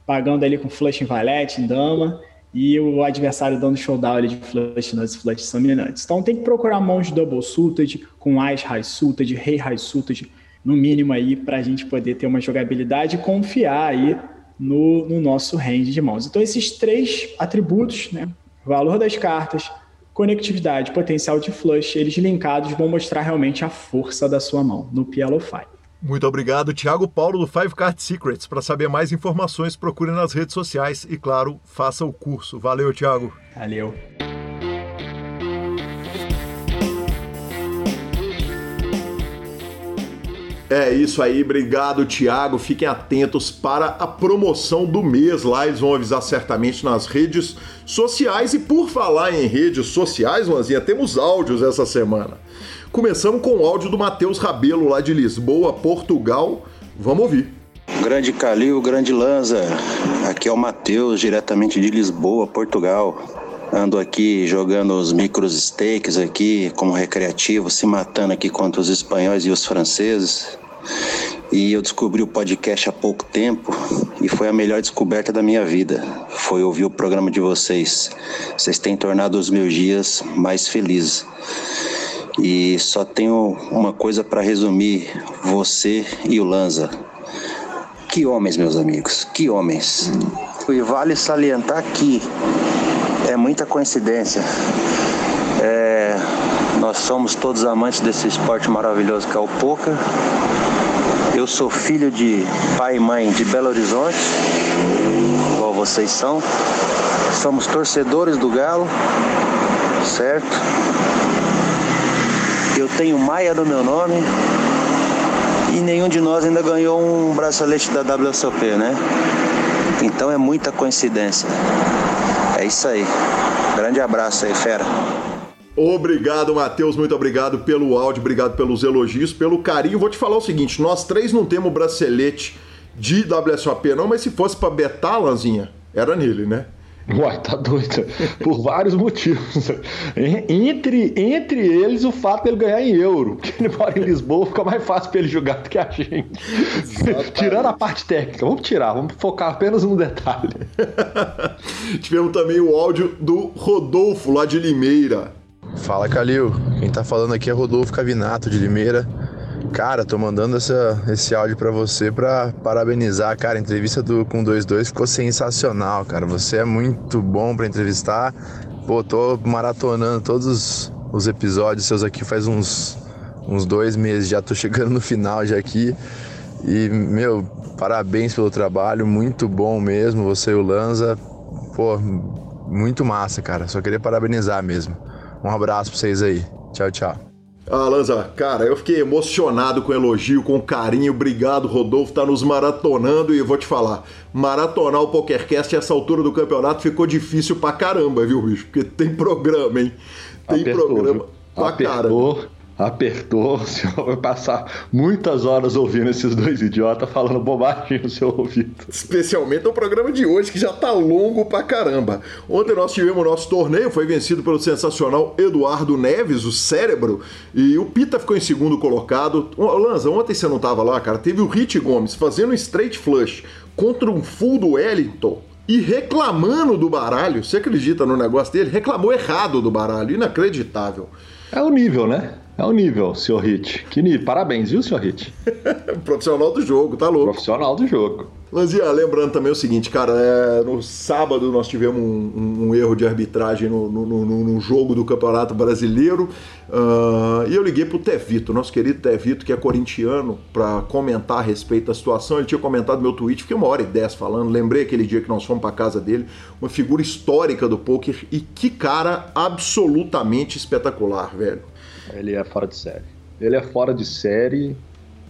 pagando ali com flush em valete, em dama, e o adversário dando showdown ali de flush nas flush dominantes. Então tem que procurar mãos double suited, com as high suited, rei high suited, no mínimo aí, para a gente poder ter uma jogabilidade e confiar aí no, no nosso range de mãos. Então, esses três atributos, né? Valor das cartas, conectividade, potencial de flush, eles linkados vão mostrar realmente a força da sua mão no PLO 5. Muito obrigado, Thiago Paulo do Five Card Secrets. Para saber mais informações, procure nas redes sociais e, claro, faça o curso. Valeu, Thiago. Valeu. É isso aí, obrigado Thiago. Fiquem atentos para a promoção do mês lá, eles vão avisar certamente nas redes sociais. E por falar em redes sociais, Lanzinha, temos áudios essa semana. Começamos com o áudio do Matheus Rabelo, lá de Lisboa, Portugal. Vamos ouvir. Grande Calil, grande Lanza. Aqui é o Matheus, diretamente de Lisboa, Portugal. Ando aqui jogando os micros stakes aqui como recreativo, se matando aqui contra os espanhóis e os franceses. E eu descobri o podcast há pouco tempo e foi a melhor descoberta da minha vida. Foi ouvir o programa de vocês. Vocês têm tornado os meus dias mais felizes. E só tenho uma coisa para resumir: você e o Lanza. Que homens, meus amigos, que homens. E vale salientar que muita coincidência. É, Nós somos todos amantes desse esporte maravilhoso que é o poker. Eu sou filho de pai e mãe de Belo Horizonte, igual vocês são. Somos torcedores do Galo, certo? Eu tenho Maia no meu nome e nenhum de nós ainda ganhou um bracelete da WSOP, né? Então é muita coincidência. É isso aí. Grande abraço aí, fera. Obrigado, Matheus. Muito obrigado pelo áudio, obrigado pelos elogios, pelo carinho. Vou te falar o seguinte: nós três não temos bracelete de WSOP, não, mas se fosse pra betar, Lanzinha, era nele, né? Uai, tá doido. Por vários motivos. Entre, entre eles, o fato dele ganhar em euro. Porque ele mora em Lisboa, fica mais fácil pra ele jogar do que a gente. Exatamente. Tirando a parte técnica, vamos tirar, vamos focar apenas no detalhe. Tivemos também o áudio do Rodolfo, lá de Limeira. Fala, Calil. Quem tá falando aqui é Rodolfo Cavinato, de Limeira. Cara, tô mandando essa, esse áudio para você para parabenizar, cara. A entrevista do com 22 ficou sensacional, cara. Você é muito bom para entrevistar. Pô, tô maratonando todos os, os, episódios seus aqui faz uns, uns dois meses. Já tô chegando no final já aqui. E, meu, parabéns pelo trabalho. Muito bom mesmo. Você e o Lanza. Pô, muito massa, cara. Só queria parabenizar mesmo. Um abraço pra vocês aí. Tchau, tchau. Ah, Lanza, cara, eu fiquei emocionado com o elogio, com o carinho. Obrigado, Rodolfo, tá nos maratonando e eu vou te falar, maratonar o PokerCast a essa altura do campeonato ficou difícil pra caramba, viu, bicho? Porque tem programa, hein? Tem Apertou, programa viu? pra Apertou. caramba apertou, o senhor vai passar muitas horas ouvindo esses dois idiotas falando bobagem no seu ouvido. Especialmente no programa de hoje, que já tá longo pra caramba. Ontem nós tivemos o nosso torneio, foi vencido pelo sensacional Eduardo Neves, o cérebro, e o Pita ficou em segundo colocado. Lanza, ontem você não tava lá, cara, teve o Hit Gomes fazendo um straight flush contra um full do Wellington. E reclamando do baralho, você acredita no negócio dele? Reclamou errado do baralho, inacreditável. É o nível, né? É o nível, senhor Hit. Que nível. Parabéns, viu, senhor Hit? Profissional do jogo, tá louco. Profissional do jogo. Lanzia, lembrando também o seguinte, cara, é, no sábado nós tivemos um, um, erro de arbitragem no, no, no, no, jogo do Campeonato Brasileiro uh, e eu liguei pro Tevito, nosso querido Tevito, que é corintiano, para comentar a respeito da situação. Ele tinha comentado meu tweet, fiquei uma hora e dez falando, lembrei aquele dia que nós fomos para casa dele, uma figura histórica do poker e que cara absolutamente espetacular, velho. Ele é fora de série. Ele é fora de série,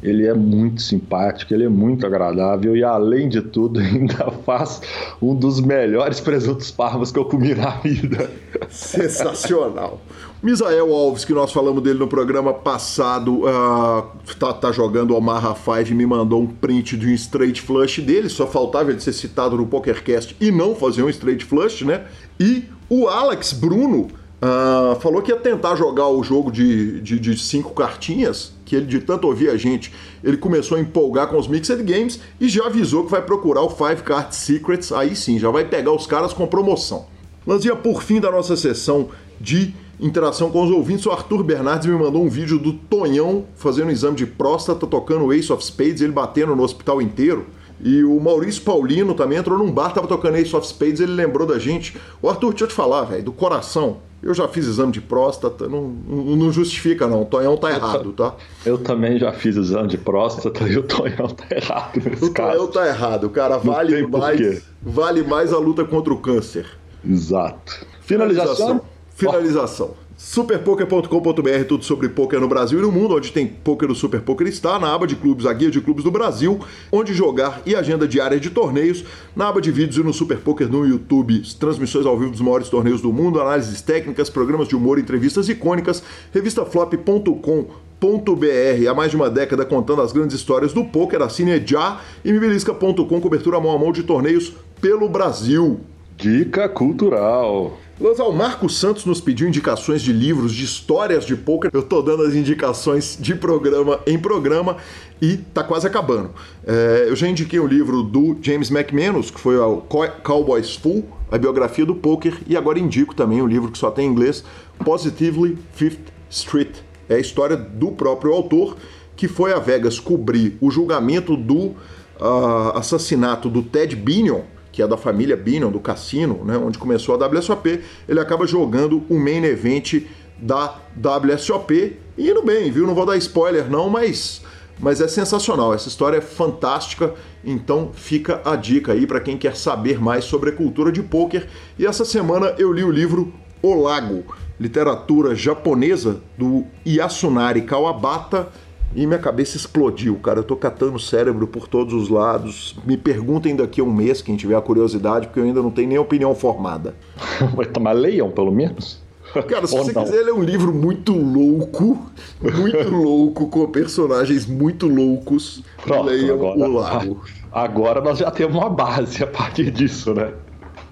ele é muito simpático, ele é muito agradável e, além de tudo, ainda faz um dos melhores presuntos parmas que eu comi na vida. Sensacional. Misael Alves, que nós falamos dele no programa passado, uh, tá, tá, jogando Omaha 5 me mandou um print de um straight flush dele, só faltava ele ser citado no PokerCast e não fazer um straight flush, né? E o Alex Bruno Uh, falou que ia tentar jogar o jogo de, de, de, cinco cartinhas, que ele de tanto ouvir a gente, ele começou a empolgar com os Mixed Games e já avisou que vai procurar o Five Card Secrets, aí sim, já vai pegar os caras com promoção. Lanzinha, por fim da nossa sessão de interação com os ouvintes, o Arthur Bernardes me mandou um vídeo do Tonhão fazendo um exame de próstata, tocando Ace of Spades, ele batendo no hospital inteiro. E o Maurício Paulino também entrou num bar, tava tocando Ace of Spades, ele lembrou da gente. O Arthur, deixa eu te falar, velho, do coração. Eu já fiz exame de próstata, não, não justifica não, o Tonhão tá errado, tá? Eu também já fiz exame de próstata e o Tonhão tá errado nesse o caso. Tonhão tá errado, cara, vale mais, vale mais a luta contra o câncer. Exato. Finalização? Finalização. Superpoker.com.br, tudo sobre poker no Brasil e no mundo, onde tem poker do Super Poker está, na aba de clubes, a guia de clubes do Brasil, onde jogar e agenda diária de torneios, na aba de vídeos e no Super Poker no YouTube, transmissões ao vivo dos maiores torneios do mundo, análises técnicas, programas de humor, entrevistas icônicas, revistaflop.com br há mais de uma década contando as grandes histórias do poker, assine já e mibelisca.com, cobertura mão a mão de torneios pelo Brasil. Dica cultural. Lanzal, Marco Santos nos pediu indicações de livros, de histórias de poker. Eu tô dando as indicações de programa em programa e tá quase acabando. É, eu já indiquei o livro do James McManus, que foi o Cowboys Full, a biografia do poker, e agora indico também o livro que só tem em inglês, Positively Fifth Street. É a história do próprio autor que foi a Vegas cobrir o julgamento do uh, assassinato do Ted Binion, que é da família Binion, do cassino, né, onde começou a WSOP, ele acaba jogando o main event da WSOP. E indo bem, viu? Não vou dar spoiler não, mas, mas é sensacional. Essa história é fantástica, então fica a dica aí para quem quer saber mais sobre a cultura de pôquer. E essa semana eu li o livro O Lago, literatura japonesa do Yasunari Kawabata e minha cabeça explodiu, cara. Eu tô catando o cérebro por todos os lados. Me perguntem daqui a um mês, quem tiver a curiosidade, porque eu ainda não tenho nem opinião formada. Tomar leiam, pelo menos. Cara, se você quiser, ele é um livro muito louco, muito louco, com personagens muito loucos. Pronto, leiam agora, o lago. Agora nós já temos uma base a partir disso, né?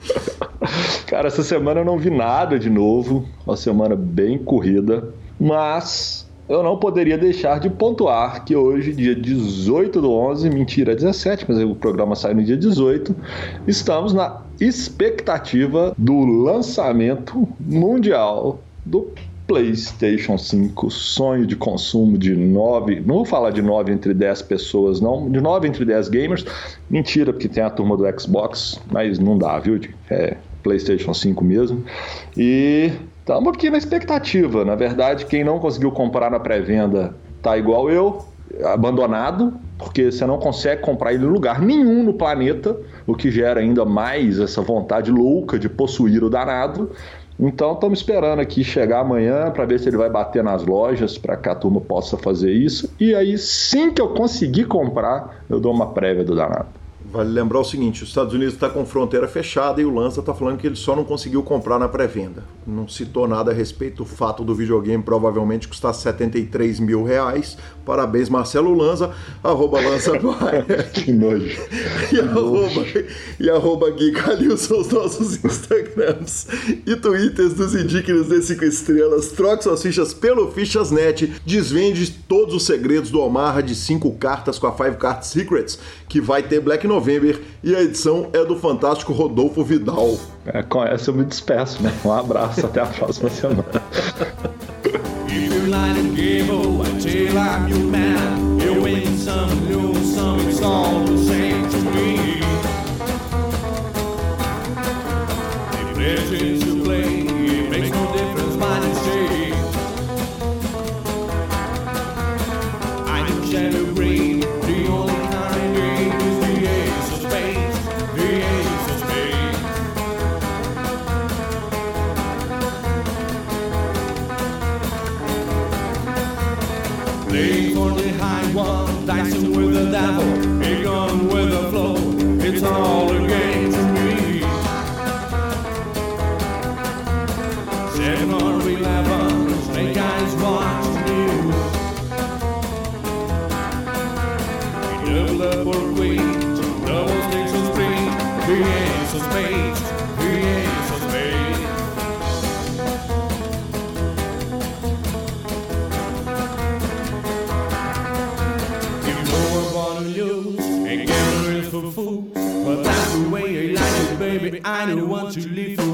Cara, essa semana eu não vi nada de novo, uma semana bem corrida, mas eu não poderia deixar de pontuar que hoje, dia 18 do 11, mentira, 17, mas o programa sai no dia 18, estamos na expectativa do lançamento mundial do PlayStation 5, sonho de consumo de 9, não vou falar de 9 entre 10 pessoas, não, de 9 entre 10 gamers. Mentira, porque tem a turma do Xbox, mas não dá, viu? É PlayStation 5 mesmo. E estamos aqui na expectativa. Na verdade, quem não conseguiu comprar na pré-venda tá igual eu, abandonado, porque você não consegue comprar ele em lugar nenhum no planeta, o que gera ainda mais essa vontade louca de possuir o danado. Então estamos esperando aqui chegar amanhã para ver se ele vai bater nas lojas para que a turma possa fazer isso. E aí, sim que eu conseguir comprar, eu dou uma prévia do danado. Vale lembrar o seguinte: os Estados Unidos está com fronteira fechada e o Lança está falando que ele só não conseguiu comprar na pré-venda. Não citou nada a respeito do fato do videogame provavelmente custar 73 mil reais. Parabéns, Marcelo Lanza, arroba Lança Que nojo. e, arroba, e arroba Gui Calil são os nossos Instagrams e Twitters dos Indígenas de 5 estrelas. Troque suas fichas pelo Fichasnet. Desvende todos os segredos do Omaha de 5 cartas com a 5 Card Secrets, que vai ter Black November e a edição é do fantástico Rodolfo Vidal. É, com essa eu me despeço, né? Um abraço, até a próxima semana. If kind who want to live